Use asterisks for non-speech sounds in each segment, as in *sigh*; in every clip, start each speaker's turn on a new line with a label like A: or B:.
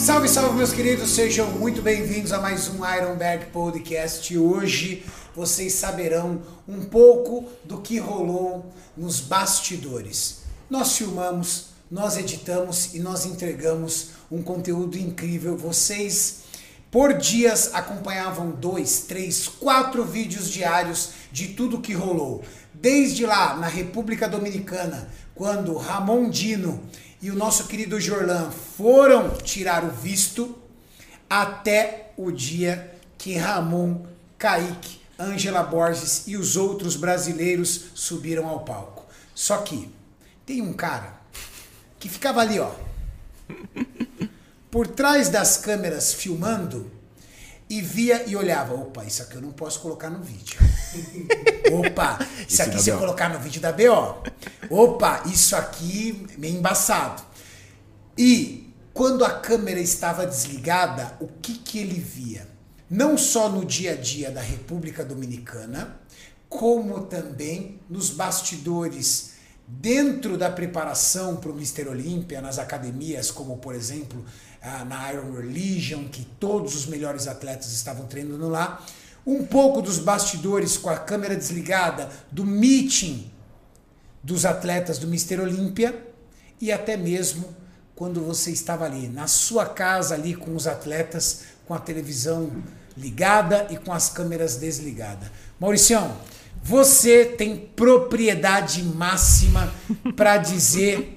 A: Salve, salve, meus queridos, sejam muito bem-vindos a mais um Ironberg Podcast. Hoje vocês saberão um pouco do que rolou nos bastidores. Nós filmamos, nós editamos e nós entregamos um conteúdo incrível. Vocês, por dias, acompanhavam dois, três, quatro vídeos diários de tudo que rolou. Desde lá, na República Dominicana, quando Ramon Dino e o nosso querido Jorlan foram tirar o visto até o dia que Ramon, Kaique, Ângela Borges e os outros brasileiros subiram ao palco. Só que tem um cara que ficava ali, ó, por trás das câmeras filmando e via e olhava, opa, isso aqui eu não posso colocar no vídeo. *laughs* Opa, isso aqui se eu colocar no vídeo da BO. Opa, isso aqui é embaçado. E quando a câmera estava desligada, o que, que ele via? Não só no dia a dia da República Dominicana, como também nos bastidores dentro da preparação para o Mister Olímpia, nas academias, como por exemplo na Iron Religion, que todos os melhores atletas estavam treinando lá um pouco dos bastidores com a câmera desligada do meeting dos atletas do Mister Olímpia e até mesmo quando você estava ali na sua casa ali com os atletas com a televisão ligada e com as câmeras desligadas. Mauricião, você tem propriedade máxima para dizer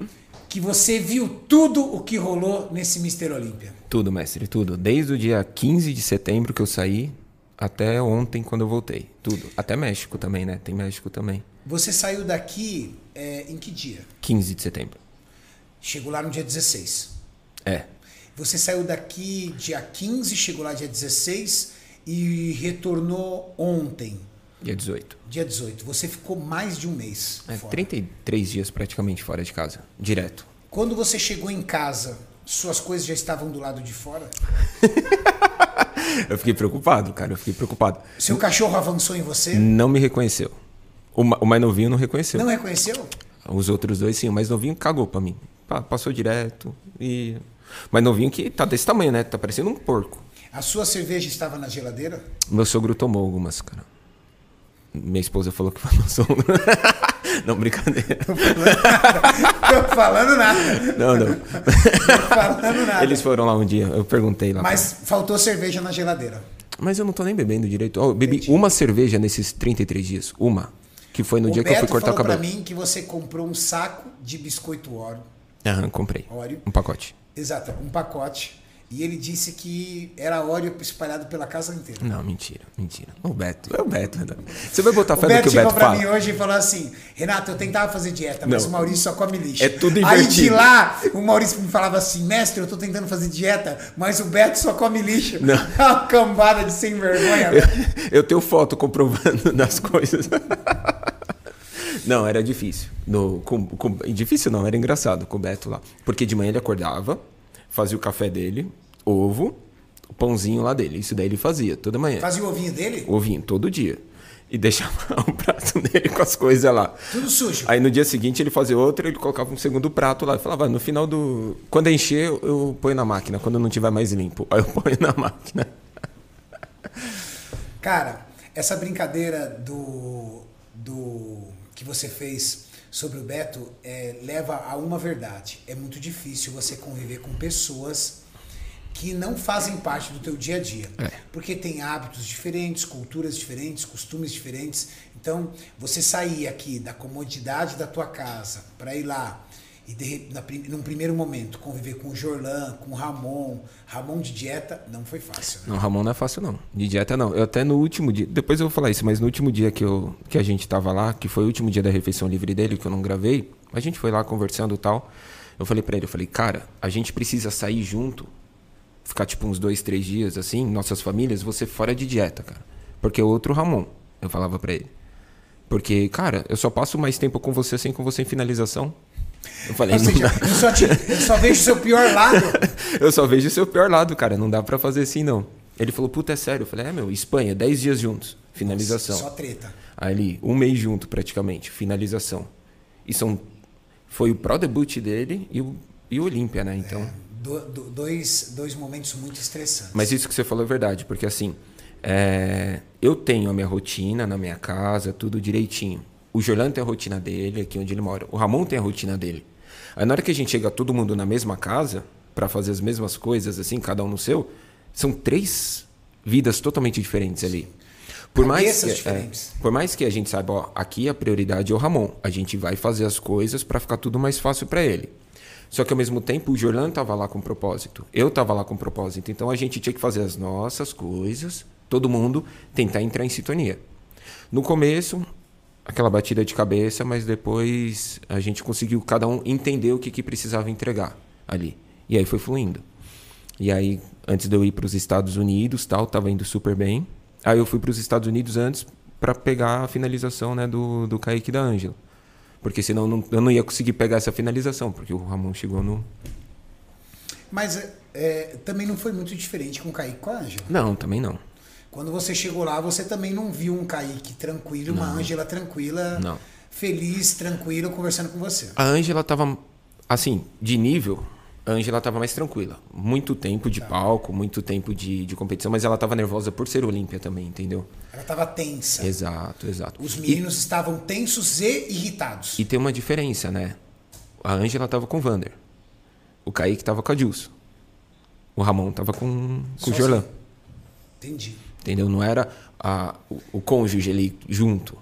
A: que você viu tudo o que rolou nesse Mister Olímpia.
B: Tudo, mestre, tudo. Desde o dia 15 de setembro que eu saí até ontem, quando eu voltei. Tudo. Até México também, né? Tem México também.
A: Você saiu daqui é, em que dia?
B: 15 de setembro.
A: Chegou lá no dia 16.
B: É.
A: Você saiu daqui dia 15, chegou lá dia 16 e retornou ontem.
B: Dia 18.
A: Dia 18. Você ficou mais de um mês.
B: É, fora. 33 dias praticamente fora de casa. Direto.
A: Quando você chegou em casa, suas coisas já estavam do lado de fora? *laughs*
B: eu fiquei preocupado, cara. Eu fiquei preocupado.
A: Seu cachorro avançou em você?
B: Não me reconheceu. O, o mais novinho não reconheceu.
A: Não reconheceu?
B: Os outros dois, sim. O mais novinho cagou pra mim. Passou direto. E. O mais novinho que tá desse tamanho, né? Tá parecendo um porco.
A: A sua cerveja estava na geladeira?
B: Meu sogro tomou algumas, cara. Minha esposa falou que foi meu sogro. Não, brincadeira.
A: Tô falando, Tô falando nada.
B: Não, não.
A: Tô falando nada.
B: Eles foram lá um dia, eu perguntei lá.
A: Mas pra... faltou cerveja na geladeira.
B: Mas eu não tô nem bebendo direito. Eu bebi Entendi. uma cerveja nesses 33 dias. Uma. Que foi no
A: o
B: dia
A: Beto
B: que eu fui cortar o cabelo.
A: pra mim que você comprou um saco de biscoito Oreo.
B: Aham, comprei.
A: Oreo.
B: Um pacote.
A: Exato, um pacote. E ele disse que era óleo espalhado pela casa inteira.
B: Não, mentira, mentira. O Beto, é o Beto. Você vai botar fé
A: o
B: no
A: Beto
B: que o Beto
A: chegou pra
B: fala?
A: mim hoje e falou assim: Renato, eu tentava fazer dieta, mas
B: Não.
A: o Maurício só come lixo.
B: É tudo
A: Aí
B: invertido.
A: de lá, o Maurício me falava assim: mestre, eu tô tentando fazer dieta, mas o Beto só come lixo.
B: Não. *laughs*
A: Uma cambada de sem vergonha. velho. *laughs*
B: Eu tenho foto comprovando *laughs* das coisas. Não, era difícil. No, com, com- difícil não, era engraçado com o Beto lá. Porque de manhã ele acordava, fazia o café dele, ovo, o pãozinho lá dele. Isso daí ele fazia toda manhã.
A: Fazia o ovinho dele?
B: O ovinho, todo dia. E deixava *laughs* o prato dele com as coisas lá.
A: Tudo sujo.
B: Aí no dia seguinte ele fazia outro, ele colocava um segundo prato lá. e falava, no final do. Quando encher, eu- eu ponho na máquina. Quando não tiver mais limpo, aí eu *laughs* ponho na máquina.
A: Cara, essa brincadeira do, do que você fez sobre o Beto é, leva a uma verdade. É muito difícil você conviver com pessoas que não fazem parte do teu dia a dia.
B: É.
A: Porque tem hábitos diferentes, culturas diferentes, costumes diferentes. Então, você sair aqui da comodidade da tua casa para ir lá e de, na, num primeiro momento conviver com o Jorlan, com o Ramon, Ramon de dieta, não foi fácil. né?
B: Não, Ramon não é fácil não. De dieta não. Eu até no último dia, depois eu vou falar isso, mas no último dia que, eu, que a gente tava lá, que foi o último dia da refeição livre dele, que eu não gravei, a gente foi lá conversando e tal. Eu falei pra ele, eu falei, cara, a gente precisa sair junto, ficar tipo uns dois, três dias assim, nossas famílias, você fora de dieta, cara. Porque é outro Ramon, eu falava pra ele. Porque, cara, eu só passo mais tempo com você sem com você em finalização. Eu falei,
A: Ou seja, eu só, te- eu só vejo o seu pior lado. *laughs*
B: Eu só vejo o seu pior lado, cara. Não dá pra fazer assim, não. Ele falou, puta, é sério. Eu falei, é, meu, Espanha, 10 dias juntos. Finalização.
A: Só treta.
B: Aí ele, um mês junto, praticamente. Finalização. E são. Foi o pro debut dele e o, e o Olímpia, né? Então.
A: Do- do- dois, dois momentos muito estressantes.
B: Mas isso que você falou é verdade, porque assim, é, eu tenho a minha rotina na minha casa, tudo direitinho. O Jorlan tem a rotina dele, aqui onde ele mora. O Ramon tem a rotina dele. Aí na hora que a gente chega todo mundo na mesma casa, para fazer as mesmas coisas, assim, cada um no seu, são três vidas totalmente diferentes ali. Por mais, que, é, por mais que a gente saiba, ó, aqui a prioridade é o Ramon. A gente vai fazer as coisas para ficar tudo mais fácil para ele. Só que ao mesmo tempo o Jorlan estava lá com propósito. Eu estava lá com propósito. Então a gente tinha que fazer as nossas coisas, todo mundo tentar entrar em sintonia. No começo, aquela batida de cabeça, mas depois a gente conseguiu cada um entender o que, que precisava entregar ali. E aí foi fluindo. E aí, antes de eu ir para os Estados Unidos, tal, tava indo super bem. Aí eu fui para os Estados Unidos antes para pegar a finalização, né, do do Kaique da Ângela. Porque senão não- eu não ia conseguir pegar essa finalização, porque o Ramon chegou no
A: Mas é, também não foi muito diferente com o Kaique com a Ângela.
B: Não, também não.
A: Quando você chegou lá, você também não viu um Kaique tranquilo, uma Ângela tranquila,
B: Não.
A: feliz, tranquilo, conversando com você.
B: A Ângela tava assim, de nível, a Ângela tava mais tranquila. Muito tempo de palco, muito tempo de, de competição, mas ela tava nervosa por ser Olímpia também, entendeu?
A: Ela estava tensa.
B: Exato, exato.
A: Os
B: E-
A: meninos estavam tensos e irritados.
B: E tem uma diferença, né? A Ângela tava com o Vander. O Kaique tava com a Jules. O Ramon tava com, com o. Jorlan.
A: Entendi.
B: Entendeu? Não era a, o, o cônjuge ali junto.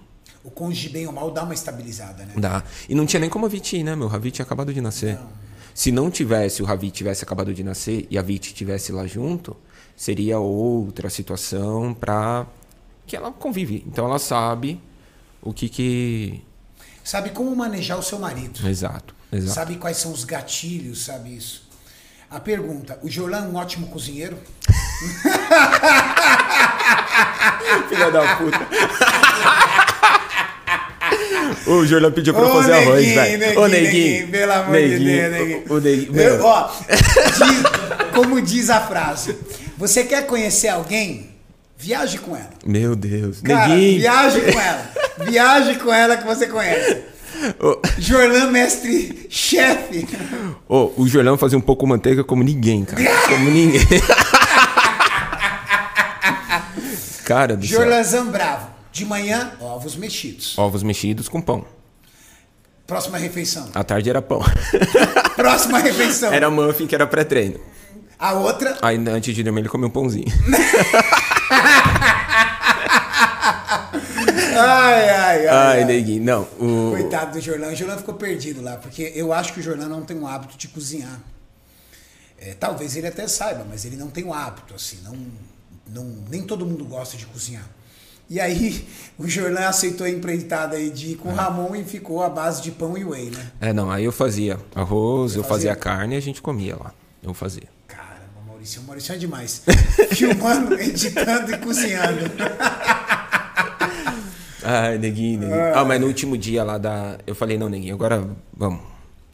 A: O cônjuge, bem ou mal, dá uma estabilizada, né?
B: Dá. E não tinha nem como a Viti ir, né, meu? A Viti tinha acabado de nascer. Se não tivesse, o Ravi tivesse acabado de nascer e a Viti tivesse lá junto, seria outra situação pra. Que ela convive. Então ela sabe o que que.
A: Sabe como manejar o seu marido.
B: Exato, exato.
A: Sabe quais são os gatilhos, sabe isso? A pergunta, o Jorlan é um ótimo cozinheiro? *laughs*
B: Filha da puta. O Jorlan pediu pra eu fazer arroz,
A: neguinho,
B: velho.
A: neguinho,
B: Ô,
A: neguinho, pelo amor de Deus, neguinho.
B: O, o neguinho.
A: Eu- ó, diz- como diz a frase, você quer conhecer alguém? Viaje com ela.
B: meu Deus.
A: Cara,
B: neguinho.
A: viaje com ela. Viaje com ela que você conhece.
B: Ô,
A: Jorlan, mestre chefe.
B: ô, o Jorlan fazia um pouco manteiga como ninguém, cara. *laughs* Como ninguém. cara do céu.
A: Jorlan Zambravo. De manhã, ovos mexidos.
B: Ovos mexidos com pão.
A: Próxima refeição.
B: À tarde era pão. *laughs*
A: Próxima refeição.
B: Era muffin que era pré-treino.
A: A outra,
B: Aí antes de dormir ele comeu um pãozinho. *laughs*
A: ai, ai, ai.
B: Ai, neguinho. Não, o...
A: Coitado do Jorlan. O Jorlan ficou perdido lá, porque eu acho que o Jorlan não tem o hábito de cozinhar. É, talvez ele até saiba, mas ele não tem o hábito, assim. Não, não, nem todo mundo gosta de cozinhar. E aí, o Jorlan aceitou a empreitada aí de ir com o Ramon e ficou à base de pão e whey, né?
B: É, não, aí eu fazia arroz, eu
A: fazia?
B: fazia carne e a gente comia lá. Eu fazia.
A: Caramba, Maurício, o Maurício é demais. *laughs* Filmando, editando e cozinhando. *laughs*
B: Ai, neguinho, neguinho. Ah, mas no último dia lá da. Eu falei, não, neguinho, agora vamos.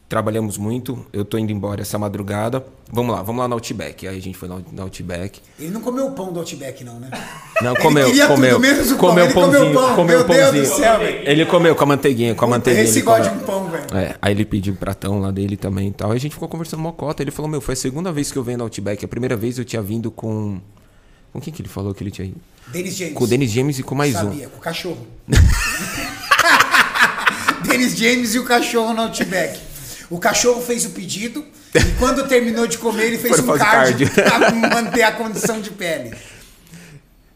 B: Trabalhamos muito, eu tô indo embora essa madrugada. Vamos lá, vamos lá no Outback. Aí a gente foi no, no Outback.
A: Ele não comeu o pão do Outback, não, né?
B: Não, *laughs* comeu, comeu.
A: menos o pão.
B: comeu
A: Ele comeu
B: pãozinho,
A: pão.
B: comeu
A: Meu Deus do
B: pãozinho.
A: céu, velho.
B: Ele comeu com a manteiguinha, com a manteiguinha.
A: Esse gosta de um pão, velho.
B: É, aí ele pediu um pratão lá dele também e tal. Aí a gente ficou conversando mocota. Ele falou, meu, foi a segunda vez que eu venho no Outback. A primeira vez eu tinha vindo com. Com quem que ele falou que ele tinha ido?
A: Denis James.
B: Com o Denis James e com mais um.
A: Sabia, com o cachorro. *laughs* Denis James e o cachorro no Outback. O cachorro fez o pedido e quando terminou de comer, ele fez
B: Foi
A: um cardio
B: cardio. *laughs*
A: pra manter a condição de pele.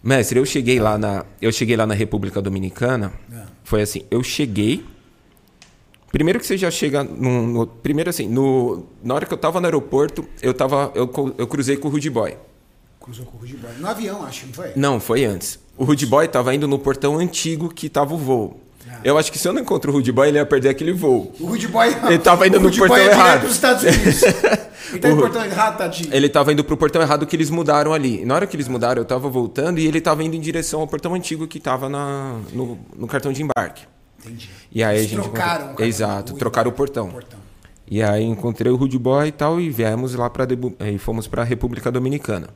B: Mestre, eu cheguei lá na, eu cheguei lá na República Dominicana.
A: É.
B: Foi assim, eu cheguei. Primeiro que você já chega no, no- primeiro assim, no, na hora que eu tava no aeroporto, eu tava eu, eu cruzei com o Rudy Boy.
A: Cruzou com o Rudy Boy. No avião, acho, não foi?
B: Não, foi antes. O Rudy Boy tava indo no portão antigo que tava o voo.
A: Ah.
B: Eu acho que se eu não encontro o Rudy Boy, ele ia perder aquele voo.
A: O Rudy Boy.
B: Ele tava indo
A: o
B: no portão
A: Boy é
B: errado.
A: pros Estados Unidos. *laughs* Ele tá
B: O
A: portão errado, tadinho.
B: Ele tava indo pro portão errado que eles mudaram ali. E na hora que eles mudaram, eu tava voltando e ele tava indo em direção ao portão antigo que tava na, no, no cartão de embarque.
A: Entendi.
B: E aí
A: Eles
B: a gente
A: trocaram
B: encontrou-
A: o cartão,
B: Exato,
A: o
B: trocaram o portão.
A: o portão.
B: E aí encontrei o Rude Boy e tal e viemos lá para e fomos para a República Dominicana.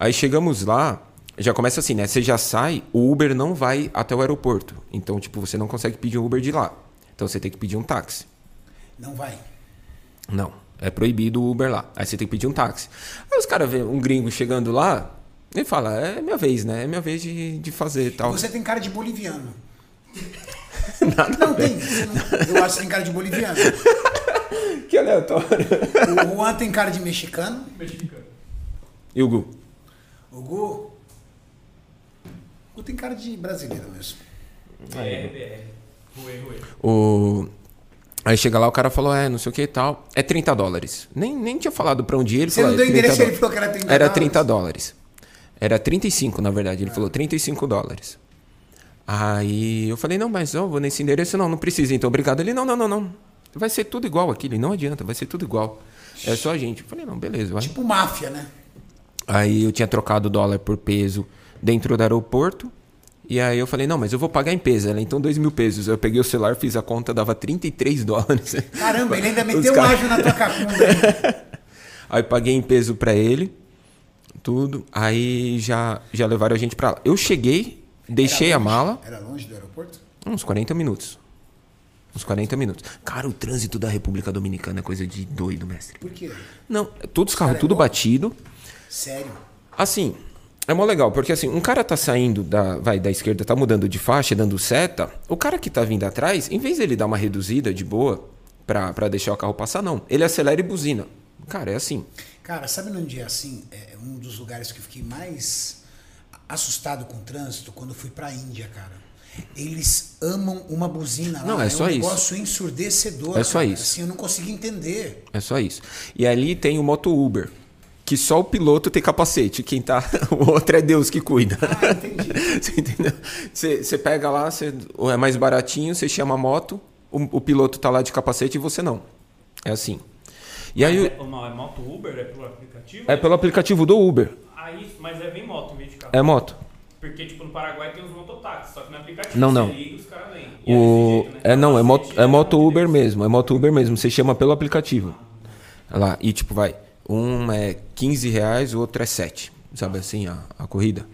B: Aí chegamos lá, já começa assim, né? Você já sai, o Uber não vai até o aeroporto. Então, tipo, você não consegue pedir um Uber de lá. Então você tem que pedir um táxi.
A: Não vai.
B: Não. É proibido o Uber lá. Aí você tem que pedir um táxi. Aí os caras vêem um gringo chegando lá, ele fala, é minha vez, né? É minha vez de, de fazer e tal.
A: Você tem cara de boliviano. *laughs* não tem. não- eu acho que você tem cara de boliviano. *laughs*
B: Que aleatório.
A: O Juan tem cara de mexicano.
B: E o Gu?
A: O Gu. O Gu tem cara de brasileiro mesmo.
C: BR, BR. Ruê, ruê.
B: O... Aí chega lá, o cara falou, é, não sei o que e tal. É 30 dólares. Nem, nem tinha falado pra onde ele
A: Você
B: falou.
A: não deu
B: é 30
A: endereço, ele
B: dólares.
A: falou que era 30
B: Era
A: dólares?
B: 30 dólares. Era 35, na verdade. Ele falou 35 dólares. Aí eu falei, não, mas eu vou nesse endereço. Não, não precisa, então obrigado. Ele, não, não, não, não. Vai ser tudo igual aqui. Ele, não adianta, vai ser tudo igual. É só a gente. Eu falei, não, beleza, vai.
A: Tipo máfia, né?
B: Aí eu tinha trocado o dólar por peso dentro do aeroporto. E aí eu falei, não, mas eu vou pagar em peso. Ela, então dois mil pesos. Eu peguei o celular, fiz a conta, dava 33 dólares.
A: Caramba, ele ainda *laughs* meteu um
B: cara-
A: ágio na tua cacunda. *laughs*
B: Aí paguei em peso pra ele, tudo. Aí já, já levaram a gente pra lá. Eu cheguei, deixei a mala,
A: Era longe do aeroporto?
B: uns 40 minutos. Uns 40 minutos. Cara, o trânsito da República Dominicana é coisa de doido, mestre.
A: Por quê?
B: Não, todos os carros
A: é
B: tudo
A: louco.
B: batido.
A: Sério?
B: Assim, é mó legal, porque assim, um cara tá saindo da, vai, da esquerda, tá mudando de faixa, dando seta. O cara que tá vindo atrás, em vez dele dar uma reduzida de boa pra, pra deixar o carro passar, não. Ele acelera e buzina. Cara, é assim.
A: Cara, sabe num dia assim, é um dos lugares que eu fiquei mais assustado com o trânsito quando eu fui pra Índia, cara. Eles amam uma buzina lá.
B: Não, é só
A: um
B: isso.
A: negócio ensurdecedor.
B: É só
A: cara.
B: isso.
A: Assim, eu não consegui entender.
B: É só isso. E ali tem o Moto Uber, que só o piloto tem capacete. Quem tá. *laughs* O outro é Deus que cuida.
A: Ah, entendi. *laughs*
B: Você entendeu? Você, você pega lá, você, é mais baratinho, você chama a moto, o, o piloto tá lá de capacete e você não. É assim. E aí.
C: É, não, é moto Uber? É pelo aplicativo?
B: É pelo aplicativo do Uber.
C: Aí, mas é vem moto em vez de carro.
B: É moto.
C: Porque, tipo, no Paraguai tem os mototáxis, só que no aplicativo
B: Não,
C: você
B: não.
C: liga os caras vêm.
B: O...
C: desse jeito, né?
B: É não, é moto, é moto
C: um
B: Uber mesmo. É moto Uber mesmo. Você chama pelo aplicativo. Olha Lá, e tipo, vai. Um é 15 reais, o outro é 7. Sabe assim, a, a corrida.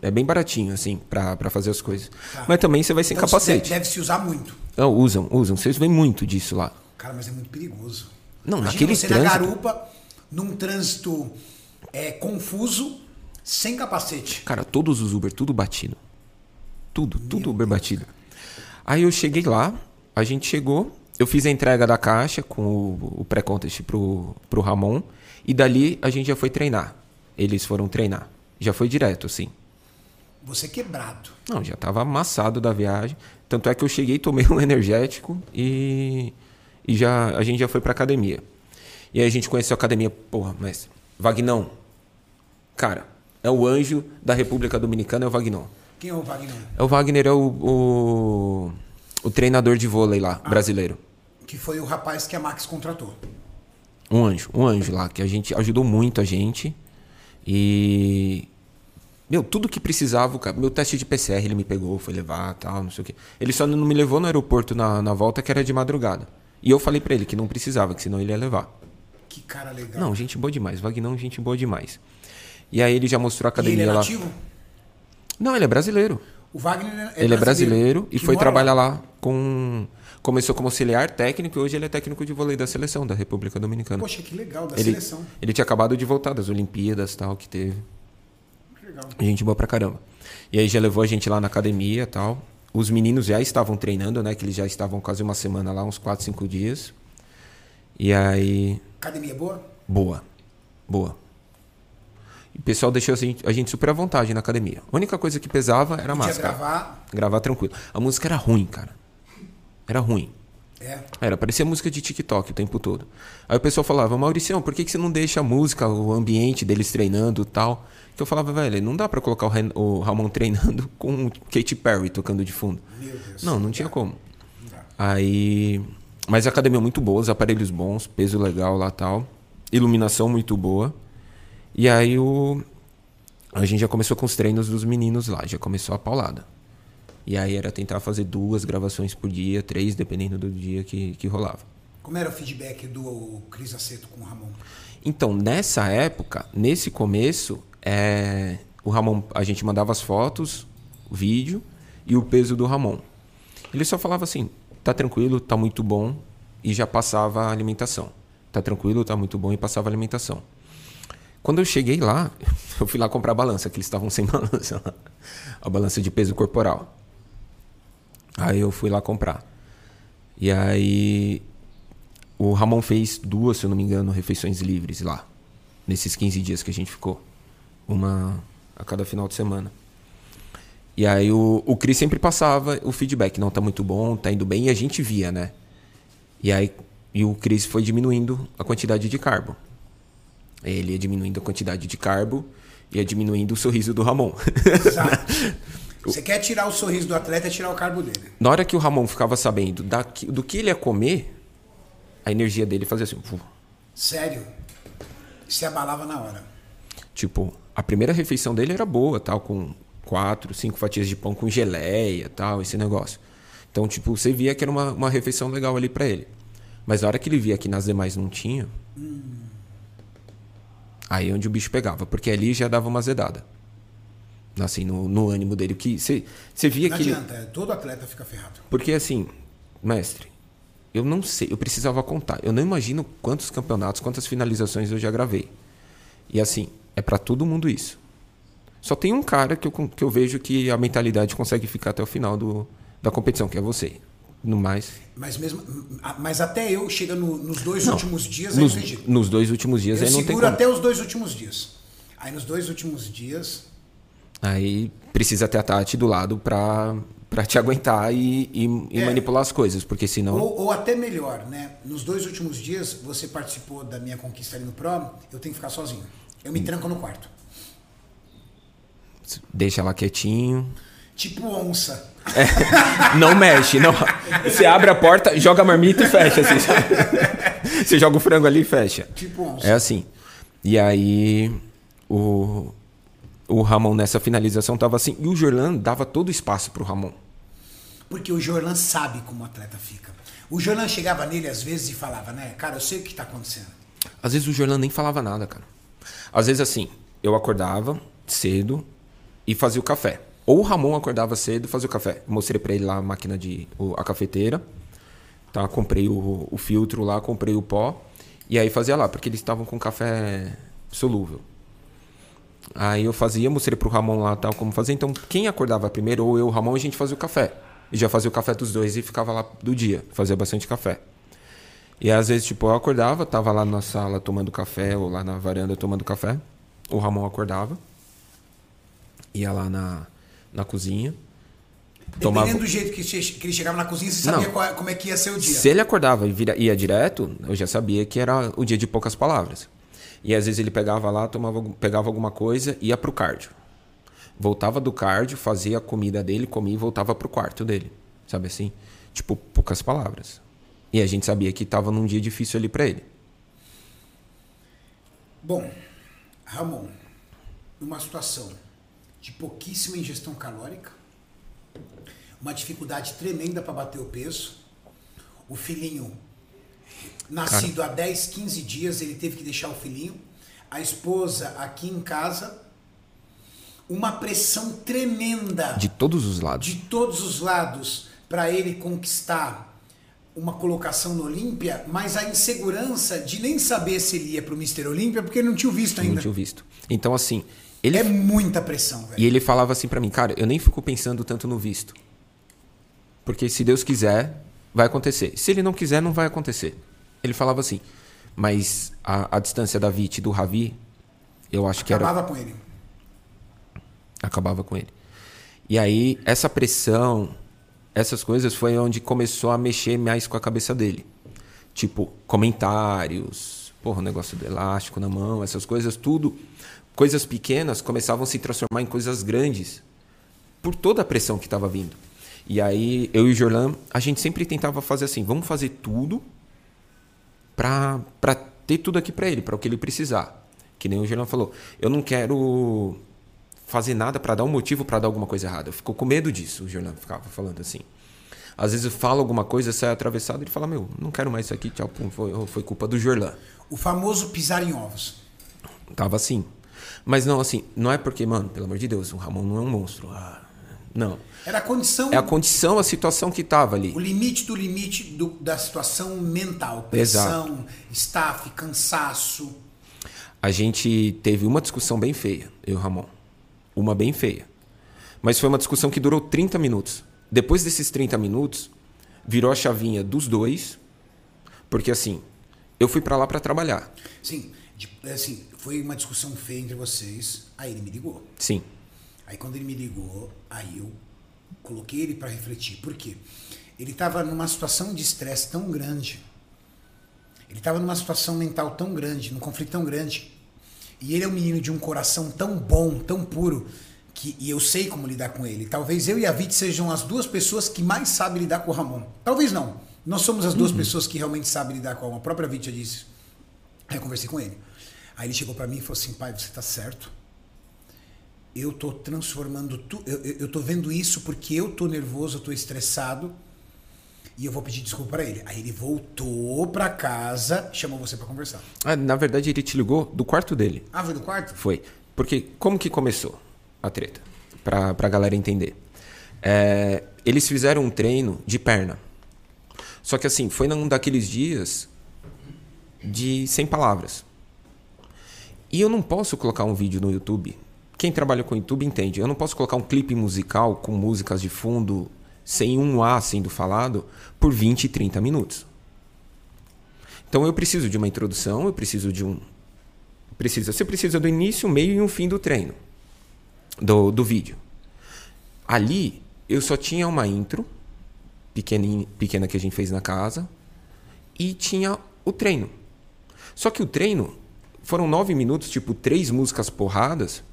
B: É bem baratinho, assim, pra, pra fazer as coisas. Mas também você vai sem
A: Então,
B: capacete.
A: Deve, deve se usar muito.
B: Não, usam, usam. Vocês veem muito disso lá.
A: Cara, mas é muito perigoso.
B: Não,
A: Imagina
B: naquele
A: você
B: trânsito-
A: na garupa, num trânsito é, confuso, sem capacete.
B: Cara, todos os Uber, tudo batido. Tudo, tudo Uber batido. Aí eu cheguei lá, a gente chegou, eu fiz a entrega da caixa com o, o pré-contest pro, pro Ramon, e dali a gente já foi treinar. Eles foram treinar. Já foi direto, assim.
A: Você quebrado.
B: Não, já tava amassado da viagem. Tanto é que eu cheguei, tomei um energético e, e já, a gente já foi pra academia. E aí a gente conheceu a academia, porra, mas Vagnão. Cara, é o anjo da República Dominicana, é o Vagnão.
A: Quem é o Wagner?
B: É o Wagner, é o, o, o treinador de vôlei lá, brasileiro.
A: Que foi o rapaz que a Max contratou.
B: Um anjo, um anjo lá, que a gente ajudou muito a gente. E. Meu, tudo que precisava, cara. Meu teste de PCR ele me pegou, foi levar tal, não sei o quê. Ele só não me levou no aeroporto na, na volta, que era de madrugada. E eu falei pra ele que não precisava, que senão ele ia levar.
A: Que cara legal.
B: Não, gente boa demais. Vagnão, gente boa demais. E aí ele já mostrou a
A: e ele
B: academia
A: é
B: lá.
A: nativo?
B: Não, ele é brasileiro.
A: O Wagner é
B: ele é brasileiro e foi trabalhar lá com. Começou como auxiliar técnico e hoje ele é técnico de vôlei da seleção da República Dominicana.
A: Poxa, que legal, da
B: ele,
A: seleção.
B: ele tinha acabado de voltar das Olimpíadas tal, que teve.
A: Que legal.
B: Gente boa pra caramba. E aí já levou a gente lá na academia tal. Os meninos já estavam treinando, né? Que eles já estavam quase uma semana lá, uns 4, 5 dias. E aí.
A: Academia boa?
B: Boa. Boa. E o pessoal deixou a gente, a gente super à vontade na academia. A única coisa que pesava era a máscara.
A: gravar.
B: Gravar tranquilo. A música era ruim, cara. Era ruim.
A: É.
B: Era, parecia música de TikTok o tempo todo. Aí o pessoal falava, Mauricião, por que, que você não deixa a música, o ambiente deles treinando e tal? Que eu falava, velho, não dá pra colocar o, Ren- o Ramon *laughs* treinando com Katy Perry tocando de fundo.
A: Meu Deus.
B: Não, não tinha como.
A: Não.
B: Aí. Mas a academia muito boa, os aparelhos bons, peso legal lá tal. Iluminação muito boa. E aí o. A gente já começou com os treinos dos meninos lá, já começou a paulada. E aí era tentar fazer duas gravações por dia, três, dependendo do dia que, que rolava.
A: Como era o feedback do Cris Aceto com o Ramon?
B: Então, nessa época, nesse começo, é, o Ramon, a gente mandava as fotos, o vídeo e o peso do Ramon. Ele só falava assim: tá tranquilo, tá muito bom, e já passava a alimentação. tá tranquilo, tá muito bom e passava alimentação. Quando eu cheguei lá, *laughs* eu fui lá comprar a balança, que eles estavam sem *laughs* balança lá. A balança de peso corporal. Aí eu fui lá comprar. E aí o Ramon fez duas, se eu não me engano, refeições livres lá. Nesses 15 dias que a gente ficou. Uma a cada final de semana. E aí o, o Cris sempre passava o feedback, não tá muito bom, tá indo bem, e a gente via, né? E aí e o Cris foi diminuindo a quantidade de carbo. Ele ia diminuindo a quantidade de carbo e ia diminuindo o sorriso do Ramon.
A: Exato. *laughs* Você quer tirar o sorriso do atleta, é tirar o carbo dele.
B: Na hora que o Ramon ficava sabendo da, do que ele ia comer, a energia dele fazia assim. fu.
A: Sério. Se abalava na hora.
B: Tipo, a primeira refeição dele era boa, tal, com quatro, cinco fatias de pão com geleia, tal, esse negócio. Então, tipo, você via que era uma, uma refeição legal ali pra ele. Mas na hora que ele via que nas demais não tinha, aí é onde o bicho pegava, porque ali já dava uma azedada. Assim, no, no ânimo dele. Que você via
A: Não
B: que ele,
A: adianta, é, todo atleta fica ferrado.
B: Porque assim, mestre, eu não sei, eu precisava contar. Eu não imagino quantos campeonatos, quantas finalizações eu já gravei. E assim, é pra todo mundo isso. Só tem um cara que eu, que eu vejo que a mentalidade consegue ficar até o final do, da competição, que é você. No mais.
A: Mas mesmo, mas até eu chega no- nos dois
B: Não,
A: últimos dias aí
B: nos,
A: não jeito.
B: nos dois últimos dias
A: Eu
B: aí não tem
A: seguro até os dois últimos dias. Aí nos dois últimos dias,
B: Aí precisa ter a Tati do lado pra, pra te aguentar e, e, e
A: É.
B: manipular as coisas, porque senão.
A: ou, ou até melhor, né? Nos dois últimos dias, você participou da minha conquista ali no Pro, eu tenho que ficar sozinho. Eu me tranco no quarto.
B: Deixa lá quietinho.
A: Tipo onça.
B: Não mexe, não. Você abre a porta, joga a marmita e fecha, assim, sabe? Você joga o frango ali e fecha.
A: Tipo onça.
B: É assim. E aí o, o Ramon nessa finalização tava assim. E o Jorlan dava todo o espaço pro Ramon.
A: Porque o Jorlan sabe como o atleta fica. O Jorlan chegava nele às vezes e falava, né? Cara, eu sei o que tá acontecendo.
B: Às vezes o Jorlan nem falava nada, cara. Às vezes assim, eu acordava cedo e fazia o café. Ou o Ramon acordava cedo e fazia o café. Mostrei pra ele lá a máquina de. o- a cafeteira. Tá? Comprei o, o filtro lá, comprei o pó. E aí fazia lá, porque eles estavam com café solúvel. Aí eu fazia, mostrei pro Ramon lá tal como fazer. Então, quem acordava primeiro, ou eu, o Ramon, a gente fazia o café. E já fazia o café dos dois e ficava lá do dia. Fazia bastante café. E às vezes, tipo, eu acordava, tava lá na sala tomando café, ou lá na varanda tomando café. O Ramon acordava. Ia lá na, na cozinha. Tomava...
A: Dependendo do jeito que, que ele chegava na cozinha, você sabia qual é- como é que ia ser o dia.
B: Se ele acordava e vira- ia direto, eu já sabia que era o dia de poucas palavras. E às vezes ele pegava lá, tomava, pegava alguma coisa, ia pro cardio. Voltava do cardio, fazia a comida dele, comia e voltava pro quarto dele. Sabe assim? Tipo, poucas palavras. E a gente sabia que tava num dia difícil ali pra ele.
A: Bom, Ramon, numa situação de pouquíssima ingestão calórica, uma dificuldade tremenda para bater o peso, o filhinho nascido há 10, 15 dias, ele teve que deixar o filhinho, a esposa aqui em casa, uma pressão tremenda
B: De todos os lados.
A: de todos os lados para ele conquistar uma colocação no Olímpia, mas a insegurança de nem saber se ele ia pro Mr. Olímpia porque ele não tinha o visto
B: Não
A: ainda.
B: tinha visto. Então, assim, ele.
A: É muita pressão, velho.
B: E ele falava assim pra mim, cara, eu nem fico pensando tanto no visto. Porque se Deus quiser, vai acontecer. Se ele não quiser, não vai acontecer. Ele falava assim. Mas a, a distância da Vit e do Ravi, eu acho que era.
A: Acabava com ele.
B: acabava com ele. E aí, essa pressão, essas coisas foi onde começou a mexer mais com a cabeça dele. Tipo, comentários, porra, o negócio do elástico na mão, essas coisas, tudo. Coisas pequenas começavam a se transformar em coisas grandes por toda a pressão que estava vindo. E aí, eu e o Jorlan, a gente sempre tentava fazer assim: vamos fazer tudo pra, pra ter tudo aqui pra ele, pra o que ele precisar. Que nem o Jorlan falou: eu não quero fazer nada pra dar um motivo pra dar alguma coisa errada. Eu fico com medo disso, o Jorlan ficava falando assim. Às vezes eu falo alguma coisa, sai atravessado, ele fala: Meu, não quero mais isso aqui, tchau, pum, foi, foi culpa do Jorlan.
A: O famoso pisar em ovos.
B: Tava assim. Mas não, assim, não é porque, mano, pelo amor de Deus, o Ramon não é um monstro. Ah, Não.
A: Era a condição,
B: É a condição, a situação que tava ali.
A: o limite do limite do- da situação mental. Pressão, staff, cansaço.
B: A gente teve uma discussão bem feia, eu e o Ramon. Uma bem feia. Mas foi uma discussão que durou 30 minutos. Depois desses 30 minutos, virou a chavinha dos dois. Porque assim, eu fui pra lá pra trabalhar.
A: Sim, assim, foi uma discussão feia entre vocês. Aí ele me ligou.
B: Sim.
A: Aí quando ele me ligou, aí eu coloquei ele para refletir. Por quê? Ele estava numa situação de estresse tão grande. Ele estava numa situação mental tão grande, num conflito tão grande. E ele é um menino de um coração tão bom, tão puro, que e eu sei como lidar com ele. Talvez eu e a Vit sejam as duas pessoas que mais sabem lidar com o Ramon. Talvez não. Nós somos as duas pessoas que realmente sabem lidar com o Ramon. A própria Vit já disse. Aí eu conversei com ele. Aí ele chegou para mim e falou assim: pai, você tá certo eu tô transformando tu, eu, tô vendo isso porque eu tô nervoso, eu tô estressado e eu vou pedir desculpa para ele. Aí ele voltou para casa, chamou você para conversar.
B: Ah, na verdade, ele te ligou do quarto dele.
A: Ah, foi do quarto?
B: Foi. Porque como que começou a treta? Pra, pra galera entender. É, eles fizeram um treino de perna. Só que assim, foi num daqueles dias de sem palavras. E eu não posso colocar um vídeo no YouTube. Quem trabalha com YouTube entende. Eu não posso colocar um clipe musical com músicas de fundo sem um A sendo falado por 20, 30 minutos. Então eu preciso de uma introdução, eu preciso de um. Precisa. Você precisa do início, meio e um fim do treino. Do, do vídeo. Ali eu só tinha uma intro pequena, pequena que a gente fez na casa e tinha o treino. Só que o treino foram nove minutos, tipo, três músicas porradas.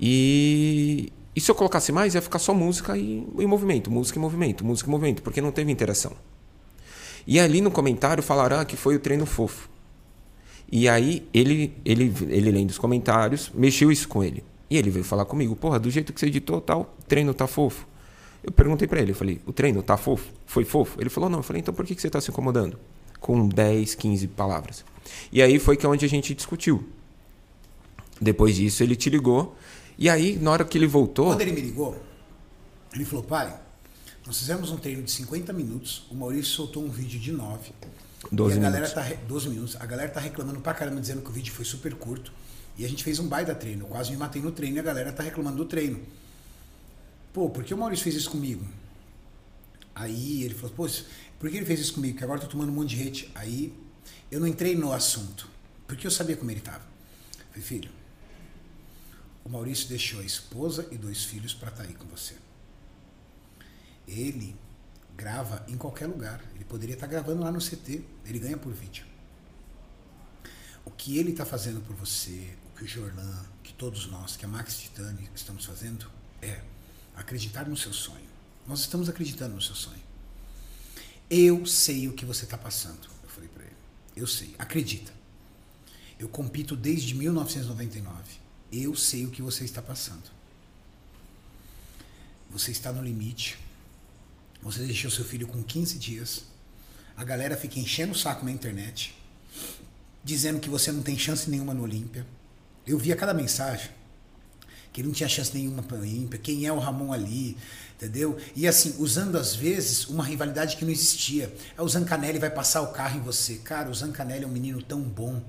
B: E, e se eu colocasse mais, ia ficar só música e, e movimento, música e movimento, música e movimento, porque não teve interação. E ali no comentário falaram ah, que foi o treino fofo. E aí ele, ele, ele lendo os comentários, mexeu isso com ele. E ele veio falar comigo, porra, do jeito que você editou tal, treino tá fofo. Eu perguntei para ele, eu falei, o treino tá fofo? Foi fofo? Ele falou, não. Eu falei, então por que que você tá se incomodando? Com 10, 15 palavras. E aí foi que é onde a gente discutiu. Depois disso ele te ligou. E aí, na hora que ele voltou.
A: Quando ele me ligou, ele falou, pai, nós fizemos um treino de 50 minutos, o Maurício soltou um vídeo de 9.
B: 12
A: e a galera
B: minutos.
A: tá re- 12 minutos. A galera tá reclamando pra caramba, dizendo que o vídeo foi super curto. E a gente fez um baita treino. Eu quase me matei no treino e a galera tá reclamando do treino. Pô, por que o Maurício fez isso comigo? Aí ele falou, pô, por que ele fez isso comigo? Porque agora eu tô tomando um monte de hate. Aí eu não entrei no assunto, porque eu sabia como ele tava. Falei, filho, o Maurício deixou a esposa e dois filhos para estar aí com você. Ele grava em qualquer lugar. Ele poderia estar gravando lá no CT. Ele ganha por vídeo. O que ele está fazendo por você, o que o Jorlan, que todos nós, que a Max Titani estamos fazendo, é acreditar no seu sonho. Nós estamos acreditando no seu sonho. Eu sei o que você está passando. Eu falei para ele. Eu sei. Acredita. Eu compito desde 1999. Eu sei o que você está passando. Você está no limite. Você deixou seu filho com 15 dias. A galera fica enchendo o saco na internet, dizendo que você não tem chance nenhuma no Olímpia. Eu via cada mensagem que ele não tinha chance nenhuma para Olímpia, quem é o Ramon ali, entendeu? E assim, usando às vezes uma rivalidade que não existia. Ah, O Zancanelli vai passar o carro em você. Cara, o Zancanelli é um menino tão bom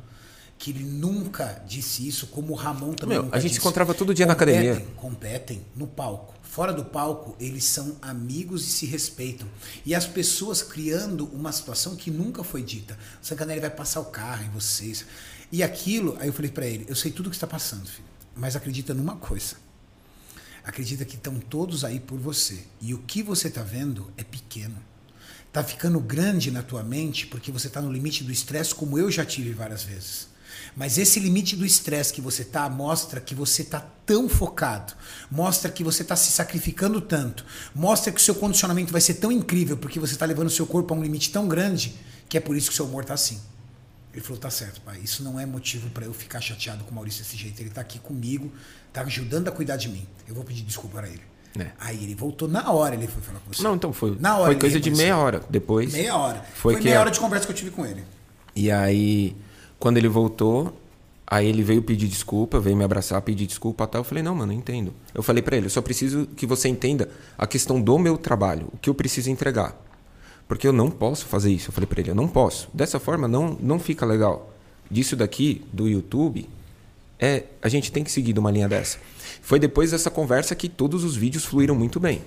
A: que ele nunca disse isso, como o Ramon também
B: Meu, a gente se
A: disse.
B: encontrava todo dia na
A: Competem,
B: academia.
A: Competem no palco. Fora do palco, eles são amigos e se respeitam. E as pessoas criando uma situação que nunca foi dita. O Zancanelli vai passar o carro em vocês. E aquilo, aí eu falei pra ele, eu sei tudo o que está passando, filho. Mas acredita numa coisa. Acredita que estão todos aí por você. E o que você está vendo é pequeno. Tá ficando grande na tua mente porque você está no limite do estresse, como eu já tive várias vezes. Mas esse limite do estresse que você tá mostra que você tá tão focado, mostra que você tá se sacrificando tanto, mostra que o seu condicionamento vai ser tão incrível porque você tá levando o seu corpo a um limite tão grande que é por isso que o seu humor tá assim. Ele falou: tá certo, pai, isso não é motivo para eu ficar chateado com o Maurício desse jeito. Ele tá aqui comigo, tá ajudando a cuidar de mim. Eu vou pedir desculpa para ele.
B: É.
A: Aí ele voltou na hora, ele foi falar com você.
B: Não, então foi,
A: Na hora
B: foi coisa de meia hora depois.
A: Meia hora.
B: Foi
A: Foi,
B: que
A: meia hora de conversa que eu tive com ele.
B: E aí, quando ele voltou, Aí ele veio pedir desculpa, veio me abraçar, pedir desculpa até. Eu falei, não, mano, eu entendo. Eu falei pra ele, eu só preciso que você entenda a questão do meu trabalho, o que eu preciso entregar. Porque eu não posso fazer isso. Eu falei pra ele, eu não posso. Dessa forma não, não fica legal. Disso daqui, do YouTube, é a gente tem que seguir de uma linha dessa. Foi depois dessa conversa que todos os vídeos fluíram muito bem.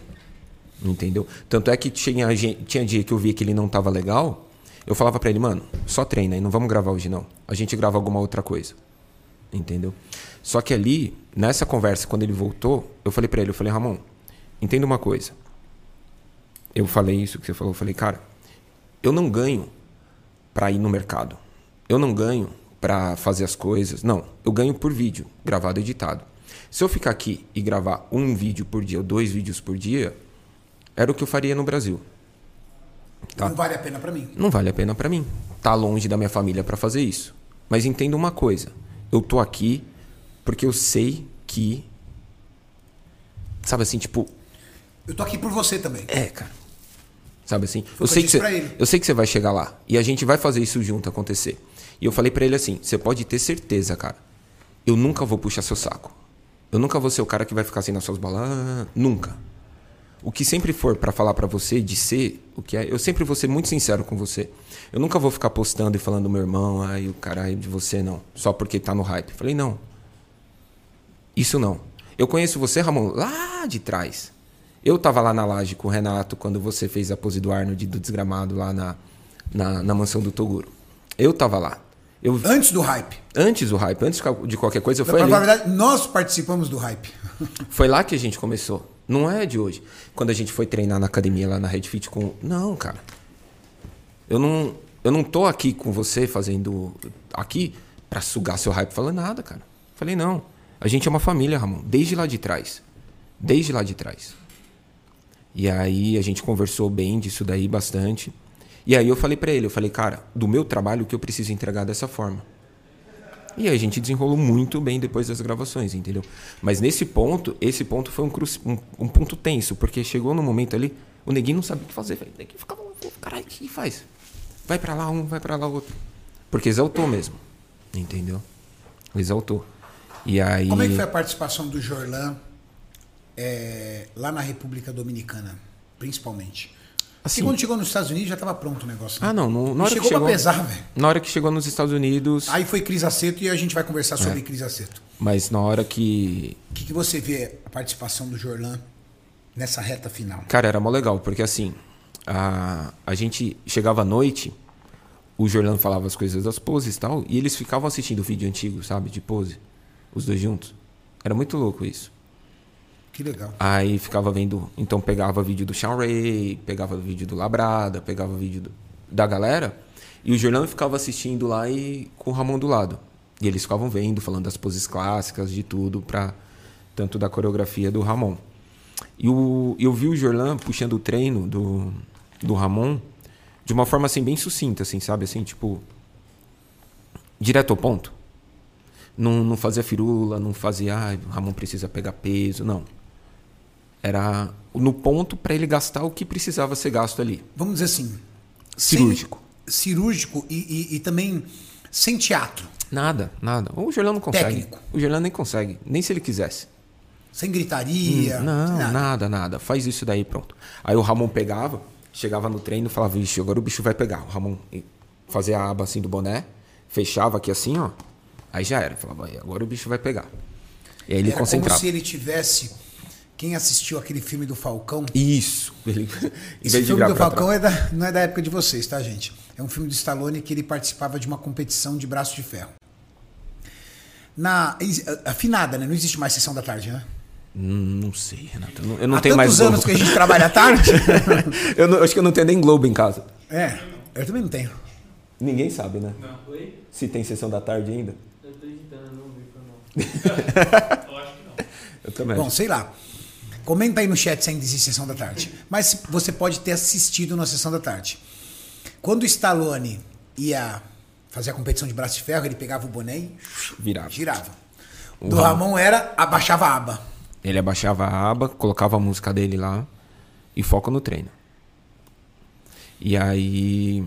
B: Entendeu? Tanto é que tinha, tinha dia que eu via que ele não tava legal, eu falava pra ele, mano, só treina aí, não vamos gravar hoje não. A gente grava alguma outra coisa. Entendeu? Só que ali, nessa conversa, quando ele voltou, eu falei pra ele, eu falei, Ramon, entenda uma coisa. Eu falei isso que você falou, eu falei, cara, eu não ganho pra ir no mercado. Eu não ganho pra fazer as coisas. Não, eu ganho por vídeo, gravado e editado. Se eu ficar aqui e gravar um vídeo por dia ou dois vídeos por dia, era o que eu faria no Brasil. Tá.
A: Não vale a pena pra mim.
B: Não vale a pena pra mim. Tá longe da minha família pra fazer isso. Mas entenda uma coisa. Eu tô aqui porque eu sei que sabe assim, tipo,
A: Eu tô aqui por você também.
B: é, cara. Sabe assim? Eu sei que você, eu sei que você vai chegar lá e a gente vai fazer isso junto acontecer. E eu falei pra ele assim: "Você pode ter certeza, cara. Eu nunca vou puxar seu saco. Eu nunca vou ser o cara que vai ficar assim nas suas bolas, ah, nunca. O que sempre for pra falar pra você de ser o que é, eu sempre vou ser muito sincero com você. Eu nunca vou ficar postando e falando meu irmão, ai, o caralho de você não, só porque tá no hype. Falei: "Não. Isso não. Eu conheço você, Ramon, lá de trás. Eu tava lá na laje com o Renato quando você fez a pose do Arnold do desgramado lá na, na, na mansão do Toguro. Eu tava lá. Eu,
A: Antes do hype.
B: antes do hype, antes de qualquer coisa,
A: Na
B: foi ali.
A: verdade, nós participamos do hype.
B: Foi lá que a gente começou. Não é de hoje. Quando a gente foi treinar na academia lá na Red Fit com. Não, cara. Eu não, eu não tô aqui com você fazendo. Aqui pra sugar seu hype falando nada, cara. Falei, não. A gente é uma família, Ramon. Desde lá de trás. Desde lá de trás. E aí a gente conversou bem disso daí bastante. E aí eu falei pra ele, eu falei, cara, do meu trabalho o que eu preciso entregar dessa forma. E a gente desenrolou muito bem depois das gravações, entendeu? Mas nesse ponto, esse ponto foi um, cruci- um, um ponto tenso, porque chegou no momento ali, o neguinho não sabia o que fazer, velho. O neguinho ficava, caralho, o que faz? Vai pra lá um, vai pra lá outro. Porque exaltou mesmo, entendeu? Exaltou. E aí...
A: Como é que foi a participação do Jorlan é, lá na República Dominicana, principalmente?
B: Assim-
A: Porque quando chegou nos Estados Unidos já estava pronto o negócio. né?
B: Ah, não, no, na
A: Não
B: hora
A: chegou,
B: que chegou...
A: pra pesar, velho.
B: Na hora que chegou nos Estados Unidos,
A: Aí foi Cris Aceto e a gente vai conversar
B: É.
A: sobre Cris Aceto.
B: mas na hora que...
A: O que, que você vê a participação do Jorlan nessa reta final?
B: Cara, era mó legal, porque assim, a, a gente chegava à noite, o Jorlan falava as coisas das poses e tal, e eles ficavam assistindo o vídeo antigo, sabe, de pose, os dois juntos. Era muito louco isso.
A: Que legal.
B: Aí ficava vendo, então pegava vídeo do Sean Ray, pegava vídeo do Labrada, pegava vídeo do- da galera, e o Jorlan ficava assistindo lá e com o Ramon do lado. E eles ficavam vendo, falando das poses clássicas, de tudo, pra, tanto da coreografia do Ramon. E o, eu vi o Jorlan puxando o treino do, do Ramon de uma forma assim bem sucinta, assim, sabe? Assim, tipo. Direto ao ponto. Não, não fazia firula, não fazia, ah, o Ramon precisa pegar peso, não. Era no ponto para ele gastar o que precisava ser gasto ali.
A: Vamos dizer assim.
B: Cirúrgico.
A: sem- cirúrgico e, e- e também sem teatro.
B: Nada, nada. O Jorlan não consegue.
A: Técnico.
B: O Jorlan nem consegue, nem se ele quisesse.
A: Sem gritaria.
B: Hum, Não,
A: nada.
B: nada. nada, Faz isso daí, pronto. Aí o Ramon pegava, chegava no treino e falava, vixe, agora o bicho vai pegar. O Ramon fazia a aba assim do boné, fechava aqui assim, ó. Aí já era. Falava, "Aí, agora o bicho vai pegar. E aí ele
A: Era
B: concentrava.
A: como se ele tivesse. Quem assistiu aquele filme do Falcão?
B: Isso. *laughs* Ele,
A: Esse filme do Falcão é da- não é da época de vocês, tá, gente? É um filme do Stallone que ele participava de uma competição de braço de ferro. Na afinada, né? Não existe mais sessão da tarde, né?
B: Hum, Não sei, Renato. Eu não, eu não
A: Há
B: tenho mais
A: tantos anos que a gente trabalha à tarde. *laughs*
B: eu não- acho que eu não tenho nem Globo em casa.
A: é, eu também não tenho.
B: Ninguém sabe, né?
C: Não. Oi?
B: Se tem sessão da tarde ainda.
C: Eu tô editando, eu não vi pra não. *laughs* Eu acho que não.
B: Eu também.
A: Bom, sei lá. Comenta aí no chat se ainda existe sessão da tarde. Mas você pode ter assistido na sessão da tarde. Quando o Stallone ia fazer a competição de braço de ferro, ele pegava o boné e
B: Virava.
A: girava.
B: O
A: Do
B: Ramon.
A: Ramon era abaixava a aba.
B: Ele abaixava a aba, colocava a música dele lá e foca no treino. E aí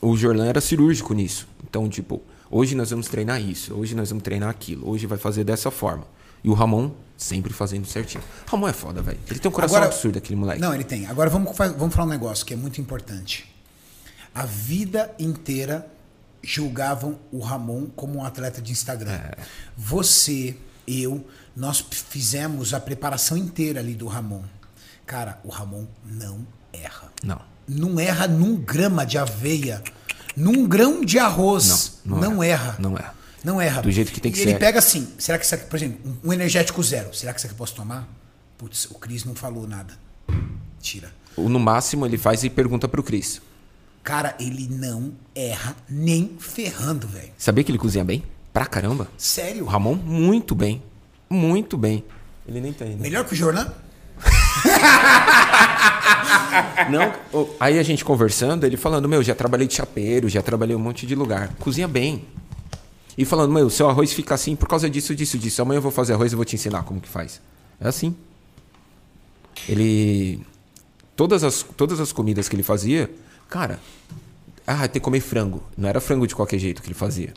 B: o Jorlan era cirúrgico nisso. Então, tipo, Hoje nós vamos treinar isso, hoje nós vamos treinar aquilo, hoje vai fazer dessa forma. E o Ramon sempre fazendo certinho. Ramon é foda, velho. Ele tem um coração
A: Agora-
B: absurdo, aquele moleque.
A: Não, ele tem. Agora vamos, vamos falar um negócio que é muito importante. A vida inteira julgavam o Ramon como um atleta de Instagram.
B: É.
A: Você, eu, nós fizemos a preparação inteira ali do Ramon. Cara, o Ramon não erra.
B: Não.
A: Não erra num grama de aveia, num grão de arroz.
B: Não,
A: Não,
B: não
A: erra.
B: Não erra.
A: Não erra.
B: Do jeito que tem que
A: E Ele
B: ser.
A: pega assim, será que isso aqui, por exemplo, um energético zero, será que isso aqui eu posso tomar? Putz, o Cris não falou nada. Tira.
B: O- No máximo, ele faz e pergunta pro Cris.
A: Cara, ele não erra nem ferrando, velho.
B: Sabia que ele cozinha bem? Pra caramba.
A: Sério.
B: O Ramon, muito bem. Muito bem. Ele nem tá indo.
A: Melhor que o Jornal? *laughs*
B: Não, aí a gente conversando, ele falando, meu, já trabalhei de chapeiro, já trabalhei um monte de lugar. Cozinha bem. E falando, meu, seu arroz fica assim por causa disso, disso, disso. Amanhã eu vou fazer arroz e vou te ensinar como que faz. É assim. Ele. Todas as, todas as comidas que ele fazia, cara. Ah, tem que comer frango. Não era frango de qualquer jeito que ele fazia.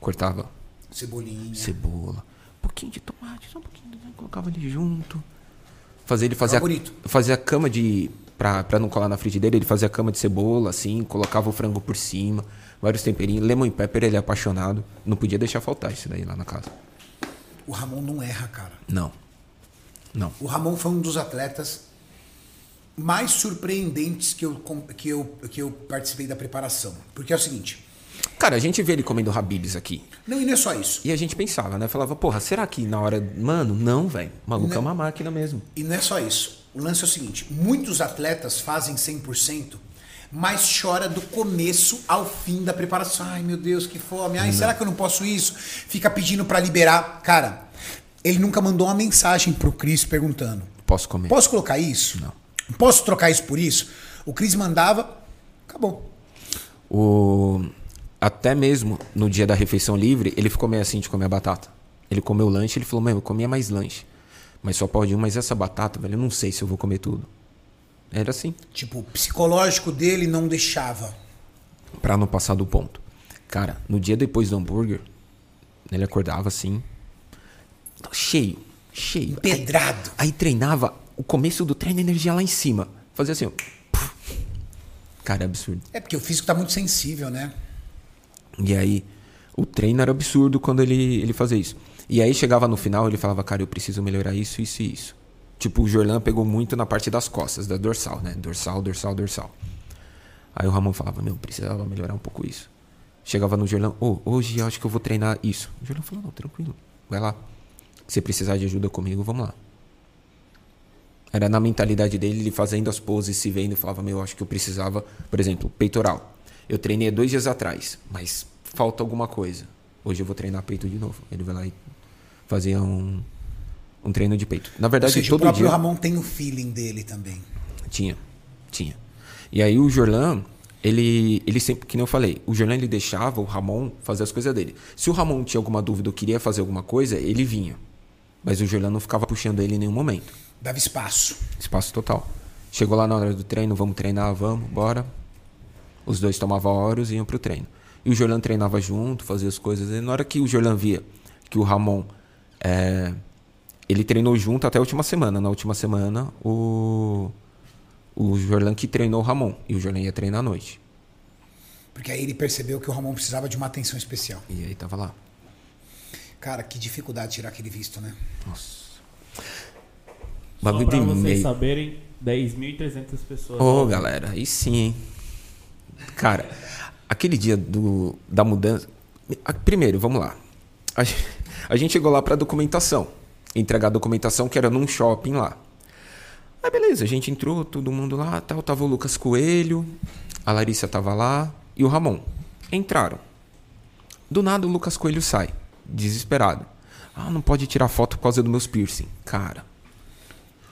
B: Cortava
A: Cebolinha.
B: cebola, um pouquinho de tomate, só um pouquinho, né? colocava ele junto. Fazia ele fazia
A: Favorito.
B: fazia a cama de pra, pra não colar na frigideira, ele fazia a cama de cebola assim, colocava o frango por cima, vários temperinhos, lemon pepper, ele é apaixonado, não podia deixar faltar isso daí lá na casa.
A: O Ramon não erra, cara.
B: Não. Não.
A: O Ramon foi um dos atletas mais surpreendentes que eu, que eu, que eu participei da preparação. Porque é o seguinte.
B: Cara, a gente vê ele comendo Habibs aqui.
A: Não, e não é só isso.
B: E a gente pensava, né? Falava, porra, será que na hora. Mano, não, velho. O maluco é
A: Não.
B: uma máquina mesmo.
A: E não é só isso. O lance é o seguinte: muitos atletas fazem 100%, mas chora do começo ao fim da preparação. Ai, meu Deus, que fome. Ai, será que eu não posso isso? Fica pedindo pra liberar. Cara, ele nunca mandou uma mensagem pro Cris perguntando:
B: Posso comer.
A: Posso colocar isso?
B: Não.
A: Posso trocar isso por isso? O Cris mandava, acabou.
B: O... Até mesmo no dia da refeição livre, ele ficou meio assim de comer a batata. Ele comeu lanche, ele falou, meu, eu comia mais lanche. Mas só pode um, mas essa batata, velho, eu não sei se eu vou comer tudo. Era assim,
A: Tipo, o psicológico dele não deixava.
B: pra não passar do ponto. Cara, no dia depois do hambúrguer, ele acordava assim, cheio, cheio. Aí,
A: Pedrado.
B: aí treinava, o começo do treino, energia lá em cima. Fazia assim, ó. Cara, é absurdo.
A: É porque o físico tá muito sensível, né?
B: E aí, o treino era absurdo quando ele, ele fazia isso. E aí chegava no final, ele falava, cara, eu preciso melhorar isso, isso e isso. Tipo, o Jorlan pegou muito na parte das costas, da dorsal, né? Dorsal, dorsal, dorsal. Aí o Ramon falava, meu, precisava melhorar um pouco isso. Chegava no Jorlan, ô, hoje eu acho que eu vou treinar isso. O Jorlan falou, não, tranquilo, vai lá. Se precisar de ajuda comigo, vamos lá. Era na mentalidade dele, ele fazendo as poses, se vendo, falava, meu, eu acho que eu precisava, por exemplo, peitoral. Eu treinei dois dias atrás, mas falta alguma coisa. Hoje eu vou treinar peito de novo. Ele vai lá e fazia um, um treino de peito. Na verdade,
A: seja, o
B: todo
A: próprio
B: dia
A: Ramon tem o feeling dele também.
B: tinha, tinha. E aí o Jorlan, ele, ele sempre, que nem eu falei, o Jorlan ele deixava o Ramon fazer as coisas dele. Se o Ramon tinha alguma dúvida ou queria fazer alguma coisa, ele vinha. Mas o Jorlan não ficava puxando ele em nenhum momento.
A: Dava espaço.
B: Espaço total. Chegou lá na hora do treino, vamos treinar, vamos, bora. Os dois tomavam horas e iam pro treino. E o Jorlan treinava junto, fazia as coisas. E na hora que o Jorlan via que o Ramon. é, ele treinou junto até a última semana. Na última semana, o. O Jorlan que treinou o Ramon. E o Jorlan ia treinar à noite.
A: Porque aí ele percebeu que o Ramon precisava de uma atenção especial.
B: E aí tava lá.
A: Cara, que dificuldade tirar aquele visto, né?
B: Nossa.
C: Só
B: Bagulho
C: pra
B: de
C: vocês
B: meio.
C: saberem, 10.300 pessoas.
B: Ô, galera, aí sim, hein? Cara, aquele dia do, da mudança. Primeiro, vamos lá. A, gen- a gente chegou lá pra documentação. Entregar a documentação que era num shopping lá. Aí beleza, a gente entrou, todo mundo lá, tal, tava o Lucas Coelho, a Larissa tava lá e o Ramon. Entraram. Do nada o Lucas Coelho sai, desesperado. Ah, não pode tirar foto por causa dos meus piercing. Cara,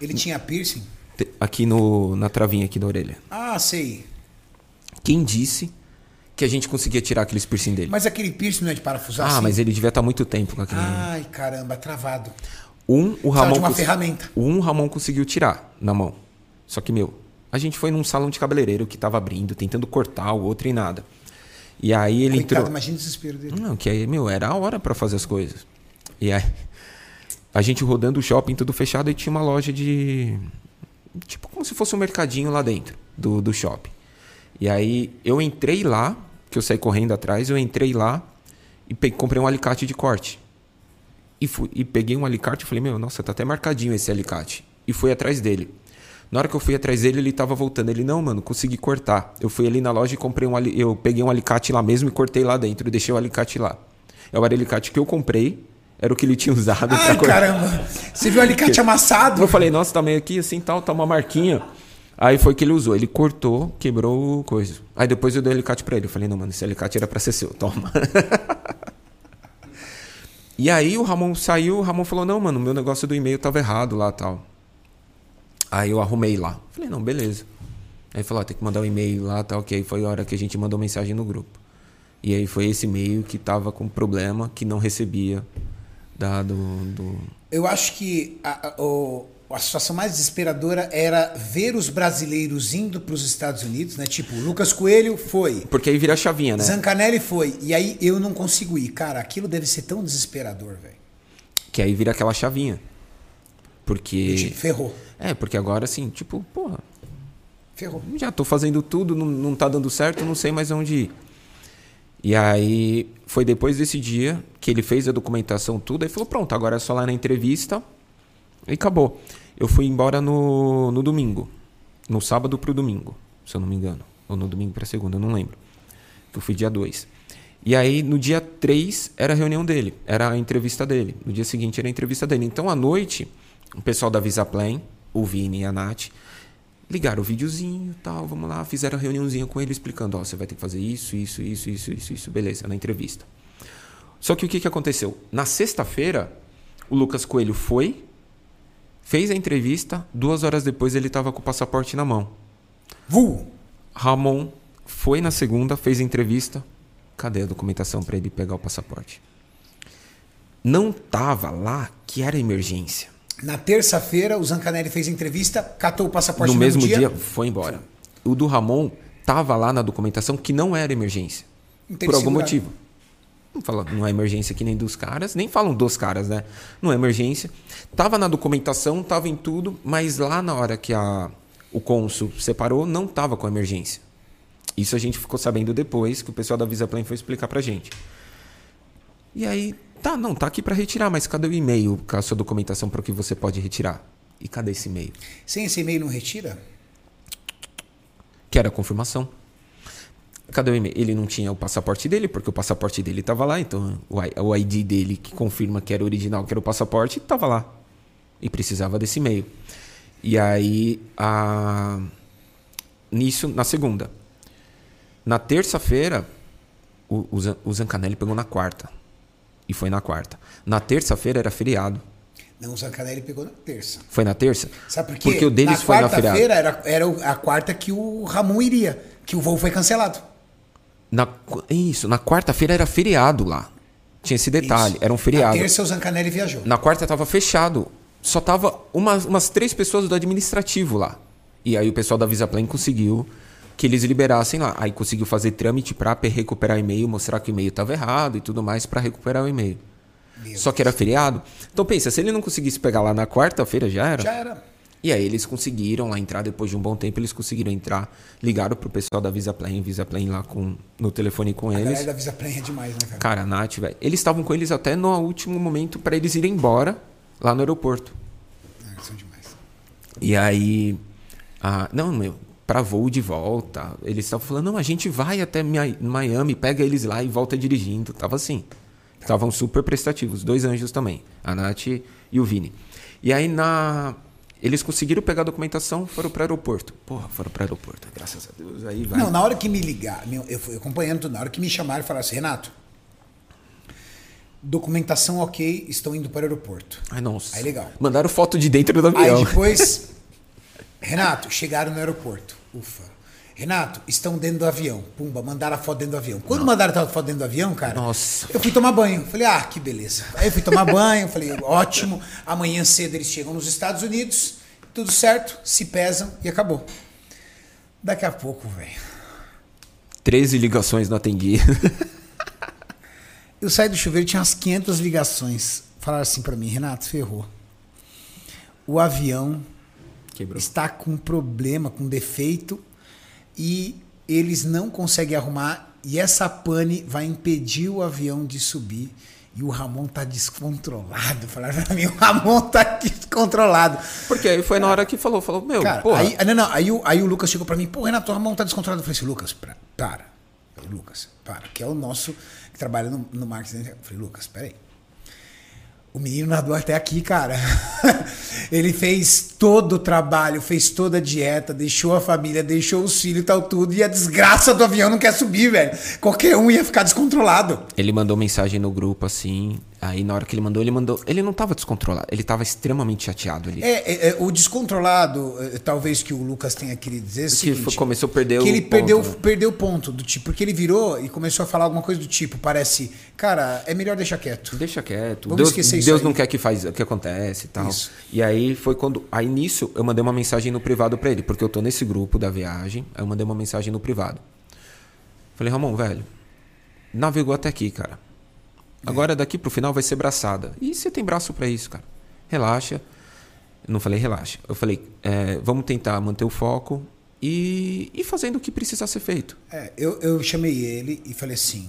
A: Ele tinha piercing?
B: aqui no, na travinha aqui da orelha.
A: Ah, sei.
B: Quem disse que a gente conseguia tirar aqueles piercing dele?
A: Mas aquele piercing não é de parafusar?
B: ah,
A: assim?
B: mas ele devia estar muito tempo com aquele.
A: Ai, caramba, travado.
B: Um, o Ramon.
A: uma
B: cons-
A: ferramenta.
B: Um, o Ramon conseguiu tirar na mão. Só que, meu, a gente foi num salão de cabeleireiro que tava abrindo, tentando cortar o outro e nada. E aí ele
A: Coitado,
B: entrou.
A: imagina o desespero dele.
B: Não, que aí, meu, era a hora pra fazer as coisas. E aí, a gente rodando o shopping, tudo fechado, e tinha uma loja de. Tipo, como se fosse um mercadinho lá dentro do, do shopping. E aí, eu entrei lá, que eu saí correndo atrás, eu entrei lá e comprei um alicate de corte. E, fui, e peguei um alicate e falei, meu, nossa, tá até marcadinho esse alicate. E fui atrás dele. Na hora que eu fui atrás dele, ele tava voltando. Ele, não, mano, consegui cortar. Eu fui ali na loja e comprei um ali... Eu peguei um alicate lá mesmo e cortei lá dentro. E deixei o alicate lá. É o alicate que eu comprei. Era o que ele tinha usado
A: Ai,
B: cortar.
A: caramba. Você viu o alicate *laughs* amassado?
B: Eu falei, nossa, tá meio aqui assim tal, tá uma marquinha. Aí foi que ele usou. Ele cortou, quebrou o coisa. Aí depois eu dei o alicate pra ele. Eu falei, não, mano, esse alicate era pra ser seu, toma. *laughs* e aí o Ramon saiu, o Ramon falou, não, mano, meu negócio do e-mail tava errado lá tal. Aí eu arrumei lá. Falei, não, beleza. Aí falou, ó, tem que mandar um e-mail lá tal, que aí foi a hora que a gente mandou mensagem no grupo. E aí foi esse e-mail que tava com problema, que não recebia da, do, do,
A: Eu acho que a, a- o- a situação mais desesperadora era ver os brasileiros indo para os Estados Unidos, né? Tipo, Lucas Coelho foi,
B: Porque aí vira a chavinha, né?
A: Zancanelli foi, e aí eu não consigo ir. Cara, aquilo deve ser tão desesperador, velho.
B: Que aí vira aquela chavinha. Porque.
A: Tipo, Ferrou.
B: É, porque agora assim, tipo, porra,
A: Ferrou.
B: já tô fazendo tudo, não, não tá dando certo, não sei mais onde ir. E aí foi depois desse dia que ele fez a documentação tudo, aí falou, pronto, agora é só lá na entrevista e acabou. Eu fui embora no, no domingo. No sábado pro domingo, se eu não me engano. Ou no domingo pra segunda, eu não lembro. Eu fui dia 2. E aí, no dia 3, era a reunião dele. Era a entrevista dele. No dia seguinte, era a entrevista dele. Então, à noite, o pessoal da Visaplan, o Vini e a Nath, ligaram o videozinho tal, vamos lá, fizeram a reuniãozinha com ele explicando, ó, você vai ter que fazer isso, isso, isso, isso, isso, isso, beleza, na entrevista. Só que o que, que aconteceu? Na sexta-feira, o Lucas Coelho foi, fez a entrevista, duas horas depois ele estava com o passaporte na mão.
A: Vu!
B: Ramon foi na segunda, fez a entrevista, cadê a documentação para ele pegar o passaporte? Não tava lá que era emergência.
A: Na terça-feira, o Zancanelli fez a entrevista, catou o passaporte
B: no mesmo dia,
A: dia.
B: foi embora. O do Ramon tava lá na documentação que não era emergência. Por algum
A: segurado.
B: motivo. Não, fala, não é emergência aqui nem dos caras, nem falam dos caras, né? Não é emergência. Tava na documentação, tava em tudo, mas lá na hora que a, o cônsul separou, não tava com emergência. Isso a gente ficou sabendo depois, que o pessoal da Visaplan foi explicar pra gente. E aí, tá, não, tá aqui pra retirar, mas cadê o e-mail com a sua documentação para o que você pode retirar? E cadê esse e-mail?
A: Sem esse e-mail não retira?
B: que era a confirmação. Cadê o e-mail? Ele não tinha o passaporte dele, porque o passaporte dele estava lá, então o ID dele que confirma que era original, que era o passaporte, estava lá. E precisava desse e-mail. E aí, a... nisso, na segunda. Na terça-feira, o, o, Zan- o Zancanelli pegou na quarta. E foi na quarta. Na terça-feira era feriado.
A: Não, o Zancanelli pegou na terça.
B: Foi na terça?
A: Sabe por quê?
B: Porque o deles
A: na
B: foi na feriado.
A: quarta-feira era, era a quarta que o Ramon iria, que o voo foi cancelado.
B: Na, isso, na quarta-feira era feriado lá. Tinha esse detalhe,
A: Isso.
B: era um feriado.
A: Na terça o Zancanelli viajou.
B: Na quarta tava fechado. Só tava umas, umas três pessoas do administrativo lá. E aí o pessoal da Visaplan conseguiu que eles liberassem lá. Aí conseguiu fazer trâmite pra pe- recuperar o e-mail, mostrar que o e-mail tava errado e tudo mais pra recuperar o e-mail. Só que era feriado. Então pensa, se ele não conseguisse pegar lá na quarta-feira, já era.
A: Já era.
B: E aí eles conseguiram lá entrar, depois de um bom tempo, eles conseguiram entrar. Ligaram pro pessoal da Visaplan, Visaplan lá com, no telefone com
A: A
B: eles.
A: galera da Visaplan é demais, né, cara?
B: Cara, a Nath, velho. Eles estavam com eles até no último momento pra eles irem embora lá no aeroporto.
A: Ah, são demais.
B: E aí. ah, não, meu, pra voo de volta. Eles estavam falando, não, a gente vai até Mi- Miami, pega eles lá e volta dirigindo. Tava assim. Estavam super prestativos. Dois anjos também. A Nath e o Vini. E aí na. Eles conseguiram pegar a documentação, foram pro aeroporto. Porra, foram pro aeroporto, graças a Deus. Aí vai.
A: Não, na hora que me ligar, eu fui acompanhando tudo, na hora que me chamaram e falaram assim, Renato, documentação ok, estão indo para o aeroporto.
B: Ai, nossa.
A: Aí, legal.
B: Mandaram foto de dentro do avião.
A: Aí depois, *laughs* Renato, chegaram no aeroporto. Ufa. Renato, estão dentro do avião. Pumba, mandaram a foto dentro do avião. Quando mandaram a foto dentro do avião, cara,
B: Nossa.
A: eu fui tomar banho. Falei, ah, que beleza. Aí eu fui tomar banho, falei, ótimo. Amanhã cedo eles chegam nos Estados Unidos, tudo certo, se pesam e acabou. Daqui a pouco, velho.
B: 13 ligações não atendi.
A: Eu saí do chuveiro tinha umas 500 ligações. Falaram assim pra mim, Renato, ferrou. O avião
B: Quebrou.
A: está com problema, com defeito e eles não conseguem arrumar e essa pane vai impedir o avião de subir. E o Ramon tá descontrolado. Falaram pra mim, *laughs* o Ramon tá descontrolado.
B: Porque aí foi na hora que falou, falou, meu,
A: Cara,
B: porra,
A: aí, não, não, aí, o- aí o Lucas chegou pra mim, pô, Renato, o Ramon tá descontrolado. Eu falei assim, Lucas, pra- para. Eu falei, Lucas, para. Que é o nosso que trabalha no, no marketing. Eu falei, Lucas, peraí. O menino nadou até aqui, cara. *laughs* Ele fez todo o trabalho, fez toda a dieta, deixou a família, deixou os filhos e tal, tudo. E a desgraça do avião não quer subir, velho. Qualquer um ia ficar descontrolado.
B: ele mandou mensagem no grupo assim. Aí na hora que ele mandou, ele mandou. Ele não tava descontrolado, ele tava extremamente chateado ali.
A: É, é, é, o descontrolado, é, talvez que o Lucas tenha querido dizer, é
B: Que
A: seguinte,
B: foi- começou a perder
A: que
B: o
A: ele
B: ponto,
A: perdeu,
B: né?
A: perdeu o ponto do tipo, porque ele virou e começou a falar alguma coisa do tipo, parece, cara, é melhor deixar quieto.
B: Deixa quieto.
A: Vamos
B: Deus,
A: esquecer isso
B: Deus
A: aí.
B: não quer que faz que acontece e tal.
A: Isso.
B: E aí foi quando. Aí nisso eu mandei uma mensagem no privado pra ele, porque eu tô nesse grupo da viagem. Aí eu mandei uma mensagem no privado. Falei, Ramon, velho, navegou até aqui, cara. Agora daqui pro final vai ser braçada. E você tem braço pra isso, cara. Relaxa. Eu não falei relaxa. Eu falei, é, vamos tentar manter o foco e, e fazendo o que precisa ser feito.
A: É, eu, eu chamei ele e falei assim,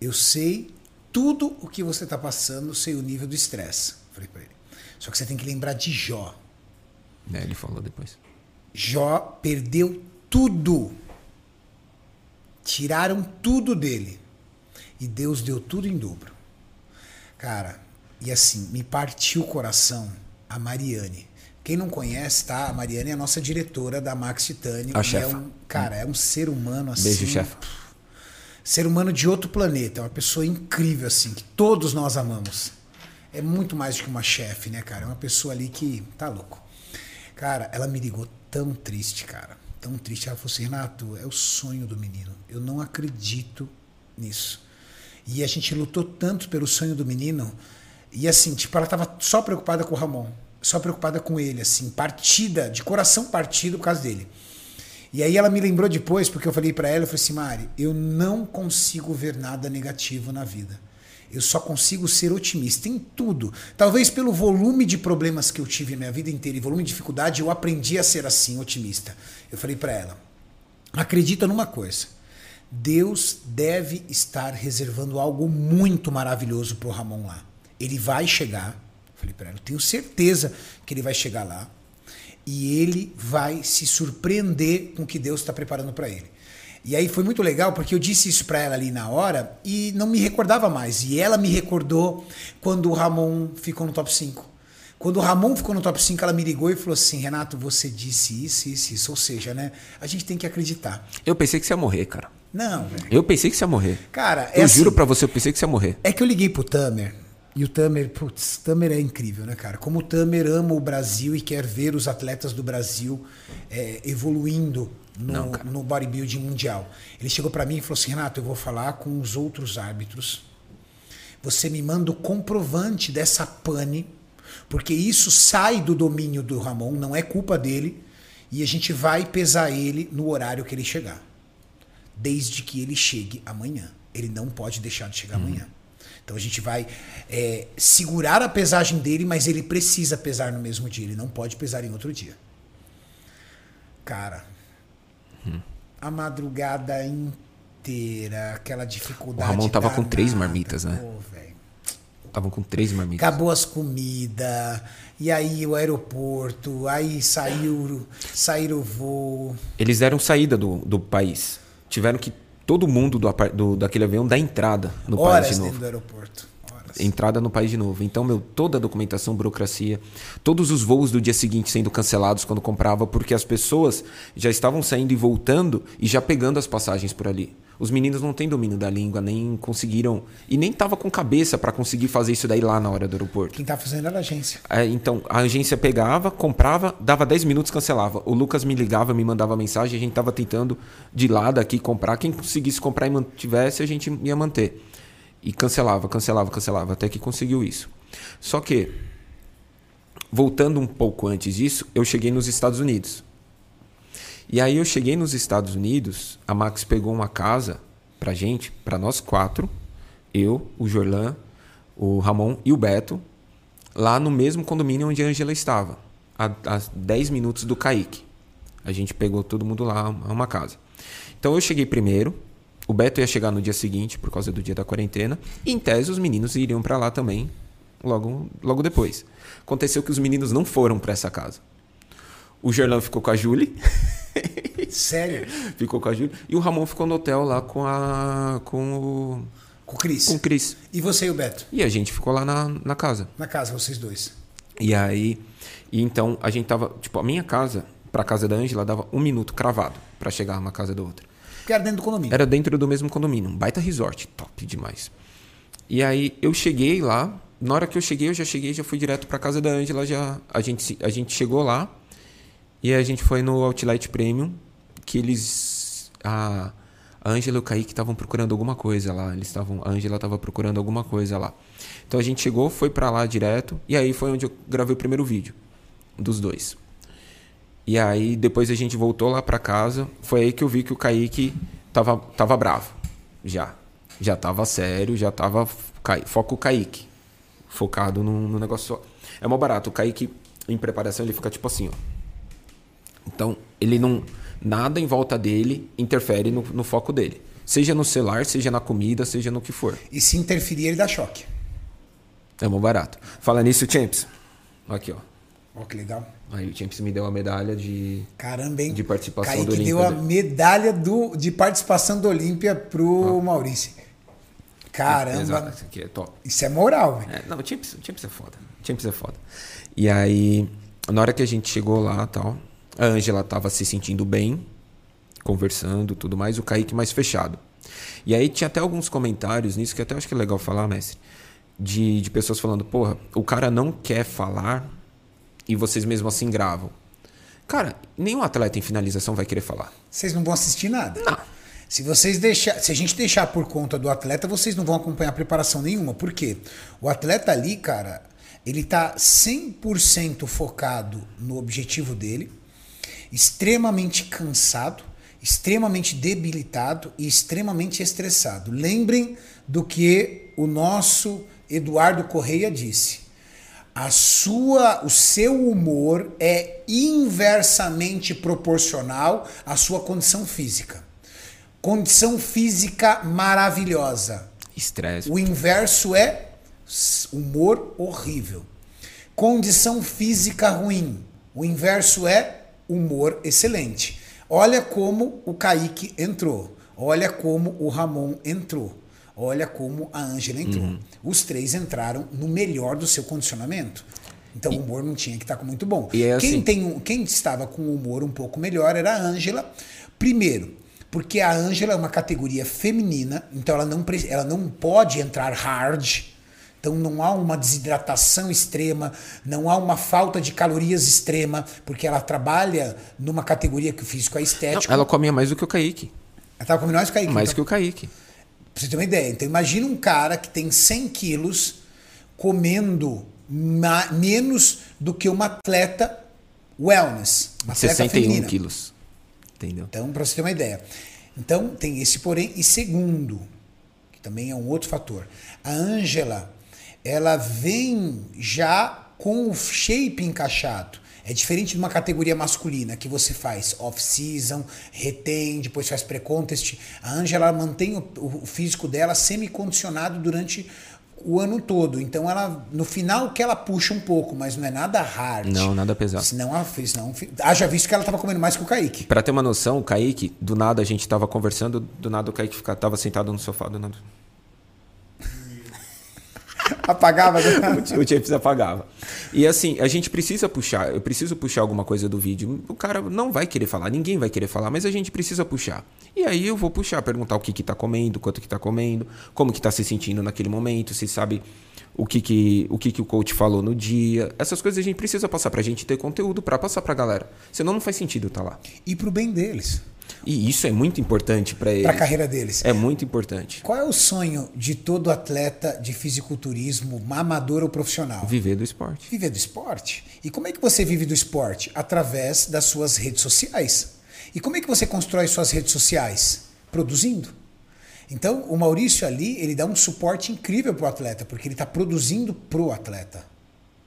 A: eu sei tudo o que você tá passando, sei o nível do estresse. Falei pra ele. Só que você tem que lembrar de Jó.
B: Né, ele falou depois.
A: Jó perdeu tudo. Tiraram tudo dele. E Deus deu tudo em dobro. Cara, e assim, me partiu o coração a Mariane. Quem não conhece, tá? A Mariane é a nossa diretora da Max Titânio.
B: A chefa.
A: É um, cara, é um ser humano assim.
B: Beijo, chefa.
A: Ser humano de outro planeta. É uma pessoa incrível, assim, que todos nós amamos. É muito mais do que uma chefe, né, cara? É uma pessoa ali que tá louco. Cara, ela me ligou tão triste, cara. Tão triste. Ela falou assim: Renato, é o sonho do menino. Eu não acredito nisso. E a gente lutou tanto pelo sonho do menino. E assim, tipo, ela tava só preocupada com o Ramon. Só preocupada com ele, assim, partida, de coração partido por causa dele. E aí ela me lembrou depois, porque eu falei pra ela, eu falei assim, Mari, eu não consigo ver nada negativo na vida. Eu só consigo ser otimista em tudo. Talvez pelo volume de problemas que eu tive a minha vida inteira e volume de dificuldade, eu aprendi a ser assim, otimista. Eu falei pra ela, acredita numa coisa. Deus deve estar reservando algo muito maravilhoso pro Ramon lá. Ele vai chegar. Falei pra ela, tenho certeza que ele vai chegar lá e ele vai se surpreender com o que Deus está preparando para ele. E aí foi muito legal porque eu disse isso para ela ali na hora e não me recordava mais. E ela me recordou quando o Ramon ficou no top 5. Quando o Ramon ficou no top 5, ela me ligou e falou assim: Renato, você disse isso, isso, isso. Ou seja, né? A gente tem que acreditar.
B: Eu pensei que você ia morrer, cara.
A: Não, velho.
B: Eu pensei que você ia morrer.
A: Cara, é
B: Eu
A: assim,
B: juro pra você, eu pensei que você ia morrer.
A: É que eu liguei pro Tamer. E o Tamer, putz, Tamer é incrível, né, cara? Como o Tamer ama o Brasil e quer ver os atletas do Brasil é, evoluindo no,
B: Não,
A: no bodybuilding mundial. Ele chegou pra mim e falou assim: Renato, eu vou falar com os outros árbitros. Você me manda o comprovante dessa pane, porque isso sai do domínio do Ramon, não é culpa dele, e a gente vai pesar ele no horário que ele chegar desde que ele chegue amanhã. Ele não pode deixar de chegar amanhã. Então a gente vai é, segurar a pesagem dele, mas ele precisa pesar no mesmo dia. Ele não pode pesar em outro dia. Cara, a madrugada inteira, aquela dificuldade.
B: O Ramon tava com três
A: danada.
B: marmitas, né?
A: Pô.
B: Estavam com três marmitas.
A: Acabou as comidas, e aí o aeroporto, aí saiu, saíram o voo.
B: Eles deram saída do, do país. Tiveram que todo mundo do, do- daquele avião dar entrada no país
A: horas
B: de
A: dentro
B: novo.
A: do aeroporto. Horas.
B: Entrada no país de novo. Então, meu, toda a documentação, burocracia, todos os voos do dia seguinte sendo cancelados quando comprava, porque as pessoas já estavam saindo e voltando e já pegando as passagens por ali. Os meninos não têm domínio da língua, nem conseguiram. E nem tava com cabeça para conseguir fazer isso daí lá na hora do aeroporto.
A: Quem tá fazendo era a agência.
B: É, então, a agência pegava, comprava, dava 10 minutos, cancelava. O Lucas me ligava, me mandava mensagem, a gente tava tentando de lado aqui comprar. Quem conseguisse comprar e mantivesse, a gente ia manter. E cancelava, cancelava, cancelava, até que conseguiu isso. Só que, voltando um pouco antes disso, eu cheguei nos Estados Unidos. E aí eu cheguei nos Estados Unidos, a Max pegou uma casa pra gente, pra nós quatro, eu, o Jorlan, o Ramon e o Beto, lá no mesmo condomínio onde a Angela estava, a, a 10 minutos do Kaique. A gente pegou todo mundo lá, uma casa. Então eu cheguei primeiro, o Beto ia chegar no dia seguinte, por causa do dia da quarentena, e em tese os meninos iriam pra lá também, logo, logo depois. Aconteceu que os meninos não foram pra essa casa. O Gerlan ficou com a Julie.
A: Sério? *laughs*
B: ficou com a Julie. E o Ramon ficou no hotel lá com a. com o.
A: Com o Cris.
B: com o Cris.
A: E você e o Beto?
B: E a gente ficou lá na, na casa.
A: Na casa, vocês dois.
B: E aí. E então a gente tava. Tipo, a minha casa, pra casa da Ângela, dava um minuto cravado pra chegar uma casa da outra.
A: Que era dentro do condomínio.
B: Era dentro do mesmo condomínio, um baita resort, top demais. E aí eu cheguei lá, na hora que eu cheguei, eu já cheguei, já fui direto pra casa da Ângela, já a gente a gente chegou lá e a gente foi no Outlet Premium, que eles a Ângela e o Kaique estavam procurando alguma coisa lá, eles estavam a Ângela estava procurando alguma coisa lá. Então a gente chegou, foi pra lá direto e aí foi onde eu gravei o primeiro vídeo dos dois. E aí depois a gente voltou lá pra casa. Foi aí que eu vi que o Kaique tava, tava bravo. Já. Já tava sério, já tava foco Kaique. Focado no, no negócio só. É mó barato. O Kaique, em preparação, ele fica tipo assim, ó. Então, ele não. Nada em volta dele interfere no, no foco dele. Seja no celular, seja na comida, seja no que for.
A: E se interferir, ele dá choque.
B: É mó barato. Fala nisso, Champs. Aqui, ó.
A: Ó, que legal.
B: Aí o Champs me deu a medalha de.
A: Caramba, hein?
B: De participação
A: Kaique
B: do Olímpia
A: deu a medalha do, de participação do Olímpia pro Maurício. Caramba.
B: Exato, Isso aqui é top.
A: Isso é moral, velho.
B: É, não, o Champs, o Champs é foda. O Champs é foda. E aí, na hora que a gente chegou lá tal, a Ângela tava se sentindo bem, conversando tudo mais, o Kaique mais fechado. E aí tinha até alguns comentários nisso que até acho que é legal falar, mestre. De, de pessoas falando, porra, o cara não quer falar e vocês mesmo assim gravam. Cara, nenhum atleta em finalização vai querer falar.
A: Vocês não vão assistir nada.
B: Não.
A: Se vocês deixar, se a gente deixar por conta do atleta, vocês não vão acompanhar preparação nenhuma. Por quê? O atleta ali, cara, ele tá 100% focado no objetivo dele, extremamente cansado, extremamente debilitado e extremamente estressado. Lembrem do que o nosso Eduardo Correia disse. A sua, o seu humor é inversamente proporcional à sua condição física. Condição física maravilhosa.
B: Estresse.
A: O inverso é humor horrível. Condição física ruim. O inverso é humor excelente. Olha como o Kaique entrou. Olha como o Ramon entrou. Olha como a Ângela entrou.
B: Uhum.
A: Os três entraram no melhor do seu condicionamento. Então o humor não tinha que estar com muito bom.
B: E é
A: quem,
B: assim-
A: tem, um- quem estava com o humor um pouco melhor era a Ângela. Primeiro, porque a Ângela é uma categoria feminina, então ela não, ela não pode entrar hard. Então não há uma desidratação extrema, não há uma falta de calorias extrema, porque ela trabalha numa categoria que o físico é
B: Não,
A: estético.
B: ela comia mais do que o Kaique.
A: Ela tava comendo mais que a Kaique.
B: Mais
A: então-
B: que o Kaique.
A: Pra você ter uma ideia. Então imagina um cara que tem 100 quilos comendo menos do que uma atleta wellness. Uma atleta
B: 61
A: feminina.
B: quilos. Entendeu?
A: Então, para você ter uma ideia. Então, tem esse porém. E segundo, que também é um outro fator, a Ângela, ela vem já com o shape encaixado. É diferente de uma categoria masculina que você faz off-season, retém, depois faz pré-contest. A Ângela mantém o, o físico dela semi-condicionado durante o ano todo. Então, ela no final que ela puxa um pouco, mas não é nada hard.
B: Não, nada pesado.
A: Senão, ela fez, não, haja visto que ela estava comendo mais que o Kaique.
B: Pra ter uma noção, o Kaique, do nada a gente tava conversando, do nada o Kaique ficava, tava sentado no sofá, do nada. *laughs*
A: Apagava. né?
B: O Champs apagava. E assim, a gente precisa puxar, eu preciso puxar alguma coisa do vídeo. O cara não vai querer falar, ninguém vai querer falar, mas a gente precisa puxar. E aí eu vou puxar, perguntar o que que tá comendo, quanto que tá comendo, como que tá se sentindo naquele momento, se sabe o que que o, que que o coach falou no dia. Essas coisas a gente precisa passar pra gente ter conteúdo pra passar pra galera. Senão não faz sentido tá lá.
A: e pro bem deles,
B: E isso é muito importante pra eles.
A: pra carreira deles.
B: É muito importante.
A: Qual é o sonho de todo atleta de fisiculturismo, amador ou profissional?
B: Viver do esporte.
A: Viver do esporte. E como é que você vive do esporte? Através das suas redes sociais. E como é que você constrói suas redes sociais? Produzindo. Então, o Maurício ali, ele dá um suporte incrível pro atleta, porque ele está produzindo pro atleta.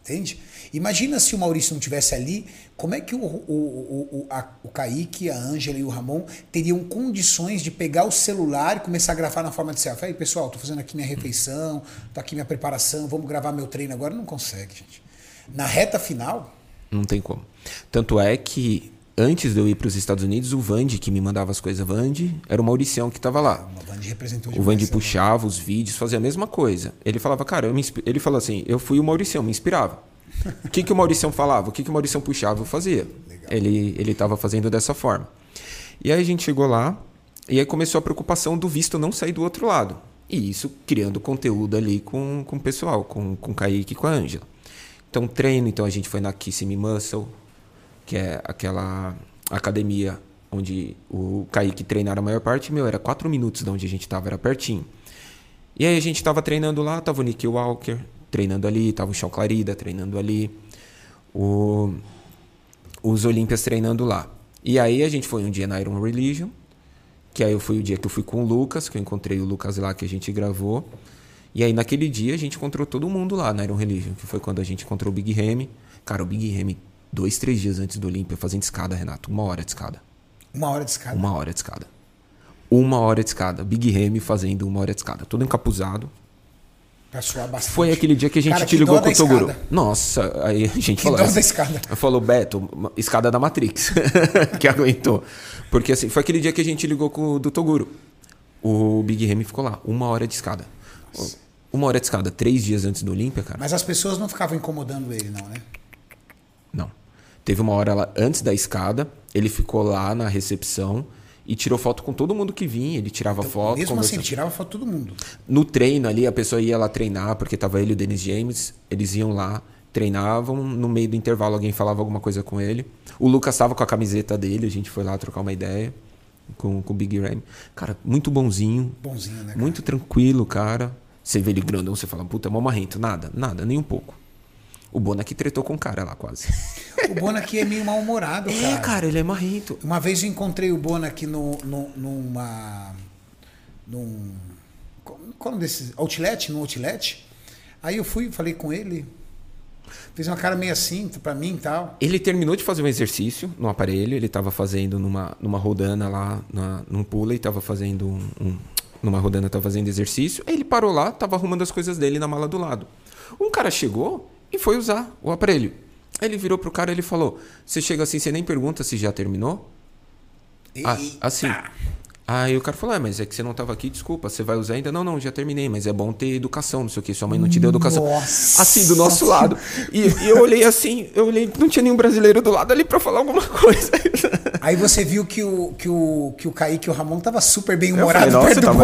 A: Entende? Imagina se o Maurício não tivesse ali, como é que o, o, o, a, o Kaique, a Ângela e o Ramon teriam condições de pegar o celular e começar a gravar na forma de selfie? Aí, pessoal, tô fazendo aqui minha refeição, tô aqui minha preparação, vamos gravar meu treino agora. Não consegue, gente. Na reta final.
B: Não tem como. Tanto é que antes de eu ir para os Estados Unidos, o Vande, que me mandava as coisas, Vande, era o Mauricião que estava lá.
A: O Vande representou
B: O Vande
A: né?
B: puxava os vídeos, fazia a mesma coisa. Ele falava, cara, ele falou assim, eu fui o Mauricião, me inspirava. O que, que o Mauricião falava? O que, que o Mauricião puxava? Eu fazia.
A: Legal.
B: Ele ele estava fazendo dessa forma. E aí a gente chegou lá, e aí começou a preocupação do visto não sair do outro lado. E isso criando conteúdo ali com, com o pessoal, com, com o Kaique e com a Ângela. Então, treino, então a gente foi na Kiss Me Muscle, que é aquela academia onde o Kaique treinava a maior parte, meu, era quatro minutos de onde a gente estava, era pertinho. E aí a gente estava treinando lá, tava o Nick Walker treinando ali, tava o Chão Clarida treinando ali, o, os Olímpias treinando lá. E aí a gente foi um dia na Iron Religion, que aí fui o dia que eu fui com o Lucas, que eu encontrei o Lucas lá que a gente gravou. E aí naquele dia a gente encontrou todo mundo lá na Iron Religion, que foi quando a gente encontrou o Big Remy. Cara, o Big Remy, dois, três dias antes do Olímpia, fazendo escada, Renato. Uma hora de escada.
A: Uma hora de escada.
B: Uma hora de escada. Uma hora de escada. Big Remy fazendo uma hora de escada. Todo encapuzado.
A: Pra suar bastante.
B: Foi aquele dia que a gente
A: Cara,
B: te ligou com o Toguro. Nossa, aí a gente
A: Que
B: falou. assim-
A: da escada.
B: Eu *laughs* falou, Beto, escada da Matrix. *laughs* que aguentou. Porque assim, foi aquele dia que a gente ligou com o do Toguro. O Big Remy ficou lá, uma hora de escada. Uma hora de escada, três dias antes do Olímpia, cara.
A: Mas as pessoas não ficavam incomodando ele, não, né?
B: Não. Teve uma hora lá, antes da escada, ele ficou lá na recepção e tirou foto com todo mundo que vinha. Ele tirava foto.
A: Mesmo assim, tirava foto de todo mundo.
B: No treino ali, a pessoa ia lá treinar, porque tava ele e o Dennis James. Eles iam lá, treinavam. No meio do intervalo, alguém falava alguma coisa com ele. O Lucas tava com a camiseta dele, a gente foi lá trocar uma ideia com, com o Big Ram. Cara, muito bonzinho,
A: Bonzinho, né? cara?
B: muito tranquilo, cara. Você vê ele grandão, você fala, puta, mó marrento. Nada, nada, nem um pouco. O Bona que tretou com o cara lá, quase.
A: O Bona aqui é meio mal-humorado, *laughs*
B: é, cara, ele é marrento.
A: Uma vez eu encontrei o Bona aqui no, no, numa. num. Qual o nome desses? Outlet? No Outlet. Aí eu fui, falei com ele. Fez uma cara meio assim pra mim e tal.
B: Ele terminou de fazer um exercício no aparelho, ele estava fazendo numa, numa rodana lá, na, num pula e tava fazendo um, um- numa rodana tava fazendo exercício. Aí ele parou lá, tava arrumando as coisas dele na mala do lado. Um cara chegou e foi usar o aparelho. Aí ele virou pro cara e ele falou: "Você chega assim, você nem pergunta se já terminou?" Ah, assim. Aí o cara falou: É, mas é que você não tava aqui, desculpa, você vai usar ainda? Não, não, já terminei, mas é bom ter educação, não sei o que, sua mãe não te deu educação.
A: Nossa
B: assim, do nosso lado. E, e eu olhei assim, eu olhei, não tinha nenhum brasileiro do lado ali pra falar alguma coisa.
A: Aí você viu que o, que o, que o Kaique e o Ramon tava super bem humorado
B: falei,
A: perto do
B: tava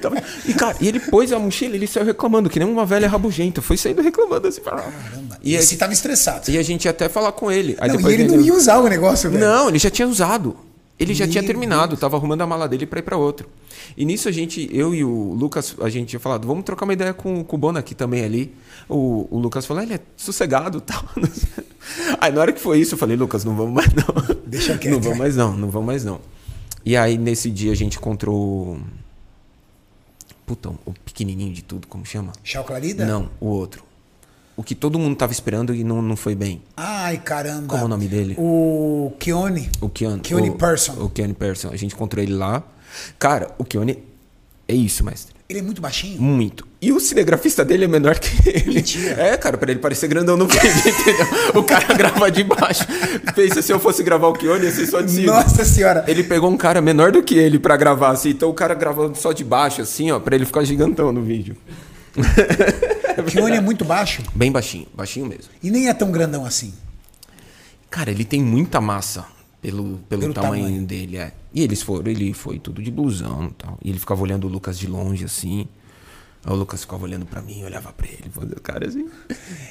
B: Tava- E, cara, e ele pôs a mochila, ele saiu reclamando, que nem uma velha rabugenta. Foi saindo reclamando assim.
A: Caramba.
B: E,
A: Esse
B: a,
A: tava estressado.
B: e a gente ia até falar com ele. Aí
A: não, e
B: depois
A: ele não ia usar o negócio, velho.
B: Não, ele já tinha usado. Ele já
A: Meu
B: tinha terminado, tava arrumando a mala dele pra ir pra outro. E nisso a gente, eu e o Lucas, a gente tinha falado, vamos trocar uma ideia com, com o Bona aqui também ali. O, o Lucas falou, ele é sossegado e tal. *laughs* Aí na hora que foi isso, eu falei, Lucas, não vamos mais não.
A: Deixa quieto,
B: Não vamos mais não, não vamos mais não. E aí nesse dia a gente encontrou. Putão, o pequenininho de tudo, como chama?
A: Chau Clarida?
B: Não, o outro. O que todo mundo tava esperando e não, não foi bem.
A: Ai, caramba.
B: Como é o nome dele?
A: O Keone.
B: O Keone.
A: Keone
B: o,
A: Person.
B: O Keone Person. A gente encontrou ele lá. Cara, o Keone é isso, mestre.
A: Ele é muito baixinho.
B: Muito. E o cinegrafista dele é menor que ele.
A: Mentira.
B: É, cara, pra ele parecer grandão no vídeo, *laughs* entendeu? O cara *laughs* grava de baixo. Pensa se eu fosse gravar o Keone, ia ser só de cima.
A: Nossa senhora.
B: Ele pegou um cara menor do que ele pra gravar, assim. Então o cara gravando só de baixo, assim, ó, pra ele ficar gigantão no vídeo. *laughs*
A: O Keone é muito baixo
B: Bem baixinho, baixinho mesmo.
A: e nem é tão grandão assim.
B: Cara, ele tem muita massa pelo, pelo,
A: Pelo
B: tamanho,
A: tamanho.
B: dele, é. E eles foram, ele foi tudo de blusão e tal. E ele ficava olhando o Lucas de longe, assim. Aí o Lucas ficava olhando pra mim, olhava pra ele, fazendo cara assim.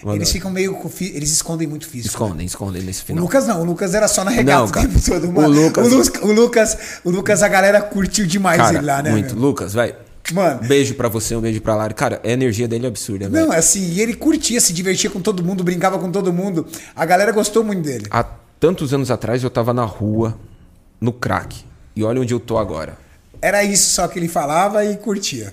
A: Eles ficam meio. Eles escondem muito físico.
B: escondem, escondem nesse
A: O
B: final.
A: Lucas não, o Lucas era só na regata
B: Não,
A: o tempo todo.
B: O
A: Mano.
B: Lucas-
A: o, Lucas, o Lucas, o Lucas, a galera curtiu demais
B: cara,
A: ele lá, né?
B: muito.
A: meu?
B: Lucas, vai.
A: Mano.
B: Beijo pra você, um beijo pra Lari. Cara, a energia dele é absurda, velho.
A: Não, assim, e ele curtia, se divertia com todo mundo, brincava com todo mundo. A galera gostou muito dele.
B: A- tantos anos atrás eu tava na rua, no crack. E olha onde eu tô agora.
A: Era isso só que ele falava e curtia.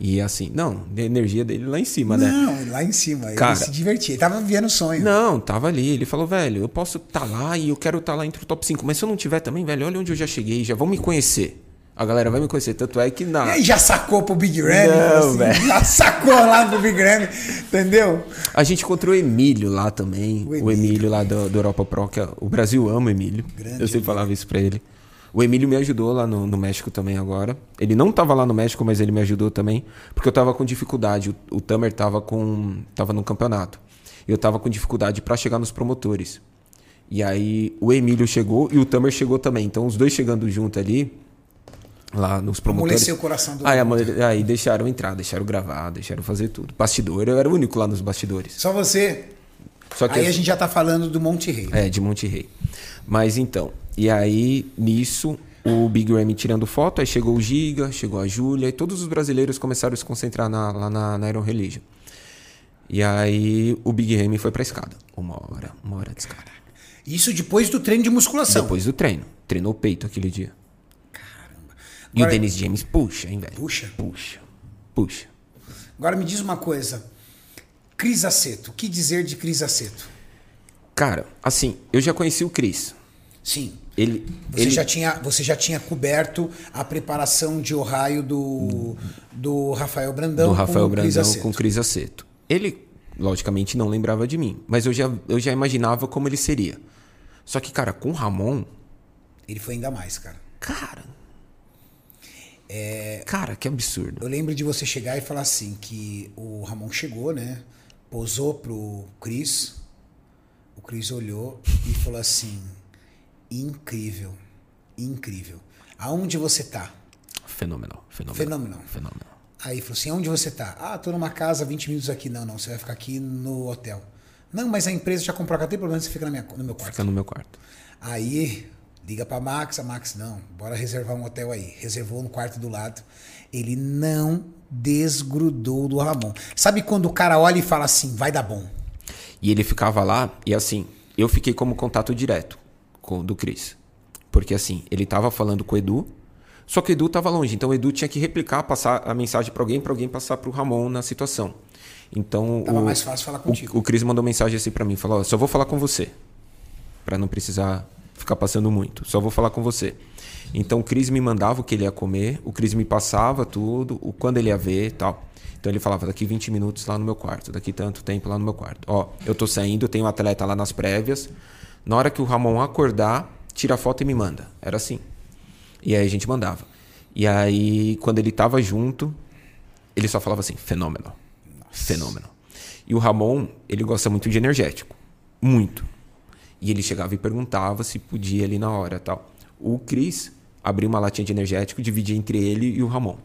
B: E assim, não, a energia dele lá em cima, né?
A: Não, lá em cima.
B: Cara-
A: ele se divertia. Ele tava vivendo o sonho.
B: Não, tava ali. Ele falou, velho, eu posso estar lá e eu quero estar lá entre o top 5. Mas se eu não tiver também, velho, olha onde eu já cheguei, já vão me conhecer. A galera vai me conhecer. Tanto é que
A: E
B: na.
A: aí já sacou pro Big Ram,
B: Não,
A: assim,
B: velho.
A: já sacou lá pro Big Ram, entendeu?
B: A gente encontrou o Emílio lá também.
A: O
B: O
A: Emílio.
B: Emílio, lá do, do Europa Pro, que é- o Brasil ama o Emílio.
A: Grande
B: eu sempre falava isso pra ele. O Emílio me ajudou lá no, no México também agora. Ele não tava lá no México, mas ele me ajudou também. Porque eu tava com dificuldade. O, o Tamer tava com. tava no campeonato. E eu tava com dificuldade pra chegar nos promotores. E aí o Emílio chegou e o Tamer chegou também. Então os dois chegando junto ali, lá nos promotores.
A: Amoleceu o coração do
B: Aí, aí deixaram entrar, deixaram gravar, deixaram fazer tudo. Bastidor, eu era o único lá nos bastidores.
A: Só você.
B: Só
A: Aí a gente já tá falando do Monte Rei.
B: é, de Monte Rei. Mas então, e aí nisso o Big Ramy tirando foto, aí chegou o Giga, chegou a Júlia, e todos os brasileiros começaram a se concentrar na- lá na, na Iron Religion. E aí o Big Ramy foi pra escada. Uma hora, uma hora de escada.
A: Isso depois do treino de musculação.
B: Depois do treino. Treinou o peito aquele dia. E
A: Agora-
B: o Dennis James puxa, hein, velho?
A: Puxa.
B: Puxa. Puxa.
A: Agora me diz uma coisa. Cris Aceto. O que dizer de Cris Aceto?
B: Cara, assim, eu já conheci o Chris.
A: Sim.
B: Ele,
A: Você,
B: ele
A: já tinha, você já tinha coberto a preparação de Ohio do, do Rafael Brandão
B: do Rafael
A: com Cris
B: Brandão com Cris Aceto. Ele, logicamente, não lembrava de mim, mas eu já, eu já imaginava como ele seria. Só que, cara, com o Ramon,
A: Ele foi ainda mais, cara.
B: cara. Cara, que absurdo.
A: Eu lembro de você chegar e falar assim, que o Ramon chegou, né? Posou pro Cris. O Cris olhou e falou assim: incrível, incrível. Aonde você tá?
B: Fenomenal, fenomenal.
A: Fenomenal.
B: Fenomenal.
A: Aí falou assim: aonde você tá? Ah, tô numa casa 20 minutos aqui. Não, não, você vai ficar aqui no hotel. Não, mas a empresa já comprou, não tem problema, você fica na minha, no meu quarto.
B: Fica no meu quarto.
A: Aí liga pra Max, a Max, não, bora reservar um hotel aí. Reservou no quarto do lado. Ele não desgrudou do Ramon. Sabe quando o cara olha e fala assim, vai dar bom?
B: E ele ficava lá, e assim, eu fiquei como contato direto com o do Cris. Porque assim, ele tava falando com o Edu, só que o Edu tava longe, então o Edu tinha que replicar, passar a mensagem pra alguém, pra alguém passar pro Ramon na situação. Então
A: Tava
B: o,
A: mais fácil falar contigo.
B: o, o Cris mandou mensagem assim pra mim, falou: "Só vou falar com você, Pra não precisar ficar passando muito. Só vou falar com você." Então o Cris me mandava o que ele ia comer, o Cris me passava tudo, o quando ele ia ver, e tal. Então ele falava daqui 20 minutos lá no meu quarto, daqui tanto tempo lá no meu quarto. Ó, eu tô saindo, eu tenho um atleta lá nas prévias. Na hora que o Ramon acordar, tira a foto e me manda. Era assim. E aí a gente mandava. E aí, quando ele tava junto, ele só falava assim: fenômeno. Fenômeno. E o Ramon, ele gosta muito de energético. Muito. E ele chegava e perguntava se podia ali na hora tal. O Cris abriu uma latinha de energético, dividia entre ele e o Ramon.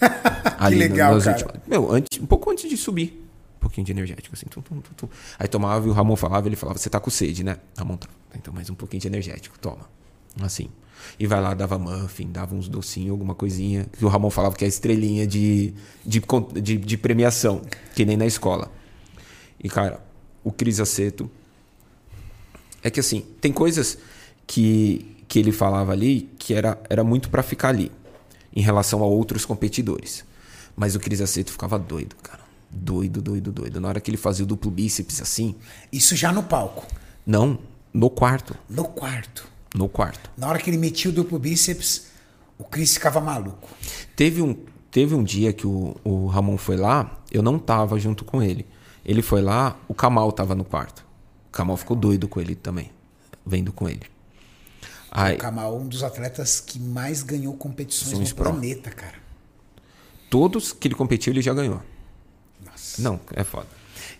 B: *laughs*
A: Que legal, cara.
B: últimas- Meu, antes, um pouco antes de subir. Um pouquinho de energético, assim. Tum, tum, tum. Aí tomava e o Ramon falava, ele falava, você tá com sede, né? Ramon, tá. Então mais um pouquinho de energético, toma. Assim. E vai lá, dava muffin, dava uns docinhos, alguma coisinha. Que o Ramon falava que é estrelinha de, de, de, de premiação, que nem na escola. E, cara, o Cris Aceto. É que assim, tem coisas que, que ele falava ali que era, era muito pra ficar ali, em relação a outros competidores. Mas o Cris Aceto ficava doido, cara. Doido, doido, doido. Na hora que ele fazia o duplo bíceps assim,
A: Isso já no palco.
B: não, no quarto.
A: No quarto.
B: No quarto.
A: Na hora que ele metia o duplo bíceps, o Chris ficava maluco.
B: Teve um, teve um dia que o, o Ramon foi lá, eu não tava junto com ele. Ele foi lá, o Kamal tava no quarto. O Kamal ficou doido com ele também, vendo com ele. Aí,
A: O Kamal é um dos atletas que mais ganhou competições no
B: pro.
A: planeta, cara.
B: todos que ele competiu, ele já ganhou.
A: Nossa.
B: Não, é foda.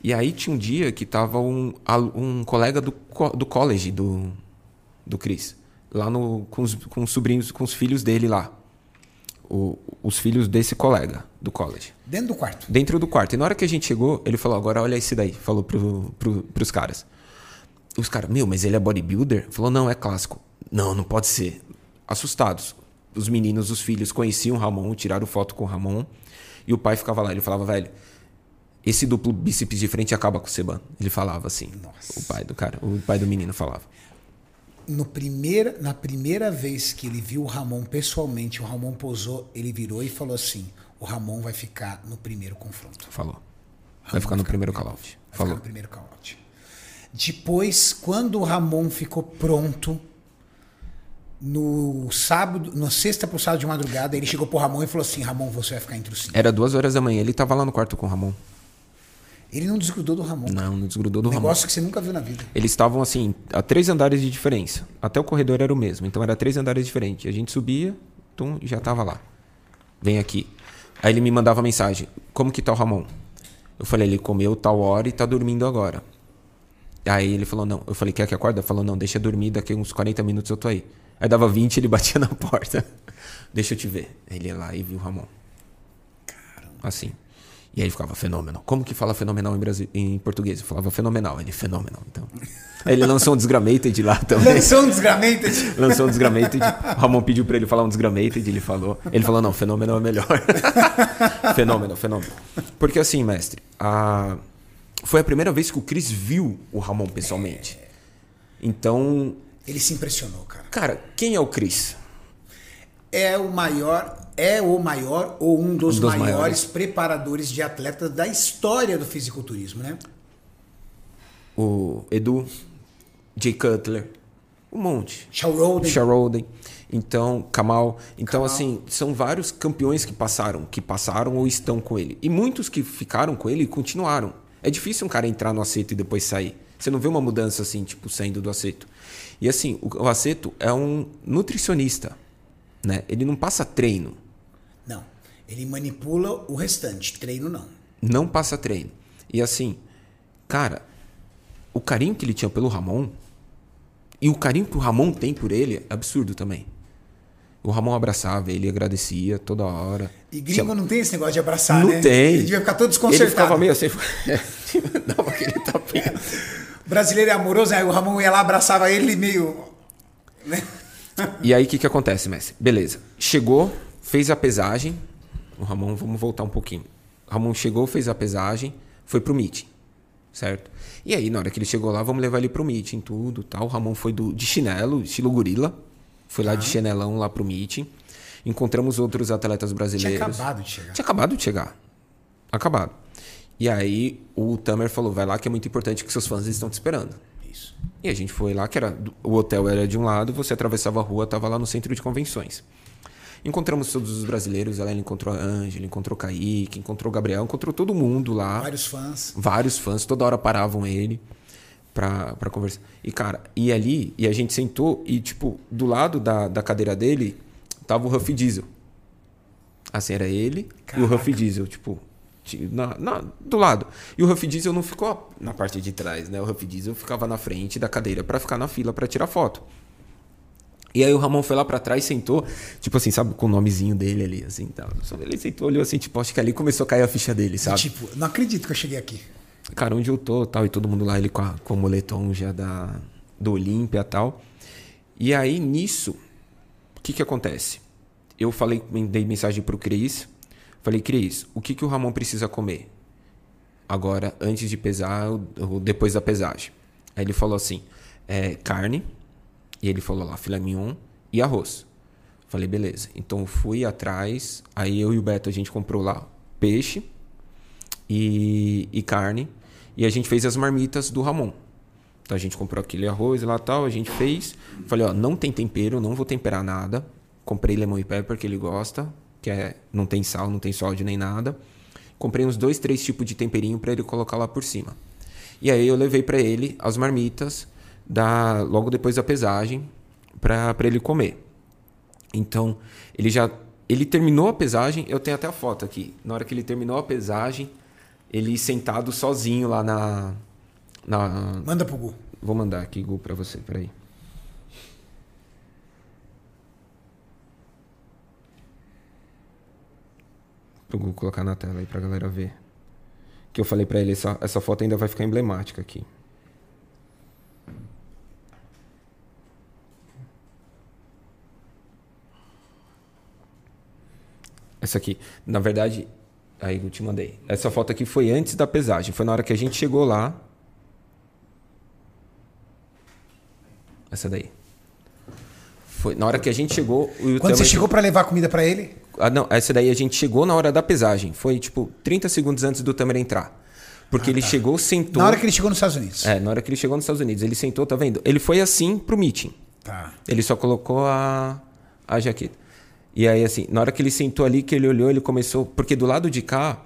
B: E aí tinha um dia que tava um, um colega do, do college do, do Chris. Lá no, com, os, com os sobrinhos, com os filhos dele lá. O- os filhos desse colega do college.
A: Dentro do quarto.
B: Dentro do quarto. E na hora que a gente chegou, ele falou: agora olha esse daí. Falou pro, pro, pros caras. Os caras, meu, mas ele é bodybuilder? Falou: não, é clássico. Não, não pode ser. Assustados. Os meninos, os filhos, conheciam o Ramon, tiraram foto com o Ramon. E o pai ficava lá. Ele falava: velho, esse duplo bíceps de frente acaba com o Seban. Ele falava assim.
A: Nossa.
B: O pai do cara, o pai do menino falava.
A: no primeira, na primeira vez que ele viu o Ramon pessoalmente, o Ramon posou, ele virou e falou assim: o Ramon vai ficar no primeiro confronto.
B: Falou. Vai ficar no primeiro call-out.
A: Vai ficar
B: Falou.
A: no primeiro call-out. Depois, quando o Ramon ficou pronto, no sábado, na sexta pro sábado de madrugada, ele chegou pro Ramon e falou assim: Ramon, você vai ficar entre os cinco.
B: Era duas horas da manhã. Ele tava lá no quarto com o Ramon.
A: Ele não desgrudou do Ramon.
B: Não, não desgrudou do
A: um
B: Ramon.
A: negócio que você nunca viu na vida.
B: Eles estavam assim, a três andares de diferença. Até o corredor era o mesmo. Então era três andares diferentes. A gente subia, tum, e já tava lá. Vem aqui. Aí ele me mandava mensagem: Como que tá o Ramon? Eu falei: Ele comeu tal hora e tá dormindo agora. Aí ele falou: Não. Eu falei: Quer que acorda? Ele falou: Não, deixa dormir. Daqui uns 40 minutos eu tô aí. Aí dava 20 ele *laughs* batia na porta. deixa eu te ver. Ele ia lá e viu o Ramon. Assim. E aí ele ficava fenômeno. Como que fala fenomenal em, Brasi... em português? Eu falava fenomenal. Ele fenomenal. Então. Aí ele lançou um desgramated lá *laughs* também.
A: Lançou um desgramento. *laughs*
B: Lançou um desgramated. O Ramon pediu pra ele falar um desgramated. Ele falou. Ele falou: não, fenômeno é melhor. fenômeno, fenômeno. Porque assim, mestre, a... foi a primeira vez que o Chris viu o Ramon pessoalmente. Então,
A: Ele se impressionou, cara.
B: cara, quem é o Chris?
A: É o maior, é o maior ou um dos,
B: Um dos
A: maiores,
B: maiores.
A: preparadores de atletas da história do fisiculturismo, né?
B: O Edu, Jay Cutler, um monte.
A: Shaw Roden.
B: Sharoden, então Kamal. Então,
A: Kamal.
B: assim, são vários campeões que passaram, que passaram ou estão com ele. E muitos que ficaram com ele continuaram. É difícil um cara entrar no aceto e depois sair. Você não vê uma mudança assim, tipo, saindo do aceto. E assim, o, o aceto é um nutricionista, né? Ele não passa treino,
A: Não. Ele manipula o restante. Treino não.
B: não passa treino. E assim, cara, o carinho que ele tinha pelo Ramon e o carinho que o Ramon tem por ele é absurdo também. O Ramon abraçava ele, agradecia toda hora.
A: E gringo não tem esse negócio de abraçar,
B: Não
A: né?
B: tem.
A: Ele devia ficar todo
B: Ele
A: desconcertado.
B: ficava meio assim, *laughs* dava aquele tapinha.
A: Brasileiro é amoroso, aí o Ramon ia lá, abraçava ele meio... né?
B: E aí o que, que acontece, Messi? Beleza. Chegou, fez a pesagem. O Ramon, vamos voltar um pouquinho. O Ramon chegou, fez a pesagem, foi pro meeting. Certo? E aí, na hora que ele chegou lá, vamos levar ele pro meeting, tudo tal. O Ramon foi do, de chinelo, estilo gorila. Foi lá de chinelão lá pro meeting. Encontramos outros atletas
A: Tinha
B: brasileiros.
A: acabado de chegar.
B: Tinha acabado de chegar. Acabado. E aí o Tamer falou: vai lá que é muito importante que seus fãs estão te esperando.
A: Isso.
B: E a gente foi lá, que era o hotel era de um lado, você atravessava a rua, tava lá no centro de convenções. Encontramos todos os brasileiros, ela encontrou a Ângela, encontrou o Kaique, encontrou o Gabriel, encontrou todo mundo lá.
A: Vários fãs.
B: Vários fãs, toda hora paravam ele pra, pra conversar. E, cara, e ali, e a gente sentou, e, tipo, do lado da, da cadeira dele, tava o Huff Diesel. Assim, era ele e o Huff Diesel, tipo, ti- na, na- do lado. E o Huff Diesel não ficou na parte de trás, né? O Huff Diesel ficava na frente da cadeira pra ficar na fila pra tirar foto. E aí o Ramon foi lá pra trás, sentou, tipo assim, sabe, com o nomezinho dele ali, assim. Só Ele sentou, olhou assim, tipo, acho que ali começou a cair a ficha dele, sabe?
A: Tipo, não acredito que eu cheguei aqui.
B: Cara, onde eu tô, tal, e todo mundo lá, ele com, a, com o moletom já da, do Olímpia tal. E aí, nisso, o que que acontece? Eu falei, dei mensagem pro Cris, falei, Cris, o que que o Ramon precisa comer? Agora, antes de pesar, ou- depois da pesagem. Aí ele falou assim, é, carne, e ele falou lá, filé mignon e arroz. Falei, beleza. Então fui atrás, aí eu e o Beto, a gente comprou lá peixe, e, e carne. E a gente fez as marmitas do Ramon. Então a gente comprou aquele arroz lá tal, a gente fez. Falei, ó, não tem tempero, não vou temperar nada. Comprei lemon e pepper que ele gosta, que é não tem sal, não tem sódio nem nada. Comprei uns dois, três tipos de temperinho para ele colocar lá por cima. E aí eu levei para ele as marmitas da logo depois da pesagem para ele comer. Então, ele já ele terminou a pesagem, eu tenho até a foto aqui. Na hora que ele terminou a pesagem, ele sentado sozinho lá na na
A: Manda pro Gu.
B: Vou mandar aqui, Gu, pra você, peraí. Pro Gu colocar na tela aí pra galera ver. Que eu falei pra ele, essa, essa foto ainda vai ficar emblemática aqui. Essa aqui. Na verdade, aí eu te mandei. Essa foto aqui foi antes da pesagem. Foi na hora que a gente chegou lá. Essa daí. Foi na hora que a gente chegou.
A: Quando você chegou pra levar comida pra ele?
B: Ah, não, essa daí a gente chegou na hora da pesagem. Foi tipo 30 segundos antes do Tamer entrar. Porque ele chegou, sentou.
A: Ah, Na hora que ele chegou nos Estados Unidos.
B: É, na hora que ele chegou nos Estados Unidos. Ele sentou, tá vendo? Ele foi assim pro meeting.
A: Tá.
B: Ele só colocou a, a jaqueta. E aí, assim, na hora que ele sentou ali, que ele olhou, ele começou. Porque do lado de cá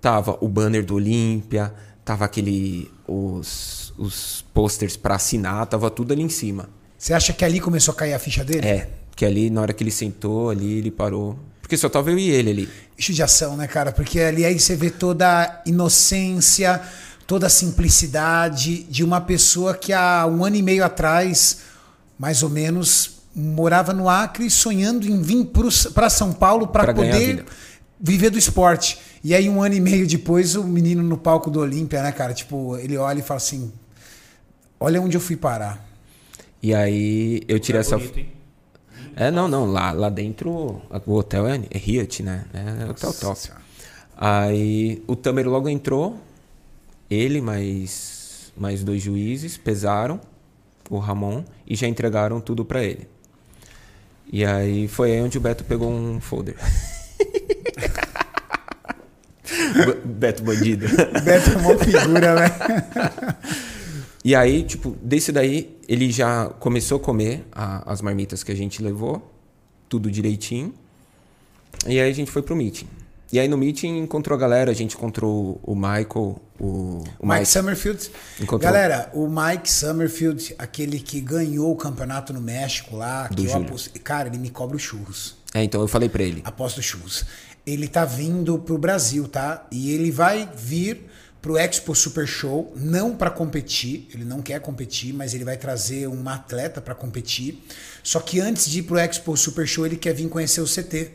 B: tava o banner do Olímpia, tava aquele. os, os posters pra assinar, tava tudo ali em cima.
A: Você acha que ali começou a cair a ficha dele?
B: É, que ali, na hora que ele sentou, ali ele parou. Porque só tava eu e ele ali.
A: Isso de ação, né, cara? Porque ali aí você vê toda a inocência, toda a simplicidade de uma pessoa que há um ano e meio atrás, mais ou menos, morava no Acre sonhando em vir para São Paulo para poder viver do esporte. E aí, um ano e meio depois, o menino no palco do Olímpia, né, cara? Tipo, ele olha e fala assim: Olha onde eu fui parar.
B: E aí eu tirei
C: É
B: essa.
C: bonito, hein?
B: É, não, não. Lá, lá dentro, o hotel é, é Hyatt, né? É hotel top.
A: Senhora.
B: Aí o Tamer logo entrou, ele mais, mais dois juízes pesaram o Ramon e já entregaram tudo pra ele. E aí foi aí onde o Beto pegou um folder. *laughs* Beto bandido.
A: Beto é uma figura, né?
B: E aí, tipo, desse daí, ele já começou a comer a- as marmitas que a gente levou, tudo direitinho. E aí a gente foi pro meeting. E aí no meeting encontrou a galera, a gente encontrou o Michael, o, o
A: Mike
B: Mike.
A: Summerfield.
B: Encontrou.
A: Galera, o Mike Summerfield, aquele que ganhou o campeonato no México lá, que
B: Do Júlio.
A: apostei. Cara, ele me cobra os churros.
B: É, então eu falei pra ele.
A: Aposto os churros. Ele tá vindo pro Brasil, tá? E ele vai vir pro Expo Super Show, não para competir, ele não quer competir, mas ele vai trazer uma atleta para competir. Só que antes de ir pro Expo Super Show, ele quer vir conhecer o CT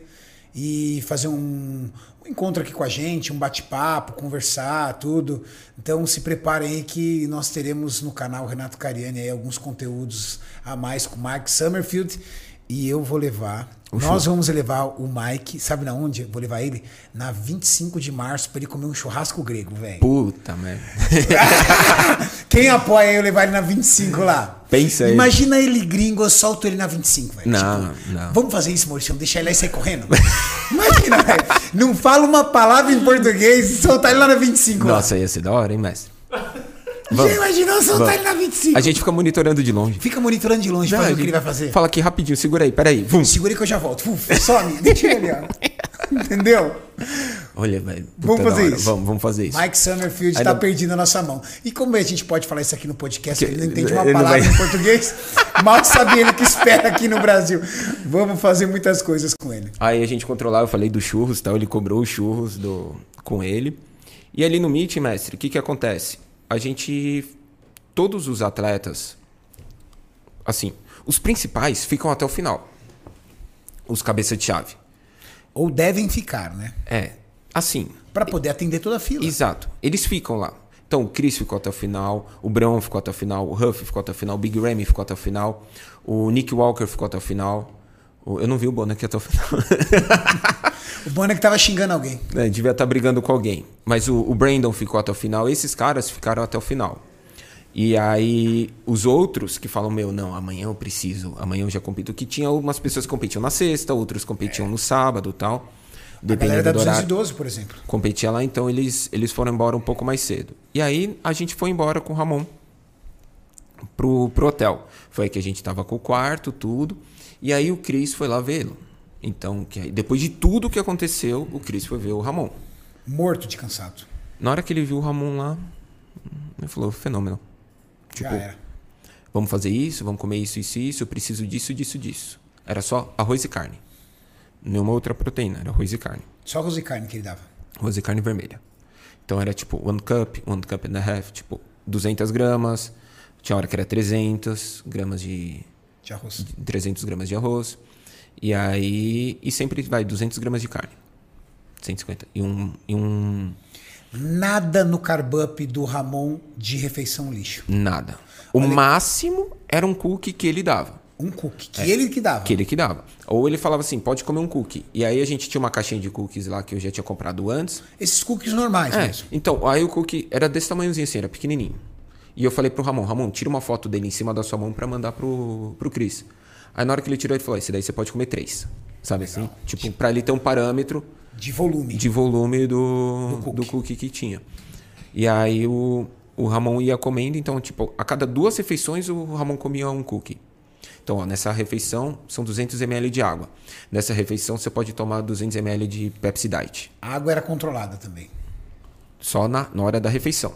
A: e fazer um, um encontro aqui com a gente, um bate-papo, conversar, tudo. Então se preparem aí que nós teremos no canal Renato Cariani aí alguns conteúdos a mais com o Mike Summerfield e eu vou levar. nós vamos levar o Mike, sabe na onde? Eu vou levar ele na 25 de março para ele comer um churrasco grego, velho.
B: Puta merda. *laughs*
A: Quem apoia eu levar ele na 25 lá?
B: Pensa aí.
A: Imagina ele gringo, eu solto ele na 25, velho.
B: Não,
A: Tipo,
B: não.
A: Vamos fazer isso, Maurício, deixar ele lá e sair correndo? *laughs* Imagina, velho. Não fala uma palavra em português e soltar ele lá na 25 lá.
B: Nossa, ia ser da hora, hein, mestre?
A: Já imaginou soltar
B: Vamos.
A: ele na 25?
B: A gente fica monitorando de longe.
A: Fica monitorando de longe,
B: Não,
A: fazendo
B: a
A: o que ele vai fazer.
B: Fala aqui rapidinho, segura aí, peraí. Vum.
A: Segura aí que eu já volto. Uf, some, deixa ele ali, ó. Entendeu?
B: Olha, velho.
A: Vamos fazer isso.
B: Vamos, vamos fazer isso.
A: Mike Summerfield
B: Aí
A: tá
B: não-
A: perdido na nossa mão. E como a gente pode falar isso aqui no podcast,
B: Que-
A: ele não entende uma palavra
B: vai-
A: em português, *laughs* mal sabe ele que espera aqui no Brasil. Vamos fazer muitas coisas com ele.
B: Aí a gente controlava, eu falei dos churros, tal, ele cobrou os churros do, com ele. E ali no meeting, mestre, o que que acontece? A gente, todos os atletas, assim, os principais ficam até o final. Os cabeça de chave.
A: Ou devem ficar, né?
B: É, assim,
A: Pra poder atender toda a fila.
B: exato. Eles ficam lá. Então, o Chris ficou até o final, o Brown ficou até o final, o Huff ficou até o final, o Big Ramy ficou até o final, o Nick Walker ficou até o final. Eu não vi o Bonner aqui até o final. *laughs*
A: O bom é que tava xingando alguém.
B: É, devia estar brigando com alguém. Mas o, o Brandon ficou até o final. Esses caras ficaram até o final. E aí, os outros que falam, meu, não, amanhã eu preciso, amanhã eu já compito. Que tinha algumas pessoas que competiam na sexta, outros competiam no sábado e tal.
A: A galera da
B: Dependendo do horário.
A: 212, por exemplo.
B: Competia lá, então eles, eles foram embora um pouco mais cedo. E aí, a gente foi embora com o Ramon pro, pro hotel. Foi aí que a gente tava com o quarto, tudo. E aí o Cris foi lá vê-lo. Então, aí, depois de tudo que aconteceu, o Cris foi ver o Ramon.
A: Morto de cansado.
B: Na hora que ele viu o Ramon lá, ele falou, fenômeno.
A: Já
B: Tipo,
A: era.
B: Vamos fazer isso, vamos comer isso, isso, isso, eu preciso disso, disso, disso. Era só arroz e carne. Nenhuma outra proteína, era arroz e carne.
A: Só arroz e carne que ele dava.
B: Arroz e carne vermelha. Então era tipo one cup, one cup and a half, tipo 200 gramas. Tinha hora que era 300 gramas de
A: De arroz.
B: 300 gramas de arroz. E aí. E sempre vai 200 gramas de carne. 150. E um. E um
A: Nada no carb up do Ramon de refeição lixo.
B: nada. O máximo era um cookie que ele dava.
A: Um cookie. Que ele que dava.
B: É. Que ele que dava. Ou ele falava assim: pode comer um cookie. E aí a gente tinha uma caixinha de cookies lá que eu já tinha comprado antes.
A: Esses cookies normais
B: É,
A: mesmo.
B: então, aí o cookie era desse tamanhozinho assim, era pequenininho. E eu falei pro Ramon, Ramon, tira uma foto dele em cima da sua mão pra mandar pro, pro Cris. Aí na hora que ele tirou, ele falou: esse daí você pode comer três. Sabe assim? Tipo, pra ele ter um parâmetro
A: De volume.
B: de volume do,
A: Do cookie.
B: do cookie que tinha. E aí o, o Ramon ia comendo, então, tipo, a cada duas refeições o Ramon comia um cookie. Então, ó, nessa refeição são 200 ml de água. Nessa refeição você pode tomar 200 ml de Pepsi Diet.
A: A água era controlada também.
B: Só na, na hora da refeição.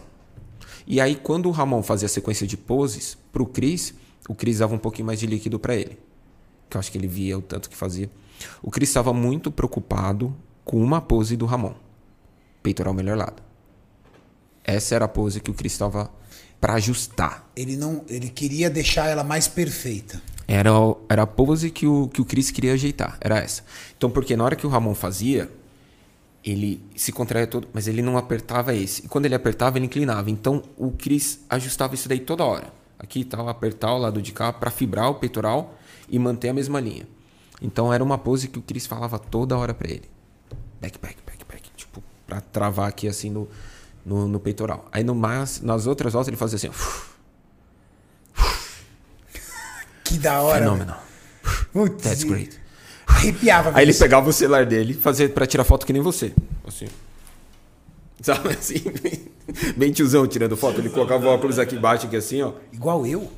B: E aí, quando o Ramon fazia a sequência de poses, pro Cris, o Cris dava um pouquinho mais de líquido para ele. Que eu acho que ele via o tanto que fazia. O Cris estava muito preocupado com uma pose do Ramon. Peitoral melhor lado. Essa era a pose que o Cris estava para ajustar.
A: Ele não, ele queria deixar ela mais perfeita.
B: Era, era a pose que o, que o Chris queria ajeitar. Era essa. Então, porque na hora que o Ramon fazia, ele se contraía todo, mas ele não apertava esse. E quando ele apertava, ele inclinava. Então, o Chris ajustava isso daí toda hora. Aqui tal, apertar o lado de cá para fibrar o peitoral e manter a mesma linha. Então, era uma pose que o Chris falava toda hora para ele. Back, back, back, back. Tipo, pra travar aqui assim no, no, no peitoral. Aí, no mais, nas outras voltas, ele fazia assim, ó.
A: Que da hora.
B: Fenômeno.
A: Putz,
B: That's great.
A: Arrepiava.
B: Aí ele
A: isso.
B: pegava o celular dele fazia para tirar foto que nem você. Assim. *laughs* Sabe assim? Bem tiozão tirando foto. Ele colocava o óculos aqui embaixo, aqui assim, ó.
A: Igual eu.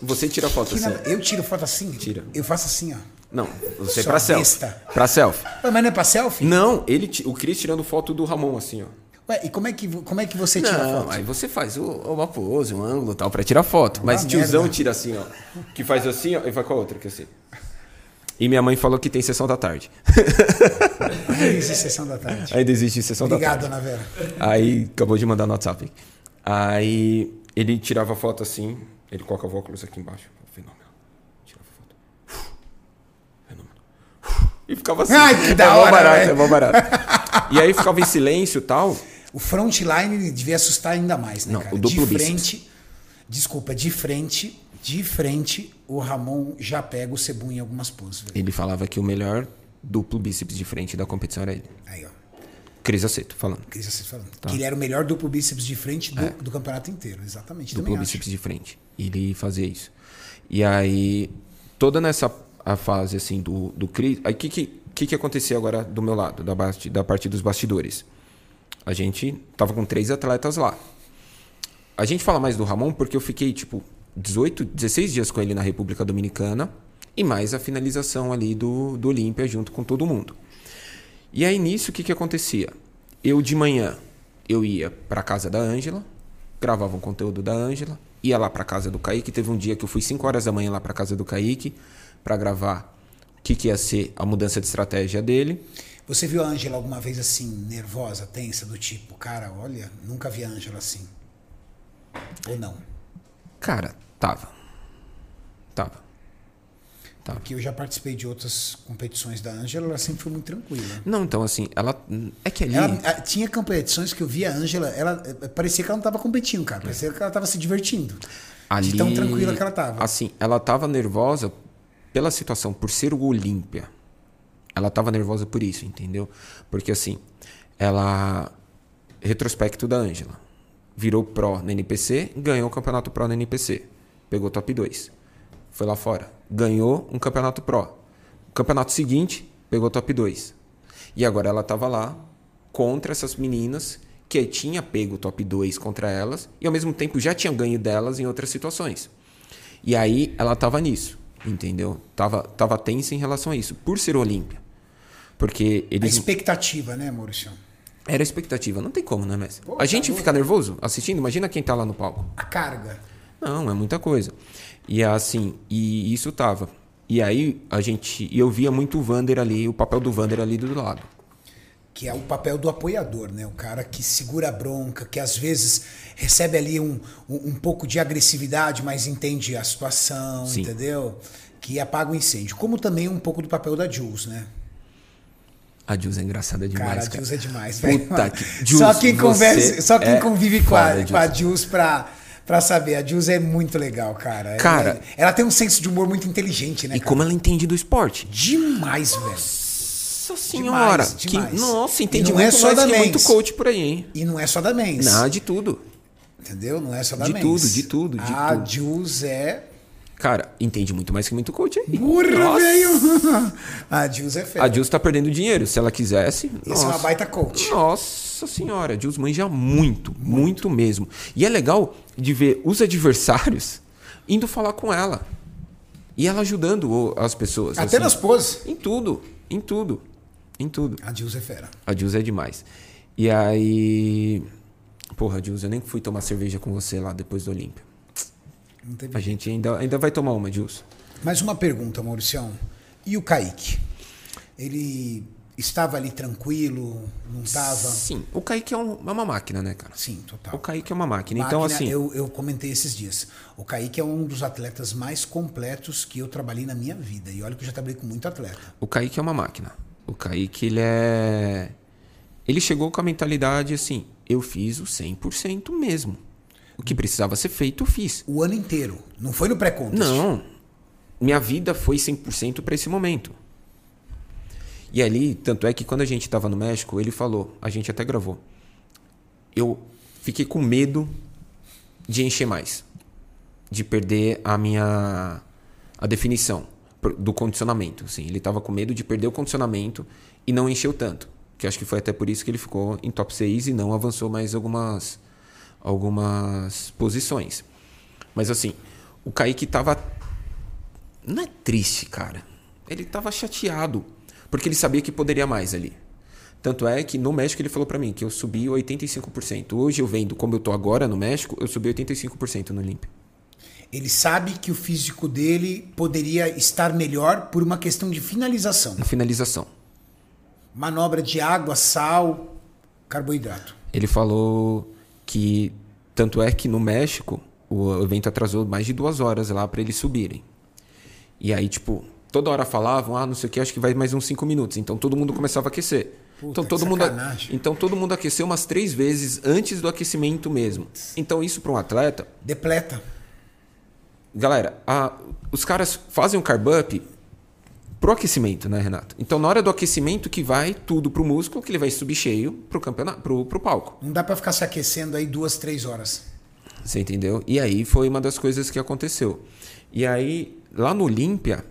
B: Você tira foto
A: Que
B: assim.
A: nada- Eu tiro foto assim?
B: Tira.
A: Eu faço assim, ó.
B: Não, você é
A: Sua
B: pra selfie. Pra selfie.
A: Ué, mas não é pra selfie?
B: Não, ele, o Cris tirando foto do Ramon, assim, ó.
A: Ué, e como é que, como é que você tira
B: Não,
A: foto?
B: aí você faz o, uma pose, um ângulo e tal, pra tirar foto. Mas
A: Uma
B: tiozão
A: merda.
B: tira assim, ó. Que faz assim, ó, e vai com a outra, que assim. E minha mãe falou que tem sessão da tarde. *laughs*
A: Ainda existe sessão da tarde.
B: Ainda existe sessão
A: Obrigado,
B: da tarde.
A: dona Vera.
B: Aí acabou de mandar no WhatsApp. Aí ele tirava foto assim, ele colocava o óculos aqui embaixo. Fenômeno. Tirava foto. Fenômeno. E ficava assim.
A: Ai, que da
B: é
A: hora,
B: barato,
A: velho.
B: é mó barato. E aí ficava em silêncio e tal.
A: O frontline devia assustar ainda mais, né,
B: Não,
A: cara?
B: o duplo
A: de
B: bíceps.
A: frente, desculpa, de frente, de frente, o Ramon já pega o Cebum em algumas poses. velho.
B: Ele falava que o melhor duplo bíceps de frente da competição era ele.
A: Aí, ó.
B: Cris Aceto falando.
A: Cris vocês falando.
B: Tá.
A: Que ele era o melhor duplo bíceps de frente do, do campeonato inteiro. Exatamente.
B: duplo bíceps
A: acho.
B: de frente. Ele fazia isso. E aí, toda nessa a fase assim do, do Cris. Aí o que, que, que, que acontecia agora do meu lado, da, basti, da parte dos bastidores? A gente tava com três atletas lá. A gente fala mais do Ramon porque eu fiquei, tipo, 18, 16 dias com ele na República Dominicana e mais a finalização ali do, do Olímpia junto com todo mundo. E aí nisso, o que, que acontecia? Eu de manhã, eu ia para casa da Ângela, gravava um conteúdo da Ângela, ia lá para casa do Kaique. Teve um dia que eu fui 5 horas da manhã lá para casa do Kaique para gravar o que, que ia ser a mudança de estratégia dele.
A: Você viu a Ângela alguma vez assim, nervosa, tensa, do tipo, cara, olha, nunca vi a Ângela assim. Ou não?
B: Cara, tava. Tava. Tava.
A: Porque eu já participei de outras competições da Ângela, ela sempre foi muito tranquila.
B: Não, então assim, ela. É que ali.
A: Ela, a- tinha competições que eu via a Ângela, ela eh, parecia que ela não estava competindo, cara. Parecia que ela estava se divertindo.
B: ali
A: De tão tranquila que ela tava.
B: Assim, ela tava nervosa pela situação, por ser o Olímpia. Ela tava nervosa por isso, entendeu? Porque assim, ela. Retrospecto da Ângela. Virou pró na NPC, ganhou o campeonato pró na NPC. Pegou top 2. Foi lá fora. Ganhou um campeonato pró. O campeonato seguinte, pegou top 2. E agora ela tava lá contra essas meninas que tinha pego o top 2 contra elas e ao mesmo tempo já tinha ganho delas em outras situações. E aí ela tava nisso, entendeu? Tava, tava tensa em relação a isso, por ser Olímpia. Porque
A: A
B: eles.
A: expectativa, né, Maurício?
B: Era expectativa, não tem como, né, Messi?
A: Pô,
B: a
A: tá
B: gente
A: louco.
B: fica nervoso assistindo, imagina quem tá lá no palco.
A: A carga.
B: Não, é muita coisa. E assim, e isso tava. E aí a gente. E eu via muito o Vander ali, o papel do Vander ali do lado.
A: que é o papel do apoiador, né? O cara que segura a bronca, que às vezes recebe ali um, um, um pouco de agressividade, mas entende a situação,
B: Sim.
A: entendeu? Que apaga o incêndio. Como também um pouco do papel da Jules, né?
B: A Jules é engraçada demais.
A: Cara,
B: Cara,
A: a Jules é demais,
B: Puta que-
A: só
B: Jules,
A: quem
B: você
A: conversa, só quem
B: é
A: convive com a, com a.
B: Jules
A: pra, pra saber. A Jules é muito legal, cara.
B: Cara-
A: ela, ela tem um senso de humor muito inteligente, né?
B: E
A: cara?
B: como ela entende do esporte.
A: Demais, velho.
B: Nossa senhora.
A: Demais,
B: que,
A: demais.
B: nossa, entende
A: não é
B: muito
A: só
B: mais
A: da
B: que muito
A: Men's.
B: coach por aí, hein?
A: E não é só da Men's.
B: Não, de tudo.
A: Entendeu? Não é só da
B: De
A: Men's.
B: tudo, de tudo, de
A: a
B: tudo.
A: Jules é
B: Cara, entende muito mais que muito coach aí.
A: Burra, velho! *laughs* A Jules é fera.
B: A Jules tá perdendo dinheiro. Se ela quisesse.
A: Esse é uma baita coach.
B: Nossa senhora, a Jules manja muito, muito, mesmo. E é legal de ver os adversários indo falar com ela. E ela ajudando as pessoas.
A: Até
B: assim.
A: nas poses.
B: Em tudo, em tudo, em tudo.
A: A Jules é fera.
B: A Jules é demais. E aí. Porra, Jules, eu nem fui tomar cerveja com você lá depois do Olímpia. A gente ainda, ainda vai tomar uma, Jules.
A: Mais uma pergunta, Mauricião. E o Kaique? Ele estava ali tranquilo? Não estava?
B: Sim, o Kaique é, um- é uma máquina, né, cara?
A: Sim, total.
B: O Kaique é uma máquina. Então,
A: Máquina,
B: assim.
A: Eu, eu comentei esses dias. O Kaique é um dos atletas mais completos que eu trabalhei na minha vida. E olha que eu já trabalhei com muito atleta.
B: O Kaique é uma máquina. O Kaique, ele é. Ele chegou com a mentalidade assim: eu fiz o 100% mesmo. O que precisava ser feito, eu fiz.
A: O ano inteiro. Não foi no pré-contest.
B: Não. Minha vida foi 100% para esse momento. E ali, tanto é que quando a gente estava no México, ele falou, a gente até gravou. Eu fiquei com medo de encher mais, de perder a minha a definição do condicionamento, assim. Ele estava com medo de perder o condicionamento e não encheu tanto, que acho que foi até por isso que ele ficou em top 6 e não avançou mais algumas algumas posições. Mas assim, o Kaique tava não é triste, cara. Ele tava chateado, porque ele sabia que poderia mais ali. Tanto é que no México ele falou pra mim que eu subi 85%. Hoje eu vendo como eu tô agora no México, eu subi 85% no Olímpia.
A: Ele sabe que o físico dele poderia estar melhor por uma questão de finalização.
B: Na finalização.
A: Manobra de água, sal, carboidrato.
B: Ele falou que tanto é que no México o evento atrasou mais de duas horas lá pra eles subirem. E aí, tipo, toda hora falavam, ah, não sei o que, acho que vai mais uns cinco minutos. Então todo mundo começava a aquecer.
A: Puta,
B: então todo mundo, então todo mundo aqueceu umas três vezes antes do aquecimento mesmo. Então isso para um atleta,
A: Depleta.
B: galera, a- os caras fazem o carb up pro aquecimento, né, Renato? Então na hora do aquecimento que vai tudo pro músculo, que ele vai subir cheio pro campeonato, pro, pro palco.
A: Não dá pra ficar se aquecendo aí duas, três horas.
B: Você entendeu? E aí foi uma das coisas que aconteceu. E aí, lá no Olímpia,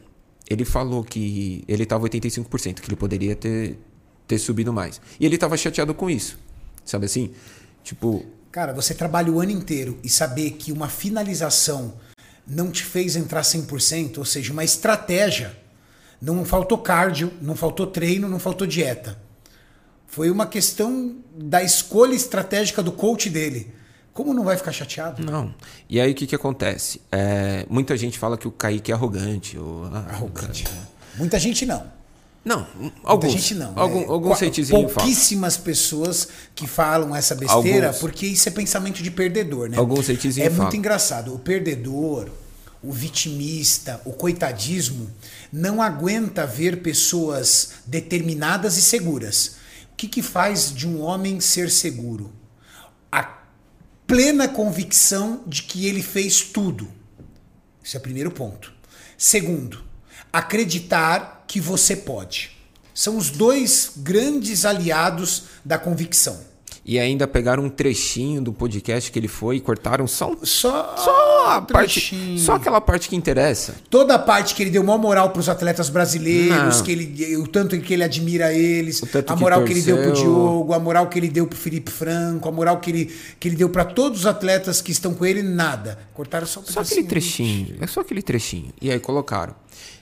B: ele falou que ele estava 85%, que ele poderia ter, ter subido mais. E ele estava chateado com isso. Sabe assim? Tipo,
A: Cara, você trabalha o ano inteiro e saber que uma finalização não te fez entrar 100%, ou seja, uma estratégia. Não faltou cardio, não faltou treino, não faltou dieta. Foi uma questão da escolha estratégica do coach dele. Como não vai ficar chateado?
B: não. E aí o que, que acontece? É, muita gente fala que o Kaique é arrogante. Ou, ah,
A: Arrogante. Muita gente não.
B: Não,
A: Muita
B: alguns.
A: gente não.
B: Algum,
A: É,
B: falam.
A: Pouquíssimas pessoas que falam essa besteira,
B: Alguns.
A: porque isso é pensamento de perdedor, né?
B: Alguns hatezinhos
A: É muito
B: falam.
A: engraçado. O perdedor, o vitimista, o coitadismo não aguenta ver pessoas determinadas e seguras. O que, que faz de um homem ser seguro? Plena convicção de que ele fez tudo. Esse é o primeiro ponto. Segundo, acreditar que você pode. São os dois grandes aliados da convicção.
B: E ainda pegaram um trechinho do podcast que ele foi e cortaram só, um-
A: Só,
B: só a parte. Só aquela parte que interessa.
A: Toda a parte que ele deu maior moral para os atletas brasileiros,
B: Não.
A: que ele, o tanto que ele admira eles, a
B: que
A: moral que, ele deu pro. Diogo, a moral que ele deu pro Felipe Franco, a moral que ele, que ele deu para todos os atletas que estão com ele, nada. Cortaram só um
B: Só aquele trechinho. É só aquele trechinho. E aí colocaram.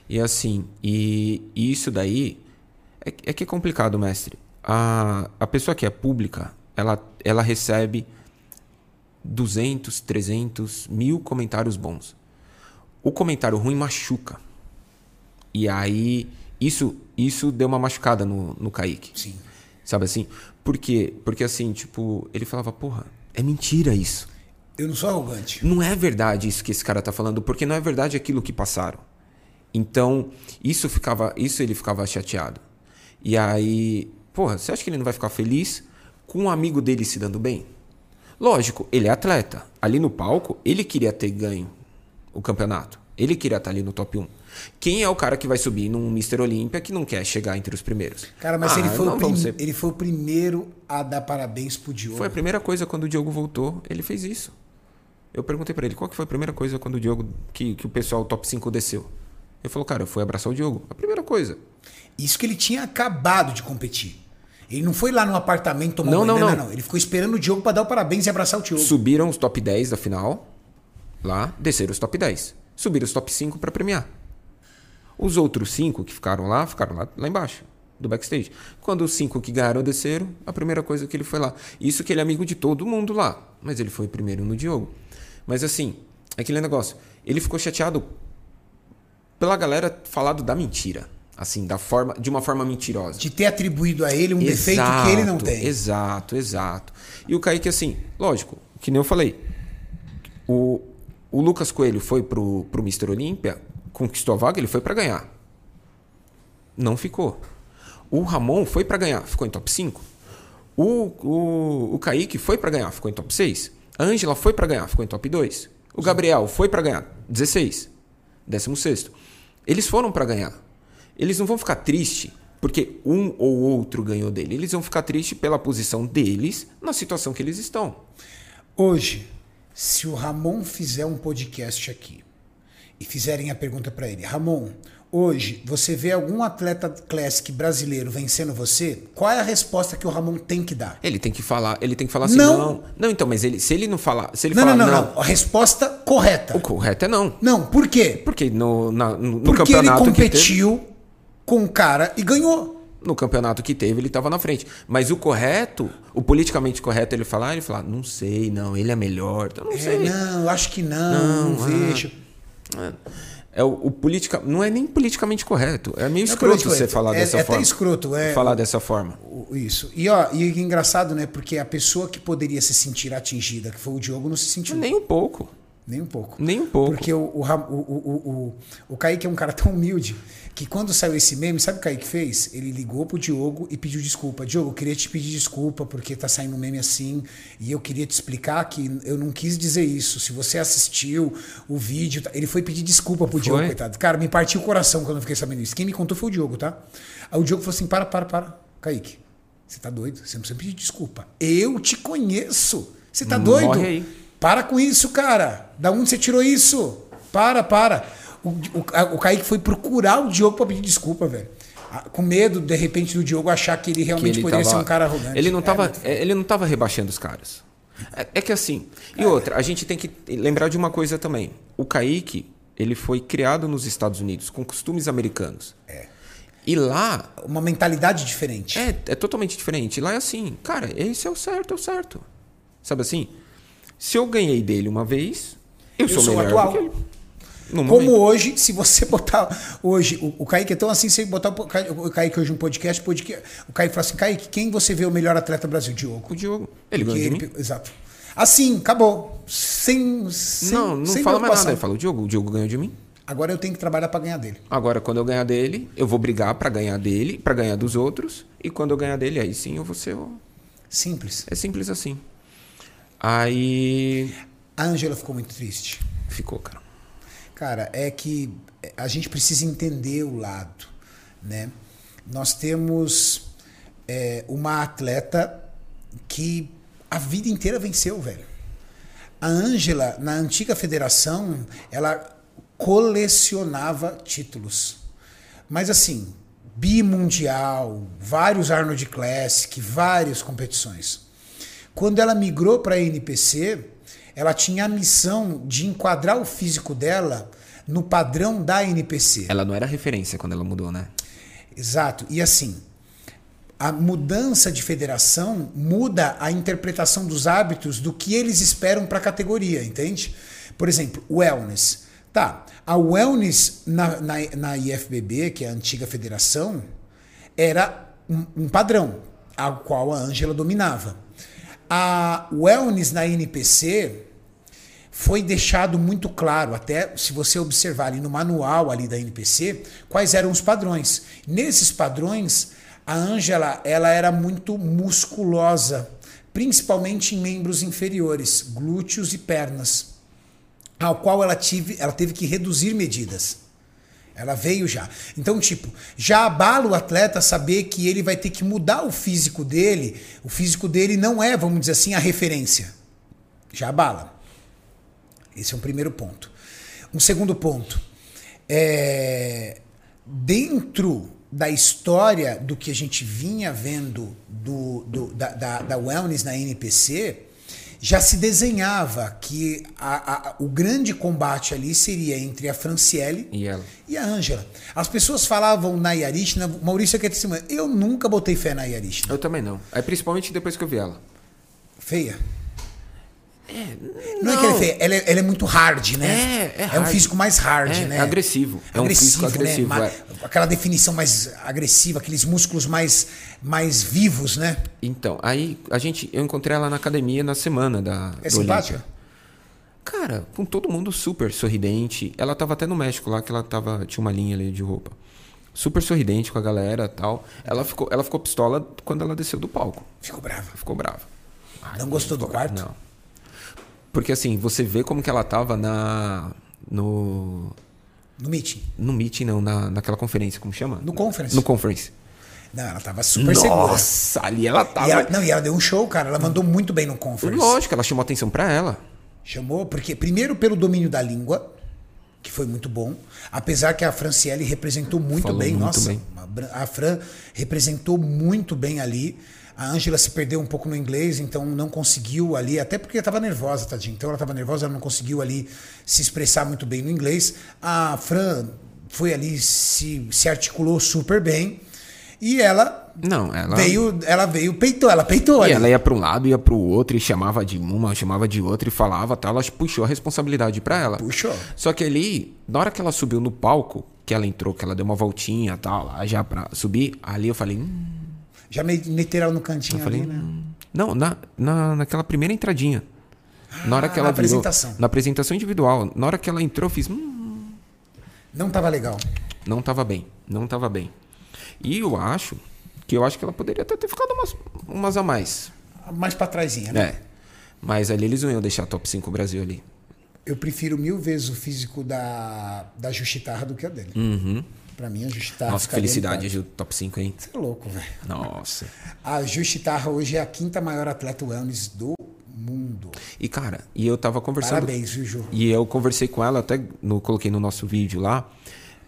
B: E assim, e, e isso daí é, é que é complicado, mestre. A, a pessoa que é pública, ela, ela recebe 200, 300, mil comentários bons. O comentário ruim machuca. E aí, isso, isso deu uma machucada no, no Kaique.
A: Sim.
B: Sabe assim? Por quê? Porque assim, tipo, ele falava, porra, é mentira isso.
A: Eu não sou arrogante.
B: Não é verdade isso que esse cara tá falando, porque não é verdade aquilo que passaram. Então, isso ficava, isso ele ficava chateado. E aí, porra, você acha que ele não vai ficar feliz com um amigo dele se dando bem? Lógico, ele é atleta. Ali no palco, ele queria ter ganho o campeonato. Ele queria estar ali no top 1. Quem é o cara que vai subir num Mr. Olímpia que não quer chegar entre os primeiros?
A: Cara, mas
B: Ah,
A: ele, foi o
B: não ser-
A: ele foi o primeiro a dar parabéns pro Diogo.
B: Foi a primeira coisa quando o Diogo voltou, ele fez isso. Eu perguntei pra ele qual que foi a primeira coisa quando o Diogo, que, que o pessoal top 5 desceu. Ele falou, cara, eu fui abraçar o Diogo. A primeira coisa.
A: Isso que ele tinha acabado de competir. Ele não foi lá no apartamento tomar
B: Não,
A: banho,
B: não, não.
A: Ele ficou esperando o Diogo pra dar o parabéns e abraçar o Diogo.
B: Subiram os top 10 da final, lá, desceram os top 10. Subiram os top 5 pra premiar. Os outros 5 que ficaram lá, ficaram lá, lá embaixo, do backstage. Quando os 5 que ganharam desceram, a primeira coisa que ele foi lá. Isso que ele é amigo de todo mundo lá. Mas ele foi primeiro no Diogo. Mas assim, aquele negócio. Ele ficou chateado pela galera falado da mentira. Assim, da forma, de uma forma mentirosa.
A: De ter atribuído a ele um defeito que ele não tem.
B: Exato, exato. E o Kaique, assim, lógico, que nem eu falei. O, o Lucas Coelho foi pro, pro Mr. Olímpia, conquistou a vaga, ele foi pra ganhar. Não ficou. O Ramon foi pra ganhar, ficou em top 5. O, o, o Kaique foi pra ganhar, ficou em top 6. A Ângela foi pra ganhar, ficou em top 2. O Gabriel foi pra ganhar, 16. 16. Eles foram pra ganhar. Eles não vão ficar tristes porque um ou outro ganhou dele. Eles vão ficar tristes pela posição deles na situação que eles estão.
A: Hoje, se o Ramon fizer um podcast aqui e fizerem a pergunta pra ele, Ramon, hoje você vê algum atleta classic brasileiro vencendo você? Qual é a resposta que o Ramon tem que dar?
B: Ele tem que falar, ele tem que falar assim,
A: Não.
B: não. Não, então, mas ele, se ele não falar, se ele
A: Não,
B: falar
A: não, não, não, A resposta correta.
B: o correto é não.
A: Não, por quê?
B: Porque no, na- no,
A: Porque ele
B: campeonato que teve,
A: competiu com o cara e ganhou.
B: no campeonato que teve, ele estava na frente. Mas o correto, o politicamente correto, ele falar, ele falar, não sei, não, ele é melhor, eu não
A: É,
B: sei.
A: não, acho que não, não,
B: Não,
A: vejo.
B: É o, o politica, não é nem politicamente correto, é meio
A: é
B: escroto
A: politicamente
B: você falar
A: É-
B: dessa
A: é até
B: forma.
A: escroto, é.
B: Falar dessa forma.
A: Isso. E ó, e é engraçado, né? Porque a pessoa que poderia se sentir atingida, que foi o Diogo, não se sentiu.
B: Nem um pouco.
A: Nem um pouco.
B: Nem um pouco.
A: Porque o, o, o, o, o, o Kaique é um cara tão humilde que quando saiu esse meme, sabe o que o Kaique fez? Ele ligou pro Diogo e pediu desculpa. Diogo, eu queria te pedir desculpa porque tá saindo um meme assim e eu queria te explicar que eu não quis dizer isso. Se você assistiu o vídeo, tá- ele foi pedir desculpa pro Diogo, coitado. Cara, me partiu o coração quando eu fiquei sabendo isso. Quem me contou foi o Diogo, tá? Aí o Diogo falou assim: para, para, para. Kaique, você tá doido? Você não precisa pedir desculpa. Eu te conheço. Você tá
B: Morre
A: doido?
B: aí.
A: Para com isso, cara. Da onde você tirou isso? Para, para. O, o, Kaique foi procurar o Diogo pra pedir desculpa, velho. Com medo, de repente, do Diogo achar que ele
B: que
A: realmente
B: ele
A: poderia
B: tava-
A: ser um cara arrogante.
B: Ele não
A: É,
B: tava,
A: muito foda.
B: é, ele não tava rebaixando os caras. É, é que assim. E outra, a gente tem que lembrar de uma coisa também. O Kaique, ele foi criado nos Estados Unidos com costumes americanos.
A: É.
B: E lá
A: Uma mentalidade diferente.
B: é, é totalmente diferente. Lá é assim, cara, esse é o certo, é o certo. Sabe assim? Se eu ganhei dele uma vez, eu,
A: Eu
B: sou,
A: sou o
B: melhor
A: atual.
B: do que ele. No
A: Como
B: momento.
A: hoje, se você *laughs* botar. Hoje, o, o Kaique é tão assim, se você botar o o Kaique hoje no podcast, podcast, o Kaique fala assim: Kaique, quem você vê o melhor atleta do Brasil? Diogo.
B: O Diogo. Ele ganhou de
A: ele-
B: mim.
A: Exato. Assim, acabou. Sem. sem
B: Não, não
A: sem
B: fala mais nada. Ele fala, o Diogo, o Diogo ganhou de mim.
A: Agora eu tenho que trabalhar pra ganhar dele.
B: Agora, quando eu ganhar dele, eu vou brigar pra ganhar dele, pra ganhar dos outros. E quando eu ganhar dele, aí sim eu vou ser. o-
A: Simples.
B: É simples assim. Aí.
A: A Ângela ficou muito triste.
B: Ficou, cara.
A: Cara, é que a gente precisa entender o lado, né? Nós temos é, uma atleta que a vida inteira venceu, velho. A Ângela, na antiga federação, ela colecionava títulos. Mas assim, bimundial, vários Arnold Classic, várias competições. Quando ela migrou para a NPC, ela tinha a missão de enquadrar o físico dela no padrão da NPC.
B: Ela não era referência quando ela mudou, né?
A: Exato. E assim, a mudança de federação muda a interpretação dos hábitos do que eles esperam para a categoria, entende? Por exemplo, wellness. Tá, a wellness na, na, na IFBB, que é a antiga federação, era um, um padrão, ao qual a Ângela dominava. A wellness na NPC foi deixado muito claro, até se você observar ali no manual ali da NPC, quais eram os padrões. Nesses padrões, a Ângela ela era muito musculosa, principalmente em membros inferiores, glúteos e pernas, ao qual ela, tive, ela teve que reduzir medidas. Ela veio já. Então, tipo, já abala o atleta saber que ele vai ter que mudar o físico dele. O físico dele não é, vamos dizer assim, a referência. Já abala. Esse é um primeiro ponto. Um segundo ponto. É, dentro da história do que a gente vinha vendo do, do- da, da, da Wellness na NPC, já se desenhava que a- a- o grande combate ali seria entre a Franciele
B: E ela.
A: e a Ângela. As pessoas falavam na Yarishna, Maurício aqui de eu nunca botei fé na Yarishna.
B: Eu também não. É principalmente depois que eu vi ela.
A: Feia. Não, é que ela é feia, ela é, ela é muito hard, né?
B: É, é
A: um
B: hard.
A: físico mais hard,
B: É,
A: né?
B: é agressivo. É um físico agressivo,
A: Né? Ma-
B: é.
A: Aquela definição mais agressiva, aqueles músculos mais, mais vivos, né?
B: Então, aí a gente, eu encontrei ela na academia na semana da.
A: É simpática?
B: Olímpia. Cara, com todo mundo super sorridente. Ela tava até no México lá, que ela tava, tinha uma linha ali de roupa. Super sorridente com a galera tal. Ela ficou, ela ficou pistola quando ela desceu do palco.
A: Ficou brava.
B: Ficou brava. Ai,
A: Não gostou do quarto?
B: Não. Porque assim, você vê como que ela tava na. No.
A: No meeting.
B: No meeting, não, na, naquela conferência, como chama?
A: No conference.
B: No conference.
A: Não, ela tava super segura.
B: Nossa, ali ela tava.
A: E ela, não, e ela deu um show, cara. Ela mandou muito bem no conference.
B: Lógico, ela chamou atenção pra ela.
A: Chamou, porque primeiro pelo domínio da língua, que foi muito bom. Apesar que a Franciele representou muito
B: Falou
A: bem.
B: muito
A: Nossa,
B: bem.
A: a Fran representou muito bem ali. A Ângela se perdeu um pouco no inglês, então não conseguiu ali, até porque estava nervosa, tadinha. Então ela estava nervosa, ela não conseguiu ali se expressar muito bem no inglês. A Fran foi ali, se, se articulou super bem. E ela
B: Não, ela.
A: veio, ela veio, peitou, ela peitou
B: E
A: ali.
B: ela ia para um lado, ia para o outro, e chamava de uma, chamava de outra, e falava tal. Ela puxou a responsabilidade para ela.
A: Puxou.
B: Só que ali, na hora que ela subiu no palco, que ela entrou, que ela deu uma voltinha tal, lá já pra subir, ali eu falei. Hum,
A: Já me- meteram no cantinho
B: eu falei
A: ali, né?
B: hum. Não, na, na, naquela primeira entradinha. Na hora que
A: Ah,
B: ela
A: na
B: virou-
A: apresentação.
B: Na apresentação individual. Na hora que ela entrou, eu fiz. Hum,
A: Não tava legal.
B: não tava bem. Não tava bem. E eu acho que eu acho que ela poderia até ter ficado umas, umas a mais.
A: Mais pra trásinha, né?
B: É. Mas ali eles não iam deixar top 5 Brasil ali.
A: Eu prefiro mil vezes o físico da, da Justitarra do que a dele.
B: Uhum.
A: Pra mim, a Justitarra.
B: Nossa, felicidade, Gil, top 5, hein?
A: Você é louco, velho.
B: Nossa.
A: A Justitarra hoje é a quinta maior atleta wellness do mundo.
B: E cara, e eu tava conversando.
A: Parabéns, viu, Ju?
B: E eu conversei com ela, até no, coloquei no nosso vídeo lá.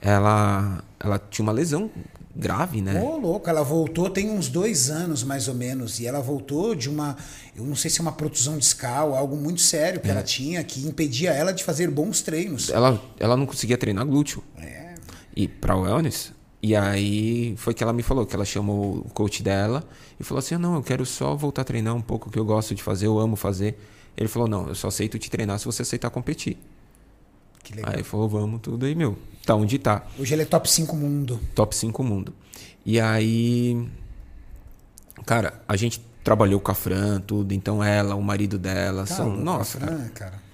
B: Ela, ela tinha uma lesão grave, né?
A: Ô, louco, ela voltou tem uns dois anos, mais ou menos. E ela voltou de uma. Eu não sei se é uma protusão discal, algo muito sério
B: É.
A: que ela tinha, que impedia ela de fazer bons treinos.
B: Ela, ela não conseguia treinar glúteo.
A: É.
B: E pra wellness. E aí foi que ela me falou, que ela chamou o coach dela e falou assim: não, eu quero só voltar a treinar um pouco que eu gosto de fazer, eu amo fazer. Ele falou: não, eu só aceito te treinar se você aceitar competir.
A: Que legal.
B: Aí falou: vamos, tudo aí, meu. Tá onde tá?
A: Hoje ele é top 5 mundo.
B: top 5 mundo. E aí, cara, a gente trabalhou com a Fran, tudo, então ela, o marido dela, são, nossa,
A: a
B: cara,
A: Fran, cara.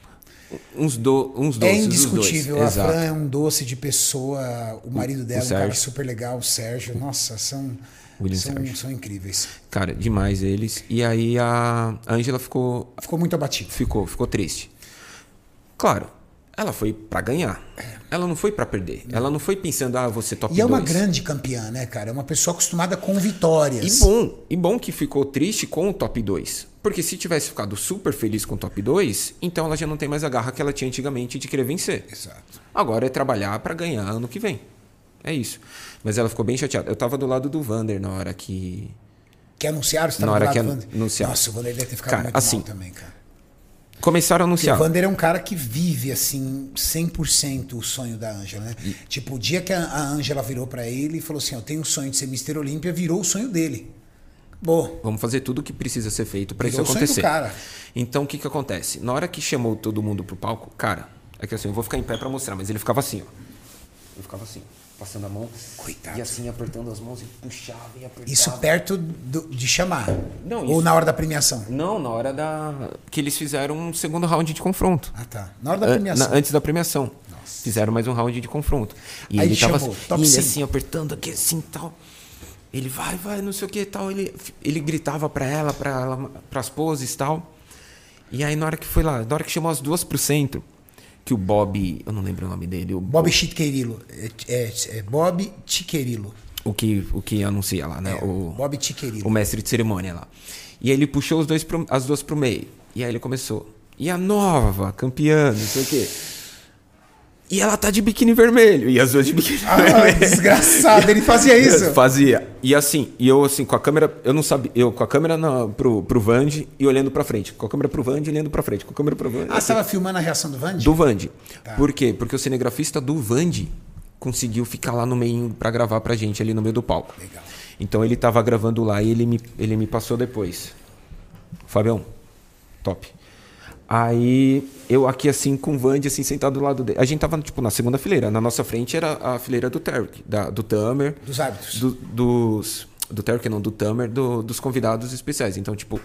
B: Uns, do, uns doces,
A: É indiscutível.
B: dois.
A: A
B: Exato.
A: Fran é um doce de pessoa. O marido dela é um cara super legal, o Sérgio. Nossa, são,
B: William
A: são,
B: Sérgio.
A: são incríveis.
B: Cara, demais eles. E aí a Ângela ficou,
A: Ficou muito abatido.
B: ficou, ficou triste. Claro, ela foi pra ganhar. Ela não foi pra perder. Ela não foi pensando, ah, você top
A: E é uma
B: 2.
A: grande campeã, né, cara? É uma pessoa acostumada com vitórias.
B: E bom, e bom que ficou triste com o top 2. Porque se tivesse ficado super feliz com o top 2, então ela já não tem mais a garra que ela tinha antigamente de querer vencer.
A: Exato.
B: Agora é trabalhar pra ganhar ano que vem. É isso. Mas ela ficou bem chateada. Eu tava do lado do Vander na hora que.
A: Que anunciaram? Você tava
B: Na hora
A: do
B: que
A: Vander?
B: anunciaram.
A: Nossa, o Vander deve ter ficado
B: Cara,
A: muito
B: assim,
A: mal também, cara.
B: Começaram a
A: Porque o
B: anunciar.
A: Vander é um cara que vive, assim, 100% o sonho da Ângela, né? Tipo, o dia que a Ângela virou pra ele e falou assim, eu tenho o sonho de ser Mister Olímpia, virou o sonho dele. Acabou.
B: Vamos fazer tudo o que precisa ser feito pra isso
A: do
B: acontecer. Então o que que acontece? Na hora que chamou todo mundo pro palco, cara, é que assim, eu vou ficar em pé pra mostrar, mas ele ficava assim, ó. Ele ficava assim, passando a mão.
A: Coitado.
B: E assim, apertando as mãos e puxava e apertava.
A: Isso perto do- de chamar.
B: Não,
A: Ou
B: isso-
A: na hora da premiação.
B: Não, na hora da. Que eles fizeram um segundo round de confronto.
A: Ah, tá. Na hora da premiação.
B: na- antes da premiação. Fizeram mais um round de confronto. E
A: Aí
B: ele tava
A: chamou,
B: assim,
A: top
B: e ele
A: cinco.
B: assim, apertando aqui assim tal. Ele vai, vai, não sei o que tal. Ele, ele gritava pra ela, pra ela, pras poses tal. E aí na hora que foi lá, na hora que chamou as duas pro centro, que o Bob, eu não lembro o nome dele, o,
A: Bob Tiquerilo. É, é- é Bob Tiquerilo.
B: o que o que anuncia lá, né?
A: É,
B: o,
A: Bob Tiquerilo.
B: o mestre de cerimônia lá. E aí ele puxou os dois pro- as duas pro meio. E aí ele começou. E a nova campeã, não sei o quê. E ela tá de biquíni vermelho. E as duas de biquíni
A: Ah,
B: vermelho.
A: desgraçado, ele fazia *laughs* isso.
B: Fazia. E assim, e eu assim, com a câmera, eu não sabia, eu com a câmera na, pro, pro Vande e olhando pra frente. Com a câmera pro Vande e olhando pra frente. Com a câmera pro Vande.
A: Ah, você tava filmando a reação do Vande?
B: Do Vande.
A: Tá.
B: Por quê? Porque o cinegrafista do Vande conseguiu ficar lá no meio pra gravar pra gente, ali no meio do palco.
A: Legal.
B: Então ele tava gravando lá e ele me, ele me passou depois. Fabião, top. Aí eu aqui assim com o Vande assim sentado do lado dele. A gente tava tipo na segunda fileira. Na nossa frente era a fileira do Terry, do Tamer,
A: Dos árbitros.
B: do, dos do Terry não, do Tamer, do- dos convidados especiais. Então, tipo,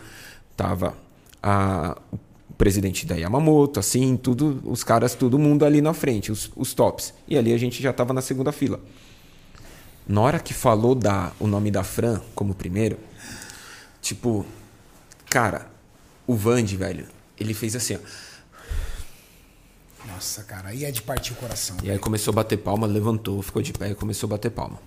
B: tava a, o presidente da Yamamoto, assim, tudo, os caras, todo mundo ali na frente, os, os tops. E ali a gente já tava na segunda fila. Na hora que falou da, o nome da Fran como primeiro, tipo, cara, o Vande, velho, ele fez assim, ó.
A: Nossa, cara, aí é de partir o coração.
B: E aí começou a bater palma, levantou, ficou de pé e começou a bater palma.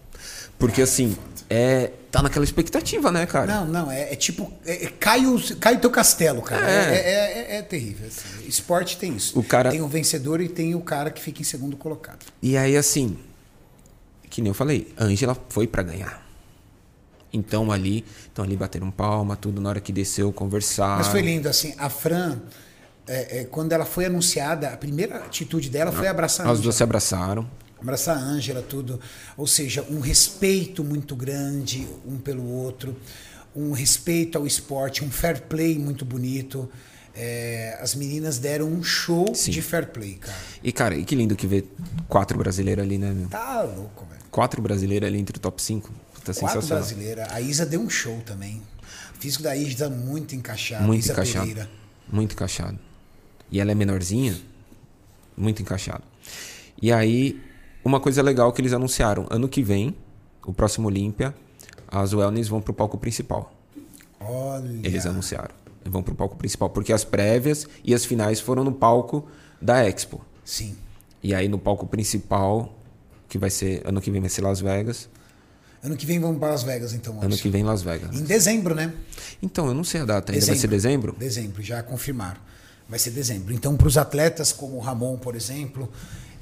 B: Porque assim, é, tá naquela expectativa, né, cara?
A: Não, não, é, é tipo. é- é- cai, o, cai o teu castelo, cara. É,
B: É.
A: é- é- é terrível. assim. Esporte tem isso.
B: O cara-
A: Tem o vencedor e tem o cara que fica em segundo colocado.
B: E aí, assim, que nem eu falei, a Ângela foi pra ganhar. Então ali, então ali bateram palma, tudo na hora que desceu, conversaram.
A: Mas foi lindo, assim, a Fran, é, é, quando ela foi anunciada, a primeira atitude dela foi abraçar a
B: As duas se abraçaram.
A: Abraçar a Ângela, tudo. Ou seja, um respeito muito grande um pelo outro, um respeito ao esporte, um fair play muito bonito. É, as meninas deram um show
B: Sim.
A: de fair play, cara.
B: E, cara, e que lindo que ver quatro brasileiros ali, né, meu?
A: Tá louco, velho.
B: Quatro brasileiros ali entre o top 5. Tá
A: Quatro brasileiras. A Isa deu um show também. O físico da Isa muito encaixado.
B: Muito
A: Isa
B: encaixado.
A: Pereira.
B: Muito encaixado. E ela é menorzinha, muito encaixado. E aí, uma coisa legal que eles anunciaram, ano que vem, o próximo Olímpia, as Wellness vão pro palco principal.
A: Olha.
B: Eles anunciaram. Vão pro palco principal, porque as prévias e as finais foram no palco da Expo.
A: Sim.
B: E aí no palco principal, que vai ser ano que vem vai ser Las Vegas,
A: Ano que vem vamos para Las Vegas, então.
B: ano que vem Las Vegas.
A: Em dezembro, né?
B: Então, eu não sei a data ainda, vai ser dezembro?
A: Dezembro, já confirmaram. Vai ser dezembro. Então, para os atletas como o Ramon, por exemplo,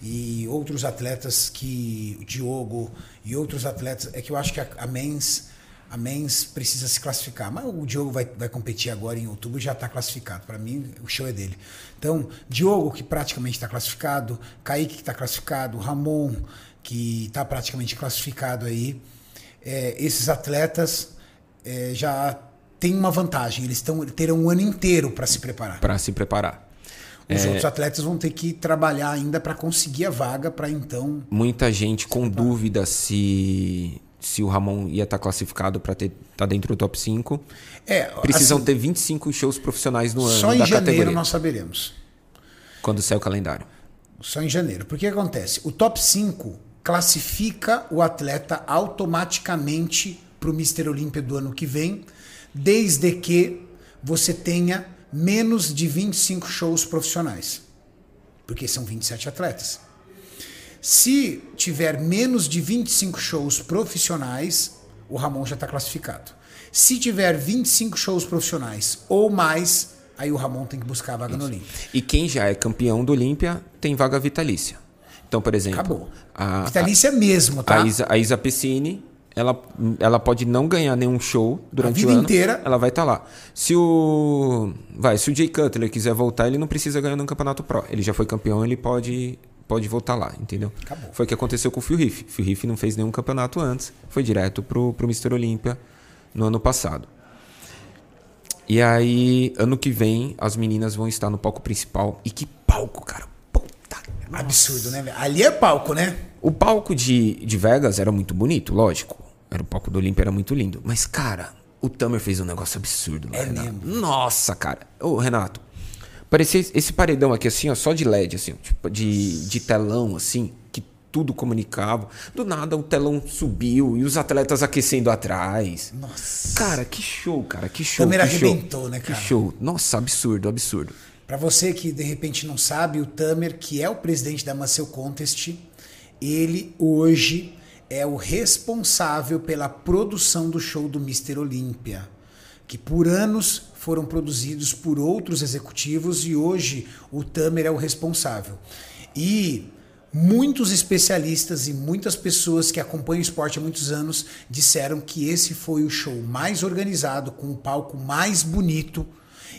A: e outros atletas que. O Diogo e outros atletas. É que eu acho que a, a Mens. A Mens precisa se classificar. Mas o Diogo vai, vai competir agora em outubro já está classificado. Para mim, o show é dele. Então, Diogo, que praticamente está classificado, Kaique, que está classificado, Ramon, que está praticamente classificado aí. É, esses atletas é, já têm uma vantagem. Eles tão, terão um ano inteiro para se preparar.
B: Para se preparar.
A: Os
B: É.
A: outros atletas vão ter que trabalhar ainda para conseguir a vaga para então.
B: Muita gente com dúvida se se o Ramon ia estar classificado para estar tá dentro do top 5.
A: É,
B: Precisam
A: assim,
B: ter 25 shows profissionais no ano
A: só em janeiro
B: categoria,
A: nós saberemos.
B: quando sair o calendário.
A: Só em janeiro. Porque que acontece? O top 5 classifica o atleta automaticamente para o Mr. Olímpia do ano que vem, desde que você tenha menos de 25 shows profissionais. Porque são 27 atletas. Se tiver menos de 25 shows profissionais, o Ramon já está classificado. Se tiver 25 shows profissionais ou mais, aí o Ramon tem que buscar a vaga no Olímpia.
B: E quem já é campeão do Olímpia tem vaga vitalícia. Então, por exemplo,
A: Acabou.
B: a,
A: Vitalícia mesmo, tá?
B: a, Isa, a Isa Pessini, ela, ela pode não ganhar nenhum show durante
A: vida
B: o ano.
A: inteira.
B: Ela vai estar lá. Se o vai, se o Jay Cutler quiser voltar, ele não precisa ganhar no Campeonato Pro. Ele já foi campeão, ele pode pode voltar lá, entendeu?
A: Acabou.
B: Foi o que aconteceu com o Phil Riff. Phil Riff não fez nenhum campeonato antes, foi direto pro pro Mr. Olímpia no ano passado. E aí, ano que vem, as meninas vão estar no palco principal. E que palco, cara. Puta.
A: Absurdo, né? Ali é palco, né?
B: O palco de, de Vegas era muito bonito, lógico. Era o palco do Olímpia era muito lindo. Mas, cara, o Tamer fez um negócio absurdo lá,
A: É
B: Renato.
A: mesmo?
B: Nossa, cara. Ô, Renato, parecia esse paredão aqui, assim, ó, só de LED, assim, ó, tipo, de, de telão, assim, que tudo comunicava. Do nada o telão subiu e os atletas aquecendo atrás.
A: Nossa.
B: Cara, que show, cara, que show.
A: Tamer
B: que show.
A: arrebentou, né, cara?
B: Que show. Nossa, absurdo, absurdo.
A: Para você que de repente não sabe, o Tamer, que é o presidente da Maceu Contest, ele hoje é o responsável pela produção do show do Mr. Olímpia, que por anos foram produzidos por outros executivos e hoje o Tamer é o responsável. E muitos especialistas e muitas pessoas que acompanham o esporte há muitos anos disseram que esse foi o show mais organizado, com o palco mais bonito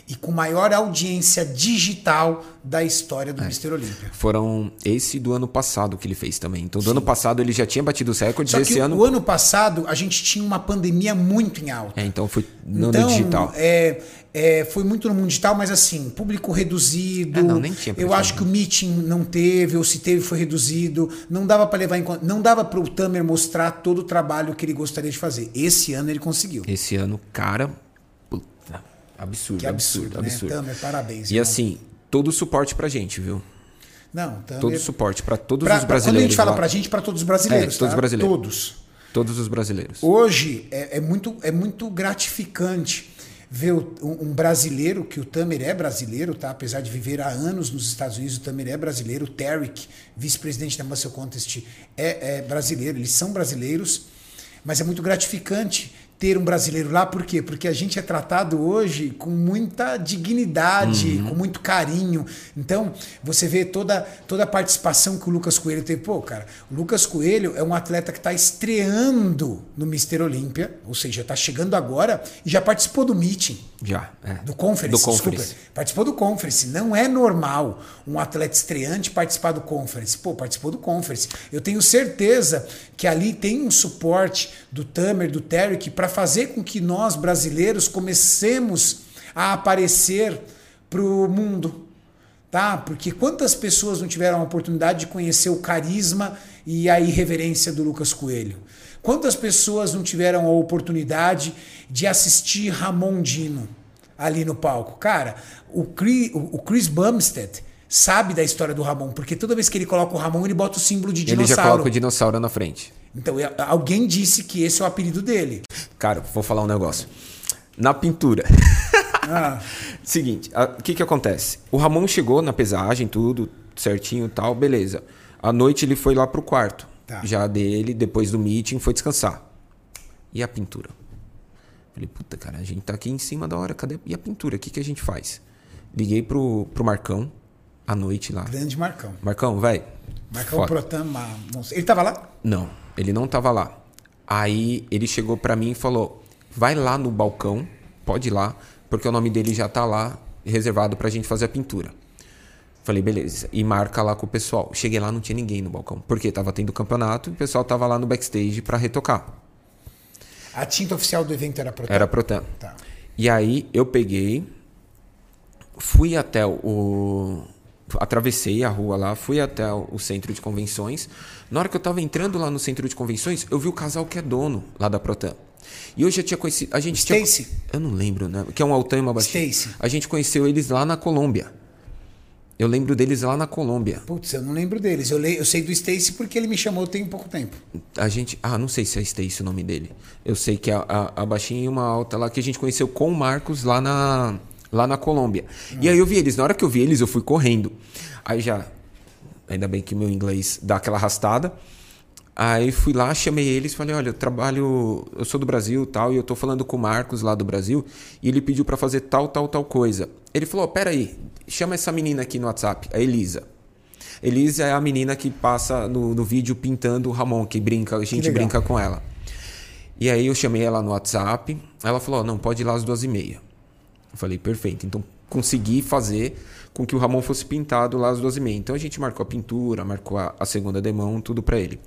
A: e com maior audiência digital da história do é. Mr. Olímpia.
B: Foram esse do ano passado que ele fez também. Então, do Sim. ano passado ele já tinha batido os recordes.
A: Só
B: esse ano.
A: O ano passado a gente tinha uma pandemia muito em alta.
B: É, então foi no então, digital.
A: É, é, foi muito no mundo digital, mas assim, público reduzido. É,
B: não, nem tinha
A: eu acho que o meeting não teve, ou se teve, foi reduzido. Não dava para levar em conta. Não dava para o Tamer mostrar todo o trabalho que ele gostaria de fazer. Esse ano ele conseguiu.
B: Esse ano, cara, Absurdo, que absurdo, absurdo. Né? absurdo.
A: Tamer, parabéns.
B: E irmão. assim, todo o suporte pra gente, viu?
A: Não, Tamer...
B: Todo o suporte para todos pra, os brasileiros. Quando
A: a gente fala lá. pra gente, para todos os brasileiros.
B: É, todos
A: tá?
B: brasileiros.
A: Todos.
B: Todos os brasileiros.
A: Hoje é, é, muito, é muito gratificante ver um, um brasileiro, que o Tamer é brasileiro, tá? apesar de viver há anos nos Estados Unidos, o Tamer é brasileiro. O Tarek, vice-presidente da Muscle Contest, é, é brasileiro. Eles são brasileiros, mas é muito gratificante ter um brasileiro lá, por quê? Porque a gente é tratado hoje com muita dignidade, uhum. com muito carinho. Então, você vê toda, toda a participação que o Lucas Coelho teve. Pô, cara, o Lucas Coelho é um atleta que está estreando no Mister Olímpia, ou seja, está chegando agora e já participou do meeting.
B: Já, é.
A: Do conference,
B: do conference. Desculpa,
A: participou do conference. Não é normal um atleta estreante participar do conference. Pô, participou do conference. Eu tenho certeza que ali tem um suporte do Tamer, do Tarek, para fazer com que nós, brasileiros, comecemos a aparecer para o mundo. Tá? Porque quantas pessoas não tiveram a oportunidade de conhecer o carisma e a irreverência do Lucas Coelho? Quantas pessoas não tiveram a oportunidade de assistir Ramon Dino ali no palco? Cara, o Chris, o Chris Bumstead sabe da história do Ramon, porque toda vez que ele coloca o Ramon, ele bota o símbolo de dinossauro.
B: Ele já coloca o dinossauro na frente.
A: Então, alguém disse que esse é o apelido dele.
B: Cara, vou falar um negócio. Na pintura. Ah. *laughs* Seguinte, o que que acontece? O Ramon chegou na pesagem, tudo certinho tal, beleza. À noite ele foi lá pro quarto. Tá. Já dele, depois do meeting, foi descansar. E a pintura? Falei, puta, cara, a gente tá aqui em cima da hora, cadê? E a pintura? O que, que a gente faz? Liguei pro, pro Marcão, à noite lá.
A: Grande Marcão.
B: Marcão, vai.
A: Marcão Protama. Ele tava lá?
B: Não. Ele não tava lá. Aí ele chegou para mim e falou: vai lá no balcão, pode ir lá, porque o nome dele já tá lá reservado pra gente fazer a pintura. Falei, beleza. E marca lá com o pessoal. Cheguei lá, não tinha ninguém no balcão. Porque tava tendo campeonato e o pessoal tava lá no backstage para retocar.
A: A tinta oficial do evento era Protan?
B: Era Protan. Tá. E aí eu peguei, fui até o. Atravessei a rua lá, fui até o centro de convenções. Na hora que eu tava entrando lá no centro de convenções, eu vi o casal que é dono lá da Protan. E eu já tinha conhecido. A gente
A: Stacy.
B: Tinha, eu não lembro, né? Que é um altão e uma baixinha.
A: Stacy.
B: A gente conheceu eles lá na Colômbia. Eu lembro deles lá na Colômbia.
A: Putz, eu não lembro deles. Eu, le... eu sei do Stacy porque ele me chamou tem pouco tempo.
B: A gente. Ah, não sei se é Stacy o nome dele. Eu sei que a, a, a baixinha e uma alta lá que a gente conheceu com o Marcos lá na, lá na Colômbia. Hum. E aí eu vi eles. Na hora que eu vi eles, eu fui correndo. Aí já Ainda bem que meu inglês dá aquela arrastada. Aí fui lá, chamei eles, falei: "Olha, eu trabalho, eu sou do Brasil, tal, e eu tô falando com o Marcos lá do Brasil, e ele pediu para fazer tal, tal, tal coisa". Ele falou: "Pera aí, chama essa menina aqui no WhatsApp, a Elisa". Elisa é a menina que passa no, no vídeo pintando o Ramon, que brinca, a gente brinca com ela. E aí eu chamei ela no WhatsApp, ela falou: "Não, pode ir lá às duas e meia". Eu falei: "Perfeito". Então consegui fazer com que o Ramon fosse pintado lá às duas e meia. Então a gente marcou a pintura, marcou a, a segunda demão, tudo para ele.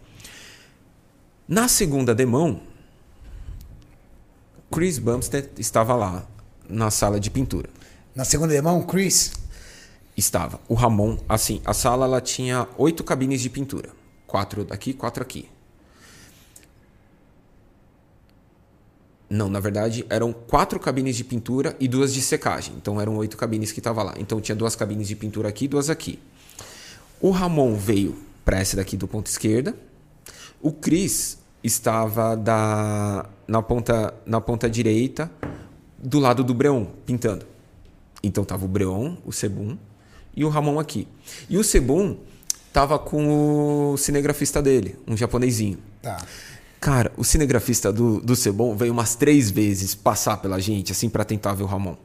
B: Na segunda demão, Chris Bumstead estava lá na sala de pintura.
A: Na segunda demão, Chris?
B: Estava. O Ramon, assim, a sala ela tinha oito cabines de pintura. Quatro daqui, quatro aqui. Não, na verdade eram quatro cabines de pintura e duas de secagem. Então eram oito cabines que estavam lá. Então tinha duas cabines de pintura aqui e duas aqui. O Ramon veio para essa daqui do ponto esquerda. O Cris estava da, na, ponta, na ponta direita, do lado do Breon, pintando. Então tava o Breon, o Sebum e o Ramon aqui. E o Sebum tava com o cinegrafista dele, um japonesinho.
A: Tá.
B: Cara, o cinegrafista do, do Cebon veio umas três vezes passar pela gente, assim, para tentar ver o Ramon.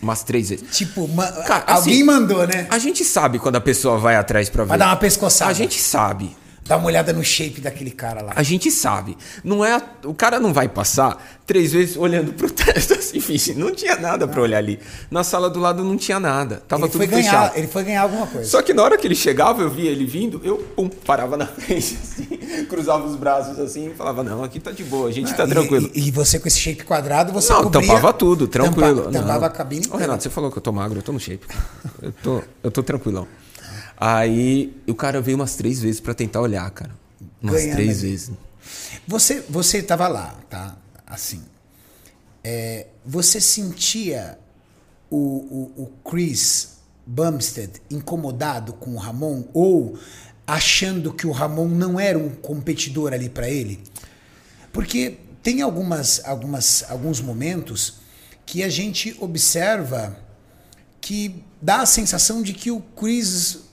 B: Umas três vezes.
A: Tipo, ma-
B: Cara,
A: alguém
B: assim,
A: mandou, né?
B: A gente sabe quando a pessoa vai atrás pra ver.
A: Vai dar uma pescoçada.
B: A gente sabe.
A: Dá uma olhada no shape daquele cara lá.
B: A gente sabe. Não é, o cara não vai passar três vezes olhando pro teto *laughs* assim, não tinha nada pra olhar ali. Na sala do lado não tinha nada. Tava
A: Ele
B: tudo
A: foi, ganhar,
B: fechado.
A: ele foi ganhar alguma coisa.
B: Só que na hora que ele chegava, eu via ele vindo, eu pum, parava na *laughs* frente, assim, cruzava os braços assim e falava: Não, aqui tá de boa, a gente tá
A: E-
B: tranquilo.
A: E, e você com esse shape quadrado, você
B: não,
A: cobria-
B: tampava tudo, tranquilo.
A: Tampa- tampava
B: Não.
A: a cabine
B: Ô. Renato, você falou que eu tô magro, eu tô no shape. Eu tô, eu tô tranquilão. Aí o cara veio umas três vezes pra tentar olhar, cara. Umas
A: Ganhando
B: três vezes.
A: Você, você tava lá, tá? Assim. É, você sentia o, o, o Chris Bumstead incomodado com o Ramon ou achando que o Ramon não era um competidor ali pra ele? Porque tem algumas, algumas, alguns momentos que a gente observa que dá a sensação de que o Chris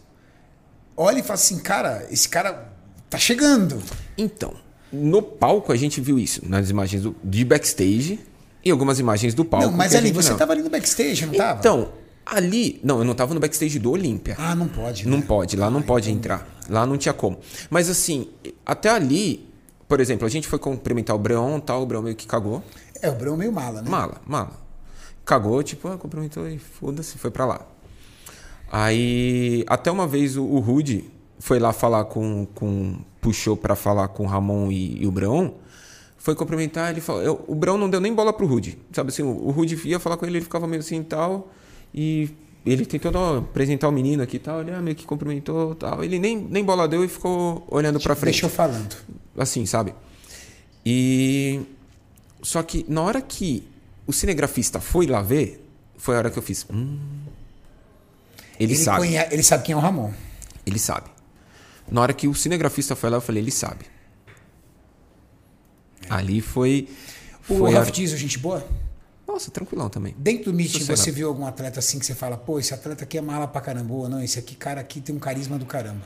A: olha e fala assim, cara, esse cara tá chegando.
B: Então, no palco a gente viu isso, nas imagens do- de backstage e algumas imagens do palco.
A: Não, mas ali, você
B: não.
A: tava ali no backstage, não tava?
B: Então, ali. Não, eu não tava no backstage do Olímpia.
A: Ah, não pode.
B: Não
A: né?
B: pode, lá não pode entrar. Lá não tinha como. Mas assim, até ali, por exemplo, a gente foi cumprimentar o Breon tal, o Breon meio que cagou.
A: É, o Brão meio mala, né?
B: Mala, mala. Cagou, tipo, ah, cumprimentou e foda-se, foi pra lá. Aí, até uma vez o, o Rude foi lá falar com. com puxou pra falar com o Ramon e, e o Breon. Foi cumprimentar, ele falou. eu- o Breon não deu nem bola pro Rude. Sabe assim, o, o Rude ia falar com ele, ele ficava meio assim e tal. E ele tentou ó, apresentar o menino aqui e tal. Ele ah, meio que cumprimentou tal. Ele nem, nem bola deu e ficou olhando pra frente
A: Deixou falando.
B: assim, sabe? E só que na hora que o cinegrafista foi lá ver, foi a hora que eu fiz. Hum, ele, sabe,
A: conhe- ele sabe quem é o Ramon.
B: ele sabe. Na hora que o cinegrafista foi lá, eu falei, ele sabe. Ali foi.
A: O
B: foi a-
A: Ralph Diesel, gente boa?
B: Nossa, tranquilão também.
A: Dentro do meeting,
B: Sossegado.
A: você viu algum atleta assim que você fala, pô, esse atleta aqui é mala pra caramba, ou não, esse aqui, cara aqui tem um carisma do caramba.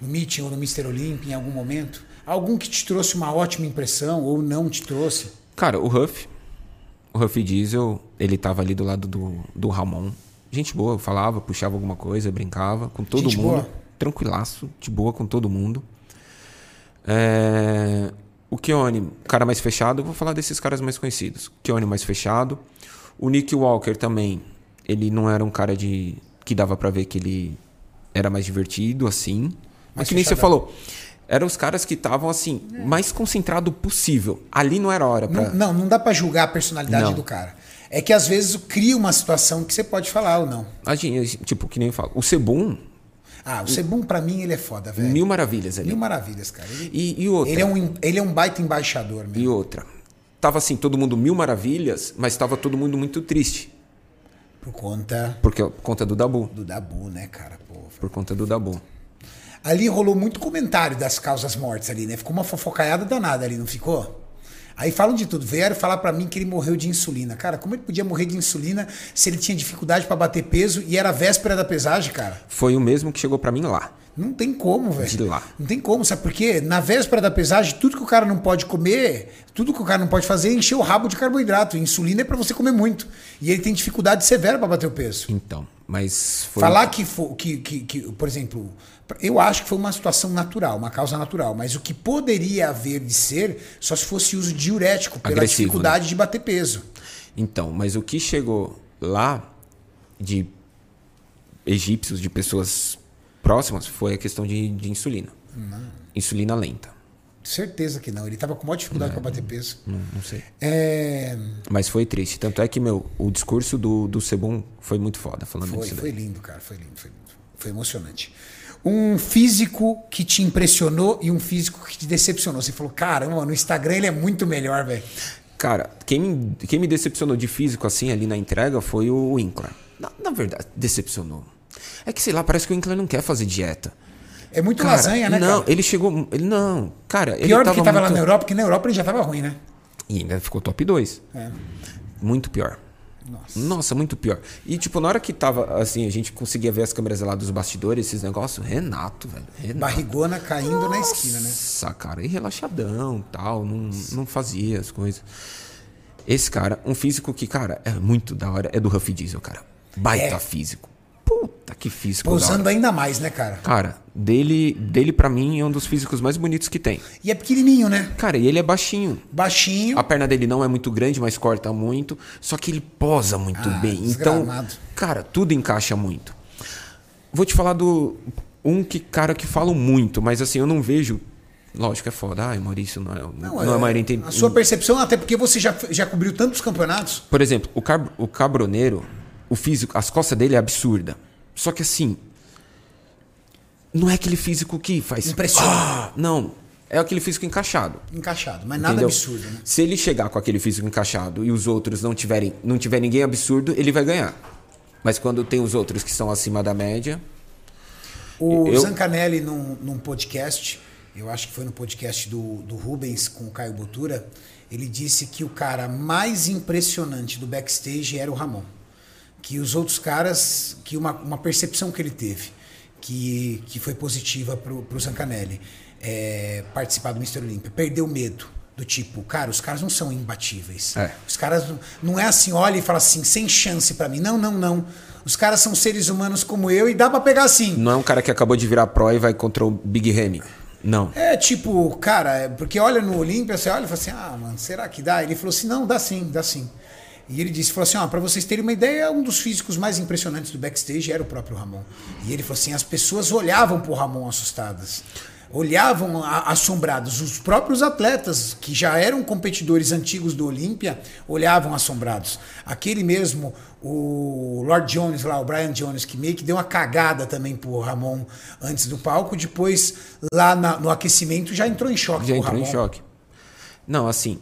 A: No meeting ou no Mr. Olympia, em algum momento? Algum que te trouxe uma ótima impressão ou não te trouxe?
B: Cara, o Huff, o Huff Diesel, ele tava ali do lado do, do Ramon. Gente boa, falava, puxava alguma coisa, brincava com todo
A: Gente
B: mundo.
A: boa.
B: Tranquilaço, de boa com todo mundo. É, O Keone, cara mais fechado, eu vou falar desses caras mais conhecidos. Keone mais fechado. O Nick Walker também, ele não era um cara de que dava pra ver que ele era mais divertido, assim. Mas que nem você falou. Eram os caras que estavam assim, mais concentrado possível. Ali não era hora pra.
A: Não, não, não dá pra julgar a personalidade
B: Não.
A: do cara. É que às vezes cria uma situação que você pode falar ou não.
B: A gente, tipo, que nem eu falo. O Sebum,
A: Ah, o Sebum pra mim ele é foda, velho.
B: mil maravilhas ali.
A: Mil maravilhas, cara. Ele,
B: E, e outra.
A: ele é um, ele é um baita embaixador mesmo.
B: E outra. Tava assim, todo mundo mil maravilhas, mas tava todo mundo muito triste.
A: Por conta
B: Porque, por conta do Dabu.
A: do Dabu, né, cara? Pô,
B: Por conta do Dabu.
A: Ali rolou muito comentário das causas mortes ali, né? Ficou uma fofocaiada danada ali, não ficou? Aí falam de tudo. Vieram falar pra mim que ele morreu de insulina. Cara, como ele podia morrer de insulina se ele tinha dificuldade pra bater peso e era véspera da pesagem, cara?
B: Foi o mesmo que chegou pra mim lá.
A: Não tem como, velho.
B: De lá.
A: Não tem como, sabe por quê? Na véspera da pesagem, tudo que o cara não pode comer, tudo que o cara não pode fazer é encher o rabo de carboidrato. Insulina é pra você comer muito. E ele tem dificuldade severa pra bater o peso.
B: Então, mas foi.
A: Falar que, fo- que, que, que, por exemplo, eu acho que foi uma situação natural, uma causa natural, mas o que poderia haver de ser só se fosse uso diurético, pela
B: Agressivo, né?
A: dificuldade de bater peso.
B: Então, mas o que chegou lá de egípcios, de pessoas próximas, foi a questão de, de insulina. Insulina lenta.
A: Certeza que não. Ele tava com maior dificuldade para bater peso.
B: Não, não sei.
A: É,
B: Mas foi triste. Tanto é que, meu, o discurso do, do Sebum foi muito foda falando
A: foi,
B: disso.
A: foi
B: daí.
A: lindo, cara. Foi lindo, foi lindo. Foi emocionante. Um físico que te impressionou e um físico que te decepcionou. Você falou, caramba, no Instagram ele é muito melhor, velho.
B: Cara, quem me, quem me decepcionou de físico assim ali na entrega foi o Winkler. Na, na verdade, decepcionou. É que, sei lá, parece que o Winkler não quer fazer dieta.
A: É muito
B: Cara,
A: lasanha, né,
B: Não,
A: cara?
B: ele chegou. Ele, não, cara. ele
A: Pior do que tava lá
B: muito-
A: na Europa, porque na Europa ele já tava ruim, né?
B: E ainda ficou top 2.
A: É.
B: Muito pior.
A: Nossa.
B: Nossa, muito pior. E, tipo, na hora que tava, assim, a gente conseguia ver as câmeras lá dos bastidores, esses negócios, Renato, velho. Renato.
A: Barrigona caindo na esquina, né?
B: Nossa, cara, e relaxadão tal, não, não fazia as coisas. Esse cara, um físico que, cara, é muito da hora, é do Huff Diesel, cara. Baita
A: É.
B: físico. Puta que físico.
A: Pousando ainda mais, né, cara?
B: Cara, dele, dele para mim é um dos físicos mais bonitos que tem.
A: E é pequenininho, né?
B: Cara, e ele é baixinho.
A: Baixinho.
B: A perna dele não é muito grande, mas corta muito. Só que ele posa muito
A: Ah,
B: bem. Então,
A: desgramado.
B: cara, tudo encaixa muito. Vou te falar do um que cara que falam muito, mas assim eu não vejo. Lógico é foda. Ai, Maurício não é, não, é, a maioria.
A: A sua percepção, até porque você já, já cobriu tantos campeonatos.
B: Por exemplo, o, cab o cabroneiro, o físico, as costas dele é absurda. Só que assim, não é aquele físico que faz.
A: Impressiona.
B: Ah, não, é aquele físico encaixado.
A: Encaixado, mas nada
B: Entendeu?
A: absurdo, né?
B: Se ele chegar com aquele físico encaixado e os outros não tiverem, não tiver ninguém absurdo, ele vai ganhar. Mas quando tem os outros que são acima da média,
A: O
B: Eu-
A: Zancanelli, num, num podcast, eu acho que foi no podcast do, do Rubens com o Caio Botura, ele disse que o cara mais impressionante do backstage era o Ramon. Que os outros caras, que uma, uma percepção que ele teve, que, que foi positiva pro, pro Zancanelli, é, participar do Mr. Olympia, perdeu medo. Do tipo, cara, os caras não são imbatíveis.
B: É.
A: Os caras não- não é assim, olha e fala assim, sem chance pra mim. Não, não, não. Os caras são seres humanos como eu e dá pra pegar assim.
B: não é um cara que acabou de virar pro e vai contra o Big Ramy. Não.
A: É tipo, cara, é porque olha no Olímpia, você olha e fala assim, ah, mano, será que dá? Ele falou assim, não, dá sim, dá sim. E ele disse, falou assim, ó, pra vocês terem uma ideia, um dos físicos mais impressionantes do backstage era o próprio Ramon. E ele falou assim, as pessoas olhavam pro Ramon assustadas. Olhavam a- assombrados. Os próprios atletas, que já eram competidores antigos do Olímpia, olhavam assombrados. Aquele mesmo, o Lord Jones lá, o Brian Jones, que meio que deu uma cagada também pro Ramon antes do palco, depois lá na- no aquecimento já entrou em choque
B: Já entrou em
A: Ramon.
B: choque. Não, assim.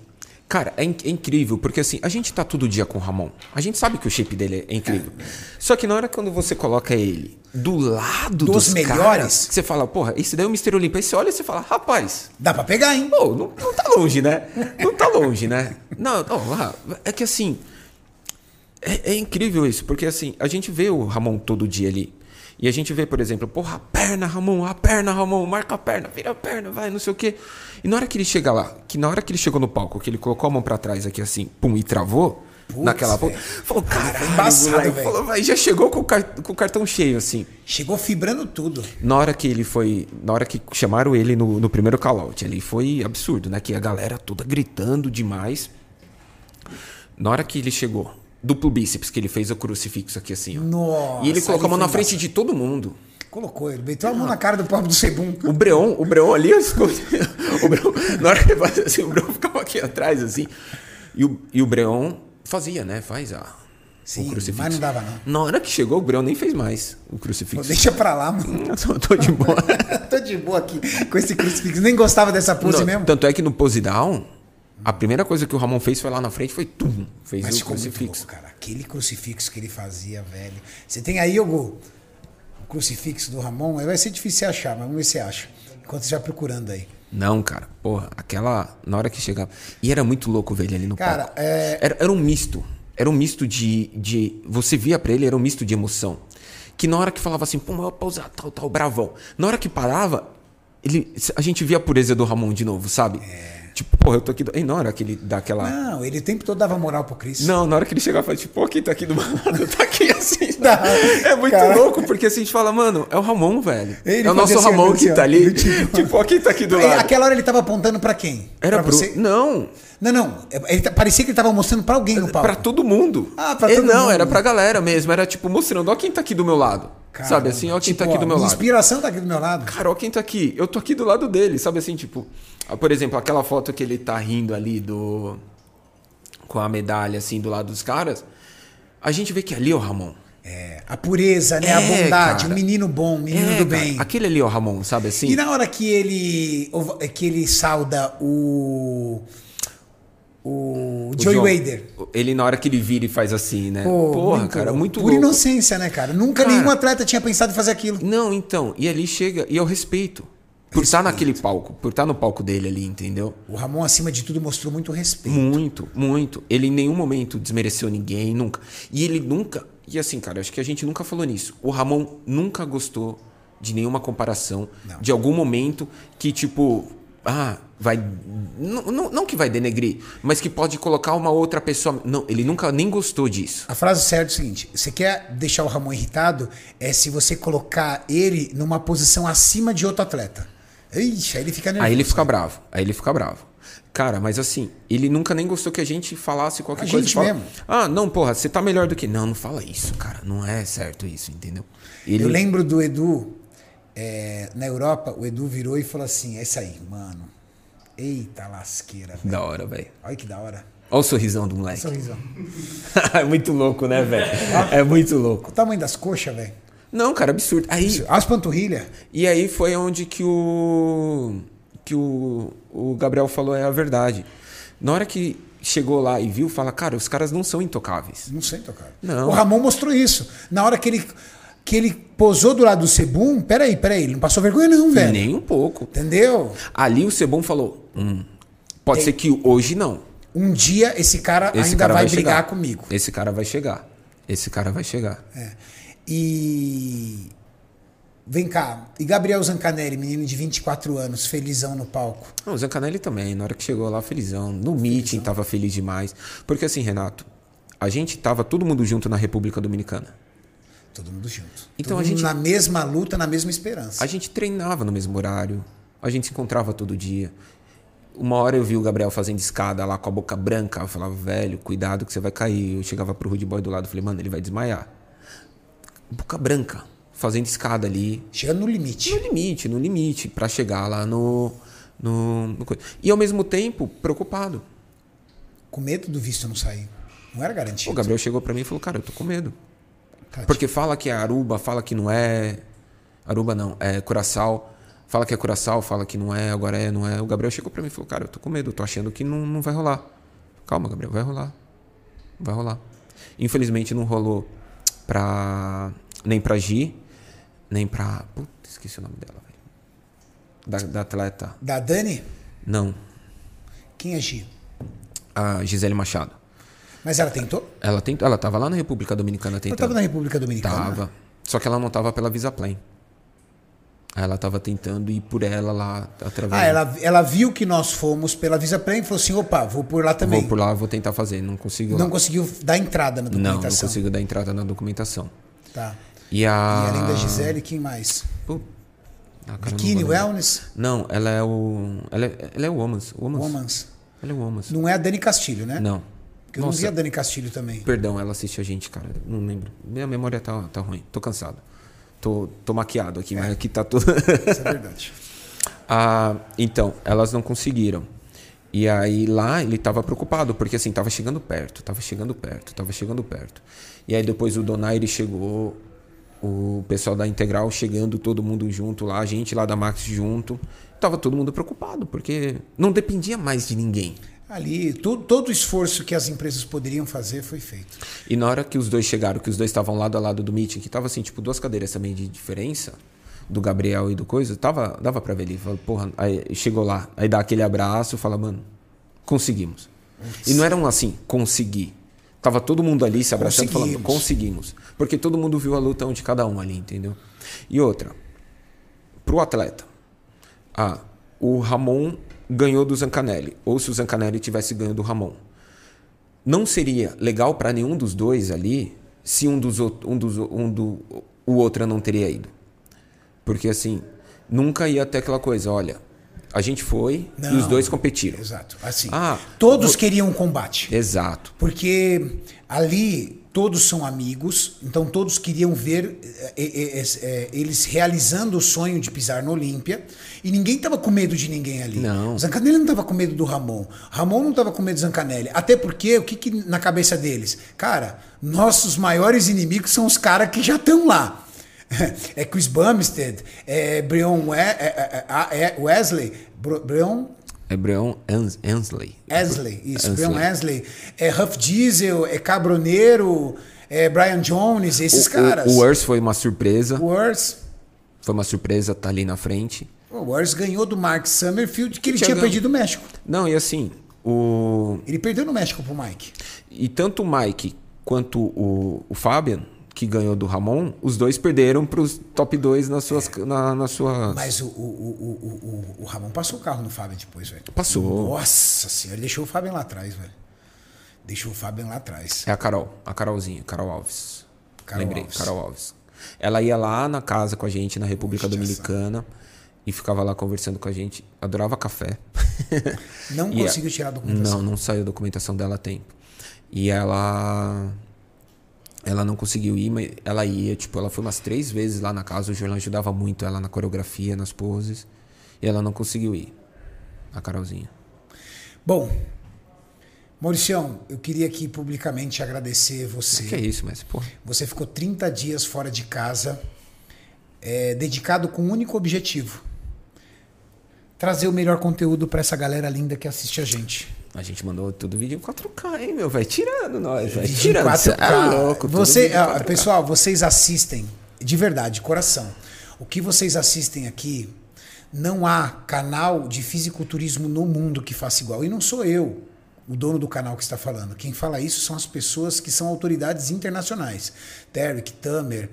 B: Cara, é, é incrível, porque assim, a gente tá todo dia com o Ramon. A gente sabe que o shape dele é incrível. Só que na hora quando você coloca ele do lado
A: Dos
B: dos,
A: melhores?
B: caras, você fala, porra, esse daí é o Mr. Olympia. Aí você olha e você fala, rapaz,
A: Dá pra pegar, hein?
B: pô, não, não tá longe, né? Não tá longe, né? *laughs* Não, não, é que assim, é, é incrível isso, porque assim, a gente vê o Ramon todo dia ali. E a gente vê, por exemplo, porra, a perna, Ramon, a perna, Ramon, marca a perna, vira a perna, vai, não sei o quê. E na hora que ele chega lá, que na hora que ele chegou no palco, que ele colocou a mão pra trás aqui assim, pum, e travou,
A: Putz,
B: naquela
A: velho.
B: falou, caralho,
A: embaçado,
B: moleque",
A: velho.
B: falou, já chegou com o, car- com o cartão cheio, assim.
A: Chegou fibrando tudo.
B: Na hora que ele foi. Na hora que chamaram ele no, no primeiro call-out, ali foi absurdo, né? Que a galera toda gritando demais. Na hora que ele chegou, duplo bíceps, que ele fez o crucifixo aqui assim, ó.
A: Nossa,
B: e ele colocou a mão na frente de todo mundo.
A: Colocou, ele meteu a mão na cara do pobre do Sebum.
B: O Breon, o Breon ali, *laughs* o Breon, na hora que ele fazia assim, o Breon ficava aqui atrás, assim. E o, e o Breon fazia, né? Faz a.
A: Sim,
B: o crucifixo.
A: mas não dava, não.
B: Na hora que chegou, o Breon nem fez mais o
A: Pô,
B: crucifixo.
A: deixa pra lá, mano. *laughs*
B: Eu tô, de boa. *laughs*
A: Tô de boa aqui com esse crucifixo. Nem gostava dessa pose
B: Não,
A: mesmo.
B: Tanto é que no pose down, a primeira coisa que o Ramon fez foi lá na frente, foi tum, fez
A: Mas
B: o
A: ficou muito
B: crucifixo.
A: louco, cara. Aquele crucifixo que ele fazia, velho. Você tem aí, Hugo, crucifixo do Ramon? Vai ser difícil você achar, mas vamos ver se você acha. Enquanto você vai procurando aí.
B: Não, cara, porra, aquela. Na hora que chegava. E era muito louco ver ele ali no
A: Cara,
B: palco.
A: é-
B: Era, era um misto. Era um misto de, de. Você via pra ele, era um misto de emoção. Que na hora que falava assim, pô, mas eu vou pausar, tal, tal, bravão. Na hora que parava, ele, a gente via a pureza do Ramon de novo, sabe? Tipo, porra, eu tô aqui. Do... E na hora que ele dá aquela.
A: Não, ele o tempo todo dava moral pro Cris.
B: Não, na hora que ele chegava, fala, tipo, pô, quem tá aqui do meu lado? *laughs* Tá aqui assim. *laughs*
A: Tá.
B: É muito
A: Cara.
B: louco, porque assim, a gente fala, mano, é o Ramon, velho.
A: Ele
B: é o nosso
A: assim,
B: Ramon que
A: ó,
B: tá ali.
A: tipo- *laughs*
B: Tipo, ó, quem tá aqui do lado.
A: Aquela hora ele tava apontando pra quem?
B: Era
A: pra
B: pro...
A: você?
B: Não,
A: Não, não. Ele tá- parecia que ele tava mostrando pra alguém no palco.
B: pra todo mundo.
A: Ah, pra
B: É,
A: todo
B: Não,
A: mundo.
B: era pra galera mesmo. Era tipo, mostrando, ó quem tá aqui do meu lado.
A: Caramba.
B: Sabe assim, ó quem
A: Tipo,
B: tá aqui
A: ó,
B: do meu lado.
A: inspiração tá aqui do meu lado.
B: Cara, ó quem tá aqui. Eu tô aqui do lado dele, sabe assim, tipo... ah, Por exemplo, aquela foto que ele tá rindo ali do... Com a medalha, assim, do lado dos caras. A gente vê que ali é o Ramon.
A: É, a pureza, né? a
B: É,
A: bondade,
B: cara.
A: o menino bom, o menino
B: É,
A: do
B: cara,
A: bem.
B: Aquele ali o Ramon, sabe assim?
A: E na hora que ele que ele sauda o o,
B: O
A: Joey
B: John-
A: Wader.
B: Ele, na hora que ele vira e faz assim, né?
A: Pô,
B: Porra, cara, muito
A: Por inocência, né, cara? Nunca
B: Cara.
A: nenhum atleta tinha pensado em fazer aquilo.
B: Não, então, e ali chega, e o respeito. Por estar naquele palco, por estar no palco dele ali, entendeu?
A: O Ramon, acima de tudo, mostrou muito respeito.
B: Muito, muito. Ele em nenhum momento desmereceu ninguém, nunca. E ele nunca. E assim, cara, acho que a gente nunca falou nisso. O Ramon nunca gostou de nenhuma comparação,
A: Não.
B: de algum momento que, tipo, Ah, vai. Não, não, não que vai denegrir, mas que pode colocar uma outra pessoa. Não, ele nunca nem gostou disso.
A: A frase certa é o seguinte: você quer deixar o Ramon irritado? É se você colocar ele numa posição acima de outro atleta. Ixi, aí ele fica nervoso.
B: Aí ele fica bravo. Aí ele fica bravo. Cara, mas assim, ele nunca nem gostou que a gente falasse qualquer
A: A
B: coisa.
A: gente
B: Fala,
A: mesmo.
B: Ah, não, porra, você tá melhor do que. Não, não fala isso, cara. Não é certo isso, entendeu? Ele...
A: Eu lembro do Edu, é, na Europa, o Edu virou e falou assim: é isso aí, mano. Eita lasqueira, velho.
B: Da hora, velho.
A: Olha que da hora.
B: Olha o sorrisão do moleque.
A: Sorrisão. *laughs*
B: é muito louco, né, velho? É muito louco.
A: O tamanho das coxas, velho.
B: Não, cara, absurdo. Aí,
A: As panturrilhas.
B: E aí foi onde que o que o, o Gabriel falou é a verdade. Na hora que chegou lá e viu, fala, cara, os caras não são intocáveis.
A: Não sei tocar.
B: Não.
A: O Ramon mostrou isso. Na hora que ele, que ele posou do lado do Sebum, peraí, peraí, ele não passou vergonha, não, velho.
B: Nem um pouco.
A: Entendeu?
B: Ali o Sebon falou, hum, pode ser que hoje não.
A: Um dia esse cara
B: Esse
A: ainda
B: cara
A: vai,
B: vai
A: brigar comigo.
B: Esse cara vai chegar. Esse cara vai chegar.
A: É. E. Vem cá. E Gabriel Zancanelli, menino de 24 anos, felizão no palco.
B: Não, o Zancanelli também, na hora que chegou lá, felizão. No meeting tava feliz demais. Porque assim, Renato, a gente tava todo mundo junto na República Dominicana.
A: Todo mundo junto.
B: Então
A: Todo
B: a gente-
A: na mesma luta, na mesma esperança.
B: A gente treinava no mesmo horário, a gente se encontrava todo dia. Uma hora eu vi o Gabriel fazendo escada lá com a boca branca. Eu falava, velho, cuidado que você vai cair. Eu chegava pro Rude Boy do lado e falei, mano, ele vai desmaiar. Boca branca, fazendo escada ali.
A: Chegando no limite.
B: No limite, no limite, pra chegar lá no. no, no. E ao mesmo tempo, preocupado.
A: Com medo do visto não sair. Não era garantido.
B: O Gabriel chegou pra mim e falou, cara, eu tô com medo.
A: Tadinho.
B: Porque fala que é Aruba, fala que não é. Aruba não, é Curaçao. Fala que é Curaçao, fala que não é, agora é, não é. O Gabriel chegou pra mim e falou, cara, eu tô com medo, eu tô achando que não, não vai rolar. Calma, Gabriel, vai rolar. Vai rolar. Infelizmente não rolou pra. nem pra Gi, nem pra. Puta, esqueci o nome dela, velho. Da, da atleta.
A: Da Dani?
B: Não,
A: Quem é Gi?
B: a Gisele Machado.
A: Mas ela tentou?
B: Ela, tent... ela tava lá na República Dominicana
A: Ela
B: tentando.
A: estava na República Dominicana.
B: Tava. Só que ela não tava pela Visa Plane. Ela tava tentando ir por ela lá através.
A: Ah, ela, ela viu que nós fomos pela Visa Play e falou assim: opa, vou por lá também.
B: Vou por lá, vou tentar fazer. Não consigo.
A: Não
B: lá.
A: conseguiu dar entrada na
B: não, não
A: documentação.
B: consigo dar entrada na documentação.
A: Tá.
B: E a.
A: E além da Gisele, quem mais?
B: Pô, ah, cara, não
A: Bikini
B: lembrar.
A: Wellness,
B: Não, ela é o. Ela é, ela é o Womans. Womans.
A: Womans.
B: Ela é o Womans.
A: Não é a Dani Castilho, né?
B: Não.
A: Porque eu não vi a Dani Castilho também.
B: Perdão, ela assiste a gente, cara. Não lembro. Minha memória tá, tá ruim. Tô cansado. Tô, tô maquiado aqui, mas aqui tá tudo.
A: Isso é verdade. *laughs*
B: Ah, então, elas não conseguiram. E aí lá ele tava preocupado, porque assim, tava chegando perto, tava chegando perto, tava chegando perto. E aí depois o Donaire chegou, o pessoal da Integral chegando, todo mundo junto lá, a gente lá da Max junto. Tava todo mundo preocupado, porque não dependia mais de ninguém.
A: Ali, todo, todo o esforço que as empresas poderiam fazer foi feito.
B: E na hora que os dois chegaram, que os dois estavam lado a lado do meeting, que tava assim, tipo, duas cadeiras também de diferença, do Gabriel e do coisa, tava, dava pra ver ali. Falou, porra, aí chegou lá, aí dá aquele abraço, fala, mano, conseguimos. E não era um assim, consegui. Tava todo mundo ali se abraçando, falando,
A: Conseguimos.
B: Porque todo mundo viu a luta um de cada um ali, entendeu? E outra, pro atleta, ah, o Ramon ganhou do Zancanelli, ou se o Zancanelli tivesse ganho do Ramon. Não seria legal para nenhum dos dois ali se um dos um dos um do o outro não teria ido. Porque assim, nunca ia ter aquela coisa, olha, a gente foi e
A: Não.
B: os dois competiram.
A: Exato. Assim.
B: Ah,
A: todos queriam um combate.
B: Exato.
A: Porque ali todos são amigos, então todos queriam ver eh, eh, eh, eles realizando o sonho de pisar no Olímpia. E ninguém tava com medo de ninguém ali.
B: Não.
A: Zancanelli não tava com medo do Ramon. Ramon não tava com medo do Zancanelli. Até porque, o que, que na cabeça deles? Cara, nossos maiores inimigos são os caras que já estão lá. *laughs* É Chris Bumstead, é Breon We- é- é- é- Wesley, Breon
B: É Breon Ans- Ansley.
A: Wesley, isso,
B: Ansley.
A: Brian Wesley, é Huff Diesel, é Cabroneiro, é Brian Jones, esses
B: O-
A: caras.
B: O, o Urs foi uma surpresa.
A: O Urs,
B: Foi uma surpresa tá ali na frente.
A: o Urs ganhou do Mark Summerfield, que ele
B: Tinha
A: tinha perdido o México.
B: Não, e assim, o
A: Ele perdeu no México pro Mike.
B: E tanto o Mike quanto o, o Fabian, que ganhou do Ramon, os dois perderam pros top 2 nas suas. Na, na sua...
A: Mas o, o, o, o, o, Ramon passou o carro no Fábio depois, velho.
B: Passou.
A: Nossa senhora, ele deixou o Fábio lá atrás, velho. Deixou o Fábio lá atrás.
B: É a Carol, a Carolzinha, Carol Alves.
A: Carol
B: Lembrei,
A: Alves.
B: Carol Alves. Ela ia lá na casa com a gente, na República
A: Puxa,
B: Dominicana, e ficava lá conversando com a gente. Adorava café.
A: Não *laughs* conseguiu tirar a documentação.
B: Não, não saiu a documentação dela a tempo. E ela. Ela não conseguiu ir, mas ela ia, tipo, ela foi umas três vezes lá na casa. O Jorlan ajudava muito ela na coreografia, nas poses. E ela não conseguiu ir. A Carolzinha.
A: Bom, Mauricião, eu queria aqui publicamente agradecer você.
B: Que é isso, mas, pô.
A: Você ficou 30 dias fora de casa, é, dedicado com um único objetivo: trazer o melhor conteúdo para essa galera linda que assiste a gente.
B: A gente mandou tudo vídeo em 4K, hein, meu? Vai tirando nós, vai tirando.
A: 4K.
B: Cê é louco, tudo
A: Você, ah,
B: 4K.
A: pessoal, vocês assistem de verdade, de coração. O que vocês assistem aqui, não há canal de fisiculturismo no mundo que faça igual. E não sou eu, o dono do canal que está falando. Quem fala isso são as pessoas que são autoridades internacionais. Derek, Tamer,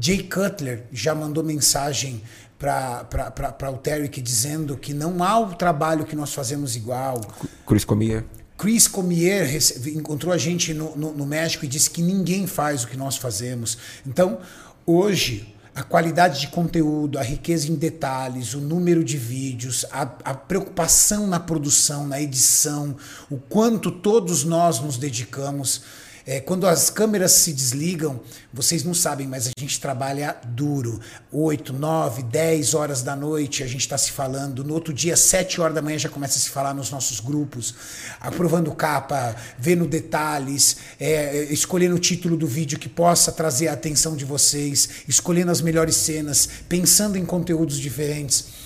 A: Jay Cutler já mandou mensagem para o Derek dizendo que não há o trabalho que nós fazemos igual.
B: Chris Comier.
A: Chris Comier encontrou a gente no, no- no México e disse que ninguém faz o que nós fazemos. Então, hoje, a qualidade de conteúdo, a riqueza em detalhes, o número de vídeos, a, a preocupação na produção, na edição, o quanto todos nós nos dedicamos. É, quando as câmeras se desligam, vocês não sabem, mas a gente trabalha duro. 8, 9, 10 horas da noite a gente está se falando. No outro dia, 7 horas da manhã, já começa a se falar nos nossos grupos, aprovando capa, vendo detalhes, é, escolhendo o título do vídeo que possa trazer a atenção de vocês, escolhendo as melhores cenas, pensando em conteúdos diferentes.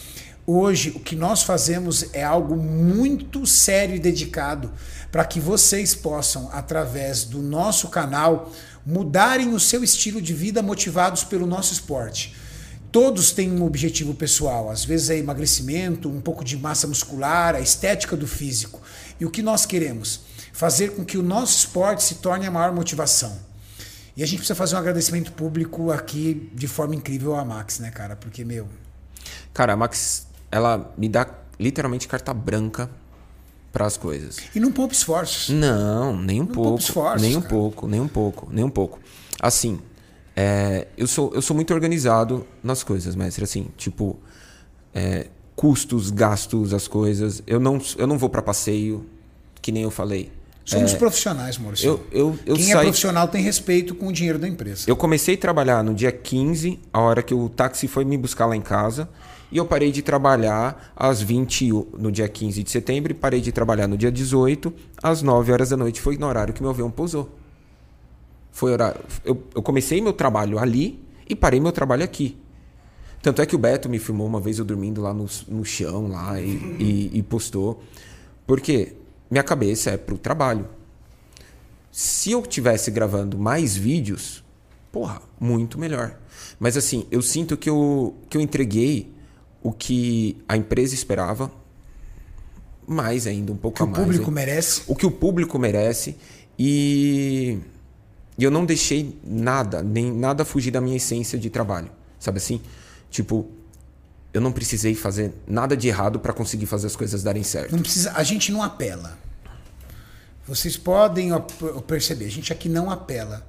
A: Hoje, o que nós fazemos é algo muito sério e dedicado para que vocês possam, através do nosso canal, mudarem o seu estilo de vida motivados pelo nosso esporte. Todos têm um objetivo pessoal, às vezes é emagrecimento, um pouco de massa muscular, a estética do físico. E o que nós queremos? Fazer com que o nosso esporte se torne a maior motivação. E a gente precisa fazer um agradecimento público aqui de forma incrível à Max, né, cara? Porque, meu,
B: Cara, a Max, ela me dá literalmente carta branca para as coisas.
A: E não poupa esforços.
B: Não, nem um
A: poupa
B: pouco.
A: esforços,
B: nem um
A: cara.
B: pouco, nem um pouco, nem um pouco. Assim, é, eu, sou, eu sou muito organizado nas coisas, mestre. Assim, tipo, é, custos, gastos, as coisas. Eu não, eu não vou para passeio, que nem eu falei.
A: Somos profissionais, Maurício.
B: Eu, eu, eu
A: Quem é
B: saí-
A: profissional tem respeito com o dinheiro da empresa.
B: Eu comecei a trabalhar no dia 15, a hora que o táxi foi me buscar lá em casa. E eu parei de trabalhar às 20, o- no dia 15 de setembro, e parei de trabalhar no dia 18, às 9 horas da noite. Foi no horário que meu avião pousou. Foi horário. Eu, eu comecei meu trabalho ali e parei meu trabalho aqui. Tanto é que o Beto me filmou uma vez eu dormindo lá no, no chão lá e, e, e postou. Porque minha cabeça é pro trabalho. Se eu tivesse gravando mais vídeos, porra, muito melhor. Mas assim, eu sinto que eu, que eu entreguei o que a empresa esperava, mais ainda, um pouco
A: Que
B: a
A: o
B: mais.
A: público
B: hein?
A: merece.
B: o que o público merece e eu não deixei nada, nem nada fugir da minha essência de trabalho, sabe assim? Tipo, eu não precisei fazer nada de errado para conseguir fazer as coisas darem certo.
A: Não precisa, a gente não apela. Vocês podem perceber, a gente aqui não apela.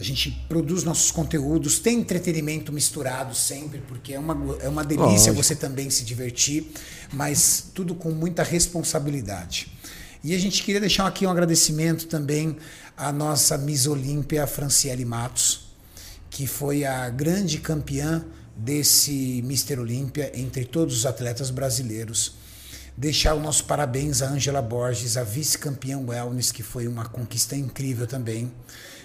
A: A gente produz nossos conteúdos, tem entretenimento misturado sempre, porque é uma, é uma delícia
B: Lógico.
A: você também se divertir, mas tudo com muita responsabilidade. E a gente queria deixar aqui um agradecimento também à nossa Miss Olímpia, Franciele Matos, que foi a grande campeã desse Mister Olímpia entre todos os atletas brasileiros. Deixar o nosso parabéns a Ângela Borges, a vice-campeã wellness, que foi uma conquista incrível também.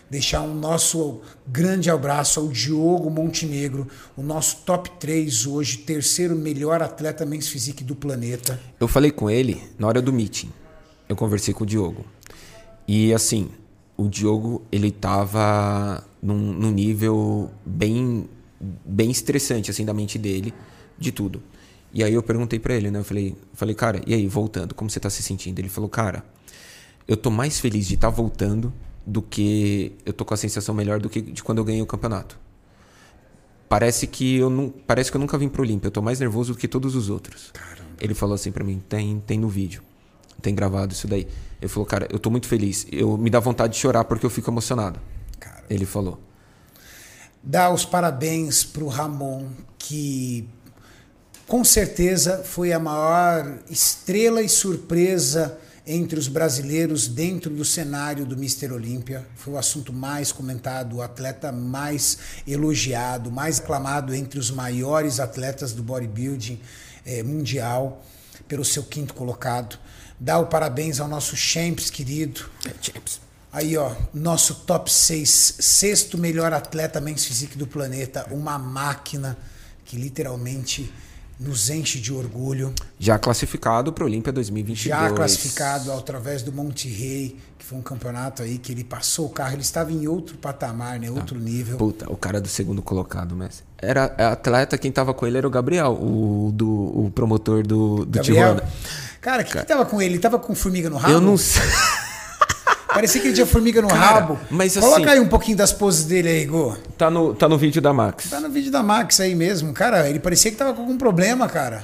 A: Deixar o nosso grande abraço ao Diogo Montenegro, o nosso top 3 hoje, terceiro melhor atleta men's physique do planeta.
B: Eu falei com ele na hora do meeting. Eu conversei com o Diogo. E assim, o Diogo, ele tava num, num nível bem bem estressante assim da mente dele, de tudo. E aí eu perguntei pra ele, né? Eu falei, falei, cara, e aí, voltando, como você tá se sentindo? Ele falou, cara, eu tô mais feliz de estar voltando do que. Eu tô com a sensação melhor do que de quando eu ganhei o campeonato. Parece que eu não, parece que eu nunca vim pro Olímpia. Eu tô mais nervoso do que todos os outros.
A: Caramba.
B: Ele falou assim para mim, tem, tem no vídeo. Tem gravado isso daí. Ele falou, cara, eu tô muito feliz. Eu me dá vontade de chorar porque eu fico emocionado.
A: Cara.
B: Ele falou.
A: Dá os parabéns pro Ramon, que com certeza foi a maior estrela e surpresa entre os brasileiros dentro do cenário do Mr. Olímpia. Foi o assunto mais comentado, o atleta mais elogiado, mais aclamado entre os maiores atletas do bodybuilding eh, mundial, pelo seu quinto colocado. Dá o parabéns ao nosso Champs querido.
B: Champs.
A: Aí, ó, nosso top 6, sexto melhor atleta men's physique do planeta, uma máquina que literalmente nos enche de orgulho.
B: Já classificado para Olímpia 2022.
A: Já classificado através do Monte Rei, que foi um campeonato aí que ele passou o carro, ele estava em outro patamar, né? Outro nível.
B: Puta, o cara do segundo colocado, Messi. Era atleta, quem tava com ele era o Gabriel, o, do, o promotor do, do
A: Gabriel,
B: Tijuana.
A: cara, o que, que tava com ele? Ele tava com formiga no rabo?
B: Eu não sei.
A: Parecia que ele tinha formiga no
B: Cara,
A: rabo.
B: mas
A: Coloca
B: assim-
A: aí um pouquinho das poses dele aí, Go.
B: Tá no, tá no vídeo da Max.
A: Tá no vídeo da Max aí mesmo. Cara, ele parecia que tava com algum problema, cara.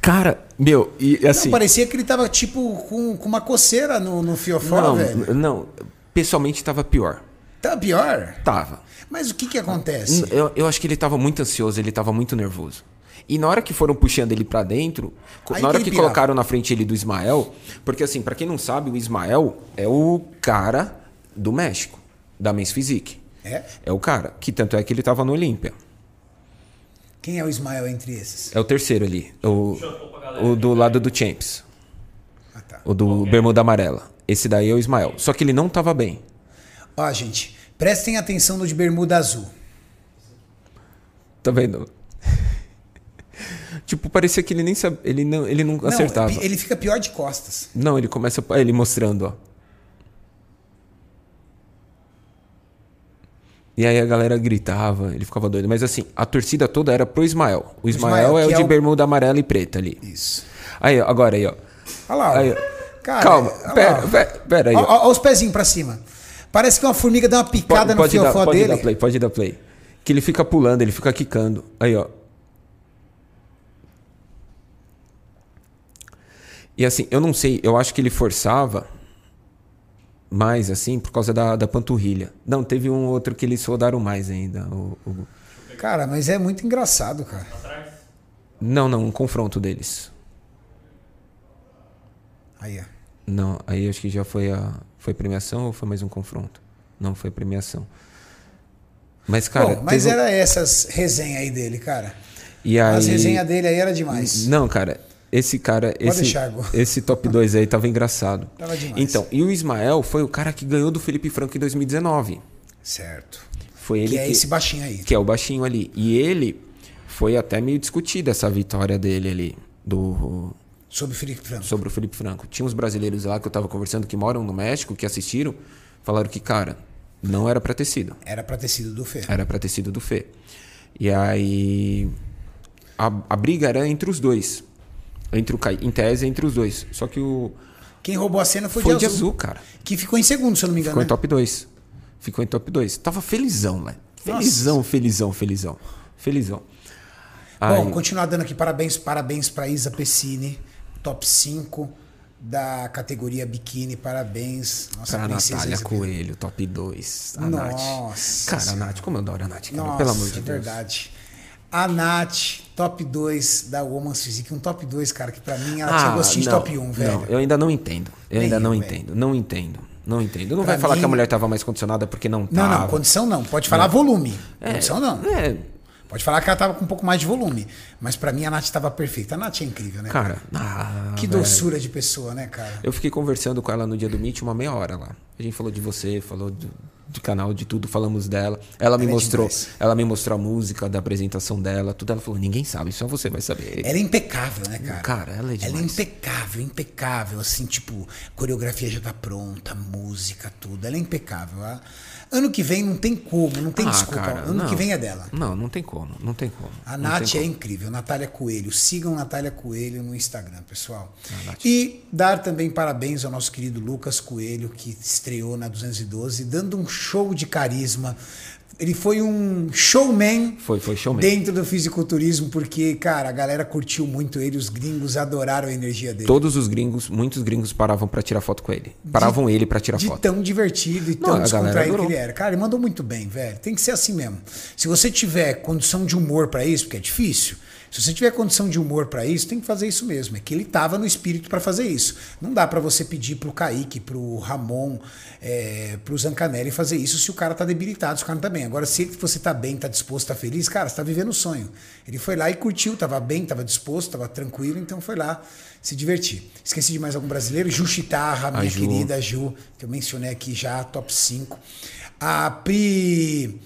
B: Cara, meu, e assim.
A: Não, parecia que ele tava, tipo, com, com uma coceira no, no fiofó,
B: não,
A: velho.
B: não, pessoalmente tava pior.
A: Tá pior.
B: Tava.
A: Mas o que que acontece?
B: Eu, eu acho que ele tava muito ansioso, ele tava muito nervoso. E na hora que foram puxando ele pra dentro,
A: Aí
B: na hora
A: que
B: colocaram na frente ele do Ismael, porque assim, pra quem não sabe, o Ismael é o cara do México, da Men's Physique.
A: É?
B: É o cara, que tanto é que ele tava no Olímpia.
A: Quem é o Ismael entre esses?
B: É o terceiro ali, o, o do lado do Champs,
A: Ah, tá.
B: o do Bermuda Amarela. Esse daí é o Ismael. Só que ele não tava bem.
A: Ó, gente, prestem atenção no de bermuda azul.
B: Tá vendo? Tipo, parecia que ele nem sabia, ele não, ele não
A: Não,
B: acertava.
A: ele fica pior de costas.
B: Não, ele começa ele mostrando, ó. E aí a galera gritava, ele ficava doido. Mas assim, a torcida toda era pro Ismael. O Ismael,
A: Ismael,
B: é o de
A: é o-
B: bermuda amarela e preta ali.
A: Isso.
B: Aí, ó, agora aí, ó.
A: Olha lá. ó.
B: Aí.
A: Cara,
B: Calma,
A: olha
B: pera,
A: lá.
B: pera, pera aí.
A: Ó os pezinhos pra cima. Parece que uma formiga dá uma picada no
B: pode, dar,
A: fiofó
B: pode
A: dele.
B: dar play, pode dar play. Que ele fica pulando, ele fica quicando. Aí, ó. E assim, eu não sei, eu acho que ele forçava mais, assim, por causa da, da panturrilha. Não, teve um outro que eles rodaram mais ainda. O, o-
A: Cara, mas é muito engraçado, cara.
B: Não, não, um confronto deles.
A: Aí, ó.
B: Não, aí acho que já foi a. Foi premiação ou foi mais um confronto? Não, foi premiação. Mas, cara.
A: Bom, mas
B: teve
A: era essas resenhas aí dele, cara.
B: E aí...
A: As resenhas dele aí era demais.
B: Não, cara, esse cara, esse,
A: deixar,
B: esse top *laughs* 2 aí tava engraçado.
A: Tava demais.
B: Então, e o Ismael foi o cara que ganhou do Felipe Franco em 2019.
A: Certo.
B: Foi ele
A: Que é esse baixinho aí.
B: que é o baixinho ali. E ele foi até meio discutida essa vitória dele ali do
A: Sobre o Felipe Franco.
B: sobre o Felipe Franco. Tinha uns brasileiros lá que eu tava conversando que moram no México, que assistiram, falaram que, cara, não era pra ter sido.
A: Era pra ter sido do Fê.
B: Era pra ter sido do Fê. E aí. A, a briga era entre os dois. Entre o em tese, entre os dois. Só que o.
A: Quem roubou a cena foi,
B: Foi
A: de,
B: de
A: azul,
B: azul, cara.
A: Que ficou em segundo, se eu não me engano.
B: Ficou em
A: né?
B: top 2. Ficou em top 2. Tava felizão.
A: Nossa.
B: Felizão, felizão, felizão. Felizão.
A: Bom, continuar dando aqui parabéns, parabéns pra Isa Pessini, top 5 da categoria biquíni, parabéns. Nossa,
B: Pra Natália
A: Isa
B: Coelho, top 2. A
A: Nossa
B: Nath. Cara, a. Nath, como eu adoro a Nath, cara.
A: Nossa,
B: Pelo amor de
A: é
B: Deus.
A: verdade. A Nath, top 2 da Woman's Physique. Um top 2, cara, que pra mim ela tinha gostinho de
B: Ah, não,
A: top 1,
B: não,
A: velho.
B: eu ainda não entendo. Eu
A: Nem
B: ainda não
A: velho.
B: entendo. Não entendo. Não entendo. Não
A: Pra
B: vai falar
A: mim-
B: que a mulher tava mais condicionada porque não
A: Não,
B: tava.
A: não, condição não. Pode falar volume. Condição não.
B: É,
A: Pode falar que ela tava com um pouco mais de volume. Mas pra mim a Nath tava perfeita. A Nath é incrível, né?
B: cara. ah,
A: que
B: velho.
A: doçura de pessoa, né, cara?
B: Eu fiquei conversando com ela no dia do Meet uma meia hora lá. A gente falou de você, falou do, do canal, de tudo, falamos dela. Ela me
A: Ela é
B: mostrou,
A: demais.
B: ela me mostrou a música da apresentação dela, tudo. Ela falou: "Ninguém sabe, só você vai saber".
A: Ela é impecável, né, cara?
B: Cara, ela é
A: Ela é
B: demais.
A: impecável, impecável. Assim, tipo, coreografia já tá pronta, música, tudo. Ela é impecável. A Ano que vem não tem como, não tem
B: Ah,
A: desculpa.
B: cara,
A: ano
B: não.
A: que vem é dela.
B: Não, não tem como, não tem como.
A: A Nath é
B: como.
A: incrível, Natália Coelho. Sigam Natália Coelho no Instagram, pessoal.
B: A Nath.
A: E dar também parabéns ao nosso querido Lucas Coelho, que estreou na 212, dando um show de carisma. Ele foi um showman
B: Foi, foi showman.
A: dentro do fisiculturismo, porque, cara, a galera curtiu muito ele, os gringos adoraram a energia dele.
B: Todos os gringos, muitos gringos paravam pra tirar foto com ele. Paravam ele pra tirar
A: de
B: foto.
A: tão divertido e
B: Não,
A: tão descontraído que ele era. Cara, ele mandou muito bem, velho. Tem que ser assim mesmo. Se você tiver condição de humor pra isso, porque é difícil, se você tiver condição de humor pra isso, tem que fazer isso mesmo. É que ele tava no espírito pra fazer isso. Não dá pra você pedir pro Kaique, pro Ramon, é, pro Zancanelli fazer isso se o cara tá debilitado, se o cara não tá bem. Agora, se você tá bem, tá disposto, tá feliz, cara, você tá vivendo o sonho. Ele foi lá e curtiu, tava bem, tava disposto, tava tranquilo, então foi lá se divertir. Esqueci de mais algum brasileiro? Ju Chitarra, minha
B: Ju.
A: querida da Ju, que eu mencionei aqui já, top 5. A Pri.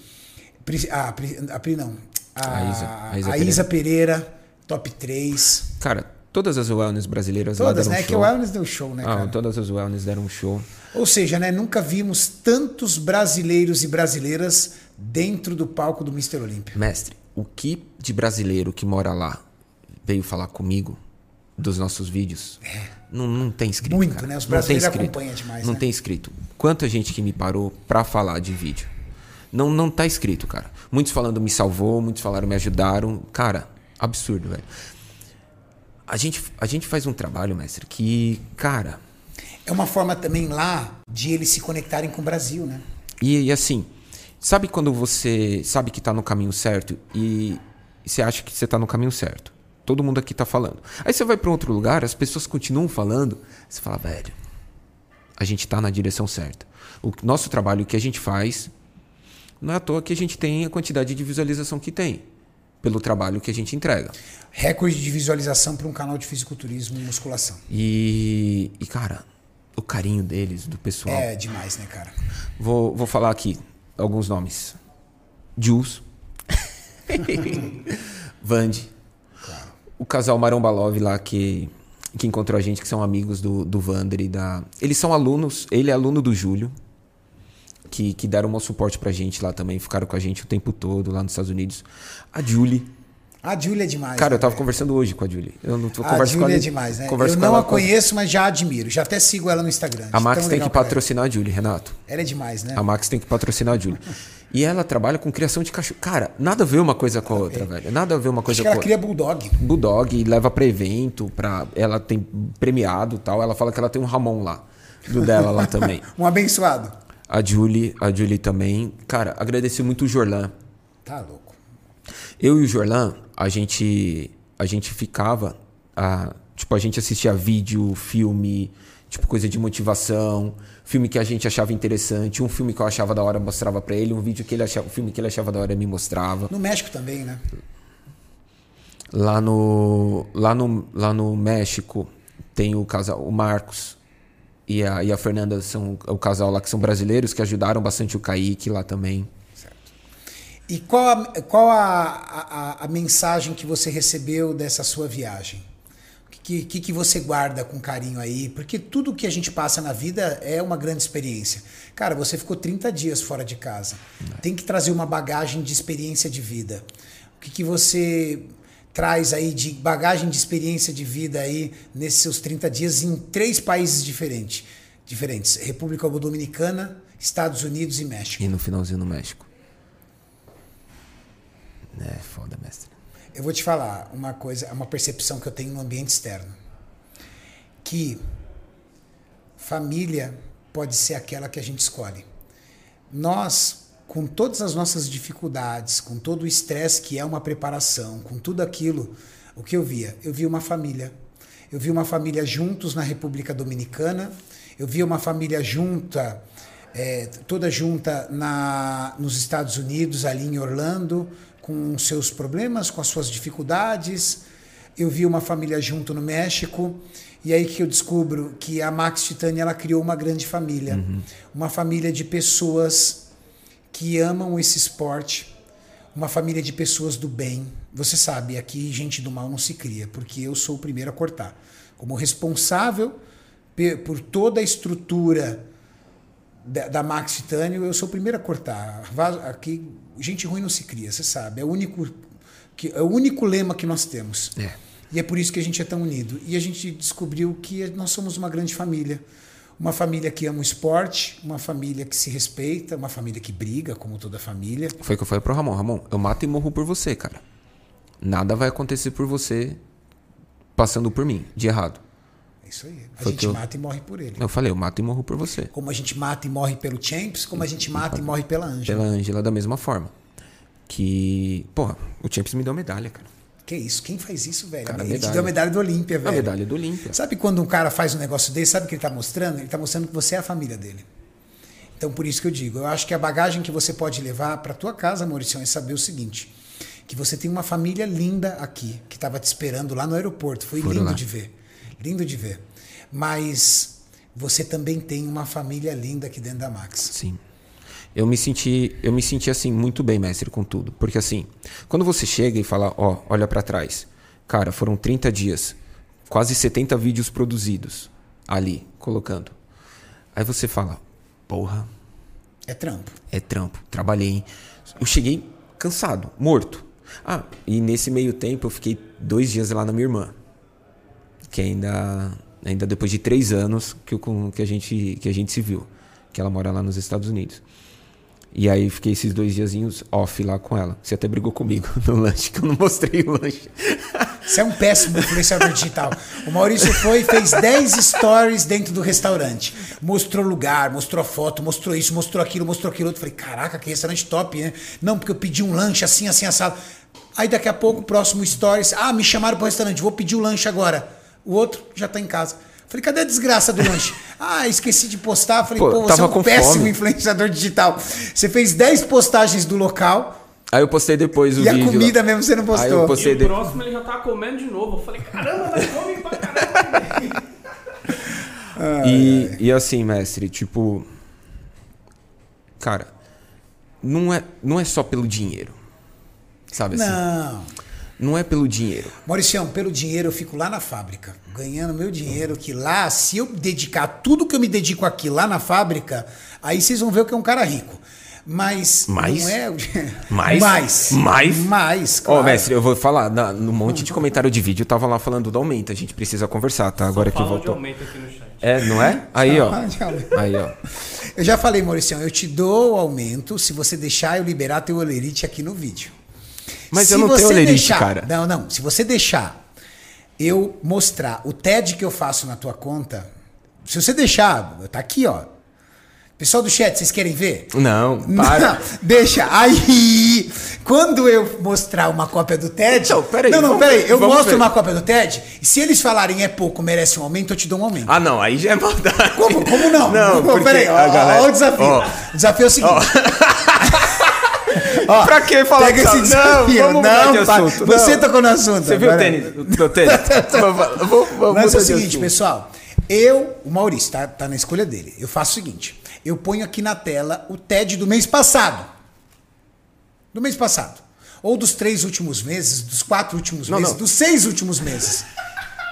A: Pri a, Pri a Pri não. A,
B: A Isa. A
A: a
B: Isa
A: Isa, Pereira. top 3.
B: Cara, todas as wellness brasileiras lá
A: Todas,
B: deram
A: né?
B: um
A: Que o
B: show.
A: Wellness deu show, né,
B: ah,
A: cara?
B: todas as wellness deram um show.
A: Ou seja, né, nunca vimos tantos brasileiros e brasileiras dentro do palco do Mr. Olímpia.
B: Mestre, o que de brasileiro que mora lá veio falar comigo dos nossos vídeos? Não, não tem escrito.
A: É. Muito,
B: cara.
A: né? Os brasileiros acompanham demais,
B: Não
A: né?
B: tem escrito. Quanta gente que me parou pra falar de vídeo. Não, não tá escrito, cara. Muitos falando me salvou, muitos falaram me ajudaram. Cara, absurdo, velho. A gente, a gente faz um trabalho, mestre, que, cara,
A: É uma forma também lá de eles se conectarem com o Brasil, né?
B: E, e assim, sabe quando você sabe que tá no caminho certo e, você acha que você tá no caminho certo? Todo mundo aqui tá falando. Aí você vai para outro lugar, as pessoas continuam falando, você fala, velho, a gente tá na direção certa. O nosso trabalho, o que a gente faz, não é à toa que a gente tem a quantidade de visualização que tem, pelo trabalho que a gente entrega.
A: Recorde de visualização para um canal de fisiculturismo e musculação.
B: E, e cara, o carinho deles, do pessoal.
A: É demais, né, cara?
B: Vou, vou falar aqui alguns nomes. Jules. *laughs* Vande. O casal Marombalov lá que, que encontrou a gente, que são amigos do, do Vander e da. Eles são alunos, ele é aluno do Júlio, que, que deram um suporte pra gente lá também, ficaram com a gente o tempo todo lá nos Estados Unidos. A Julie.
A: A Júlia é demais.
B: Cara,
A: né,
B: eu tava
A: velho?
B: conversando hoje com a Julie. Eu não tô
A: A
B: converso com
A: Júlia
B: ela.
A: é demais, né?
B: converso
A: Eu
B: com
A: não
B: ela
A: a conheço, mas já admiro. Já até sigo ela no Instagram.
B: A Max tem que
A: ela é.
B: patrocinar a Julie, Renato.
A: Ela é demais, né?
B: A Max tem que patrocinar a Julie. E ela trabalha com criação de cachorro. Cara, nada a ver uma coisa com a outra, velho. Nada a ver uma coisa
A: Acho que
B: com a
A: ela
B: outra.
A: cria Bulldog.
B: Bulldog e leva pra evento, pra... ela tem premiado e tal. Ela fala que ela tem um Ramon lá, do dela lá também. *laughs*
A: Um abençoado.
B: A Julie, a Julie também. Cara, agradeci muito o Jorlan.
A: Tá louco.
B: Eu e o Jorlan, a gente, a gente ficava, a, tipo, a gente assistia vídeo, filme, tipo, coisa de motivação, filme que a gente achava interessante, um filme que eu achava da hora mostrava pra ele, um vídeo que ele achava, um filme que ele achava da hora me mostrava.
A: No México também, né?
B: Lá no, lá no, lá no México tem o casal, o Marcos e a, e a Fernanda são o casal lá que são brasileiros que ajudaram bastante o Kaique lá também.
A: E qual, a, qual a, a, a mensagem que você recebeu dessa sua viagem? O que, que, que você guarda com carinho aí? Porque tudo que a gente passa na vida é uma grande experiência. Cara, você ficou 30 dias fora de casa. Tem que trazer uma bagagem de experiência de vida. O que, que você traz aí de bagagem de experiência de vida aí nesses seus 30 dias em três países diferentes? diferentes República Dominicana, Estados Unidos e México.
B: E no finalzinho no México. É foda, mestre.
A: Eu vou te falar uma coisa, uma percepção que eu tenho no ambiente externo. Que família pode ser aquela que a gente escolhe. Nós, com todas as nossas dificuldades, com todo o estresse que é uma preparação, com tudo aquilo, o que eu via? Eu via uma família. Eu vi uma família juntos na República Dominicana, eu vi uma família junta, é, toda junta na, nos Estados Unidos, ali em Orlando, com seus problemas, com as suas dificuldades. Eu vi uma família junto no México. E aí que eu descubro que a Max Titânia ela criou uma grande família,
B: Uhum.
A: uma família de pessoas que amam esse esporte, uma família de pessoas do bem. Você sabe, aqui gente do mal não se cria, porque eu sou o primeiro a cortar. Como responsável por toda a estrutura da, da Max Titânio, eu sou o primeiro a cortar. Aqui, gente ruim não se cria, você sabe. É o único, que, é o único lema que nós temos.
B: É.
A: E é por isso que a gente é tão unido. E a gente descobriu que nós somos uma grande família. Uma família que ama o esporte, uma família que se respeita, uma família que briga, como toda família.
B: Foi o que eu falei pro Ramon. Ramon, eu mato e morro por você, cara. Nada vai acontecer por você passando por mim, de errado.
A: É isso aí. A
B: Foi
A: gente
B: eu-
A: mata e morre por ele.
B: Eu falei, eu mato e morro por você.
A: Como a gente mata e morre pelo Champs, como a gente mata e morre pela Ângela.
B: Pela Ângela da mesma forma. Que, porra, o Champions me deu medalha, cara.
A: Que isso? Quem faz isso, velho?
B: Cara,
A: ele te
B: medalha.
A: deu a medalha do Olímpia,
B: A
A: velho.
B: medalha do Olímpia.
A: Sabe quando um cara faz um negócio desse, sabe o que ele tá mostrando? Ele tá mostrando que você é a família dele. Então, por isso que eu digo, eu acho que a bagagem que você pode levar para tua casa, Maurício, é saber o seguinte, que você tem uma família linda aqui, que estava te esperando lá no aeroporto. Foi
B: Foram
A: lindo
B: lá.
A: de ver. Lindo de ver. Mas você também tem uma família linda aqui dentro da Max.
B: Sim. Eu me senti, eu me senti assim muito bem, mestre, com tudo, porque assim, quando você chega e fala, ó, olha pra trás. Cara, foram 30 dias, quase 70 vídeos produzidos ali, colocando. Aí você fala, porra,
A: É trampo.
B: é trampo, trabalhei. Eu cheguei cansado, morto. Ah, e nesse meio tempo eu fiquei dois dias lá na minha irmã. Que ainda, ainda depois de três anos que, eu, com- que, a gente, que a gente se viu. Que ela mora lá nos Estados Unidos. E aí fiquei esses dois diazinhos off lá com ela. Você até brigou comigo *laughs* no lanche, que eu não mostrei o lanche.
A: Você é um péssimo influenciador digital. O Maurício foi e fez 10 stories dentro do restaurante. Mostrou lugar, mostrou foto, mostrou isso, mostrou aquilo, mostrou aquilo outro. Falei, caraca, que restaurante top, né? Não, porque eu pedi um lanche assim, assim, assado. Aí daqui a pouco, próximo stories. Ah, me chamaram pro restaurante, vou pedir o lanche agora. O outro já tá em casa. Falei, cadê a desgraça do lanche? *laughs* Ah, esqueci de postar. Falei,
B: Pô,
A: pô, você
B: tava
A: é um péssimo
B: fome.
A: influenciador digital. Você fez 10 postagens do local
B: Aí eu postei depois o
A: e a
B: vídeo. lá.
A: comida mesmo você não postou.
B: Aí eu
C: E
B: postei
C: o
B: depois.
C: próximo ele já tava comendo de novo. Eu falei, caramba, nós come pra caramba. *laughs*
B: E, e assim, mestre, tipo. Cara, não é, não é só pelo dinheiro. Sabe assim?
A: Não.
B: Não é pelo dinheiro.
A: Mauricião, pelo dinheiro eu fico lá na fábrica, ganhando meu dinheiro, que lá, se eu dedicar tudo que eu me dedico aqui lá na fábrica, aí vocês vão ver que é um cara rico. Mas
B: Mais?
A: não é. o- *laughs*
B: Mais?
A: Mais.
B: Mais?
A: Mais.
B: Ó,
A: claro.
B: mestre, eu vou falar, na, no monte de comentário de vídeo, eu tava lá falando do aumento, a gente precisa conversar, tá? Agora que voltou.
C: aumento aqui no chat.
B: É, não é? Aí, ó. Aí, ó.
A: Eu já falei, Mauricião, eu te dou o aumento se você deixar eu liberar teu olerite aqui no vídeo.
B: Mas
A: Se
B: eu não tenho olerite,
A: deixar-
B: cara.
A: Não, não. Se você deixar eu mostrar o TED que eu faço na tua conta, se você deixar, tá aqui, ó. Pessoal do chat, vocês querem ver?
B: Não, *laughs* para.
A: Não, deixa. Aí, quando eu mostrar uma cópia do TED.
B: Então, peraí,
A: Não, não, peraí. Eu mostro
B: ver.
A: uma cópia do TED. E se eles falarem é pouco, merece um aumento, eu te dou um aumento.
B: Ah, não, aí já é maldade.
A: Como, como não?
B: Não, porque
A: peraí, ó,
B: a galera-
A: ó o desafio.
B: ó.
A: o desafio é o seguinte. *laughs* Ó,
B: Pra que falar
A: Pega esse desafio.
B: Não, mudar de assunto.
A: Você
B: Não.
A: tocou no assunto.
B: Você viu o tênis? O tênis? *laughs* Vamos- vamos
A: Mas é o seguinte, pessoal. Eu, o Maurício, tá, tá na escolha dele. Eu faço o seguinte: eu ponho aqui na tela o TED do mês passado. Do mês passado. Ou dos três últimos meses, dos quatro últimos
B: Não,
A: meses,
B: não.
A: dos seis últimos meses.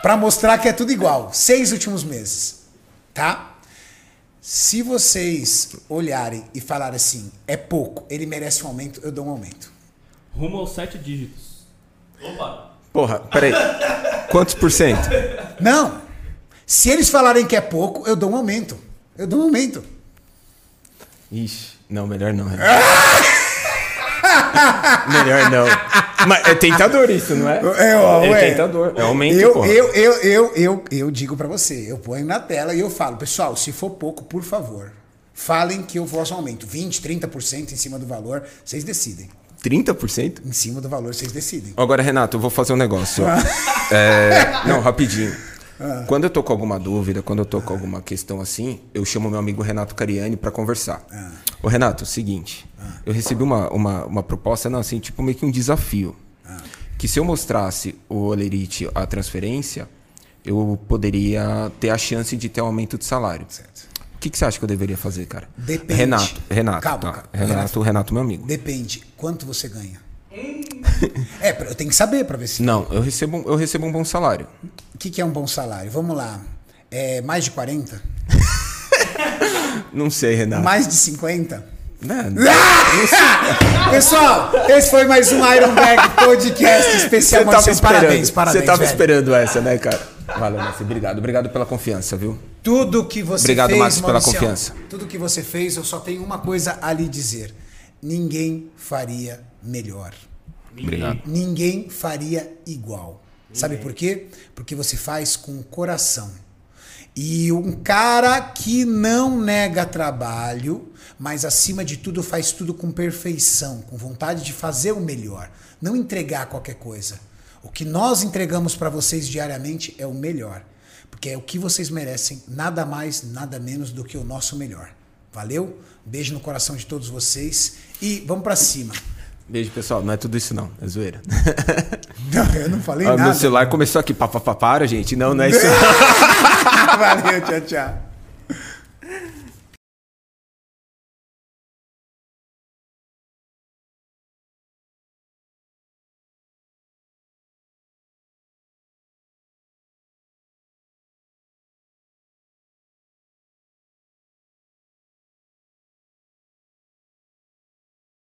A: Pra mostrar que é tudo igual. Seis últimos meses. Tá? Se vocês olharem e falarem assim, é pouco, ele merece um aumento, eu dou um aumento.
C: Rumo aos sete dígitos. Opa!
B: Porra, peraí. Quantos por cento?
A: Não! Se eles falarem que é pouco, eu dou um aumento. Eu dou um aumento.
B: Ixi, não, melhor não. Renato. *laughs* melhor não. Mas é tentador isso, não é?
A: É, ó,
B: é
A: ué.
B: tentador. É aumento,
A: eu,
B: porra.
A: eu, eu, eu, eu, eu digo pra você, eu ponho na tela e eu falo, pessoal, se for pouco, por favor, falem que eu faço um aumento. 20, 30% em cima do valor, vocês decidem.
B: 30%?
A: Em cima do valor, vocês decidem.
B: Agora, Renato, eu vou fazer um negócio. *laughs* É, não, rapidinho.
A: Ah.
B: Quando eu tô com alguma dúvida, quando eu tô com alguma questão assim, eu chamo meu amigo Renato Cariani pra conversar.
A: Ah.
B: Ô, Renato, seguinte. Eu recebi uma, uma, uma proposta, não, assim, tipo meio que um desafio.
A: Ah.
B: Que se eu mostrasse o Olerite a transferência, eu poderia ter a chance de ter um aumento de salário.
A: Certo.
B: O que, que você acha que eu deveria fazer, cara?
A: Depende.
B: Renato, Renato,
A: Calma,
B: tá.
A: calma.
B: Renato, Renato, meu amigo.
A: Depende. Quanto você ganha? É, eu tenho que saber pra ver se.
B: Não, eu recebo, eu recebo um bom salário.
A: O que, que é um bom salário? Vamos lá. É mais de 40?
B: Não sei, Renato.
A: Mais de 50?
B: Não, não.
A: Pessoal, esse foi mais um Iron Bag Podcast especial.
B: Você tava esperando.
A: Parabéns, parabéns.
B: Você tava
A: velho.
B: esperando essa, né, cara? Valeu, Messi. Obrigado. Obrigado pela confiança, viu?
A: Tudo que você
B: Obrigado,
A: fez,
B: Márcio, pela confiança.
A: Tudo que você fez, eu só tenho uma coisa a lhe dizer. Ninguém faria melhor.
B: Obrigado.
A: Ninguém faria igual. Sabe por quê? Porque você faz com o coração. E um cara que não nega trabalho, mas acima de tudo faz tudo com perfeição, com vontade de fazer o melhor, não entregar qualquer coisa. O que nós entregamos para vocês diariamente é o melhor, porque é o que vocês merecem, nada mais, nada menos do que o nosso melhor. Valeu? Beijo no coração de todos vocês e vamos para cima.
B: Beijo, pessoal. Não é tudo isso, não. É zoeira. *laughs*
A: Não, eu não falei
B: Ah,
A: nada.
B: meu celular começou aqui. Pá, pá, pá, para, gente. Não, não é isso. *laughs*
A: Valeu, tchau, tchau.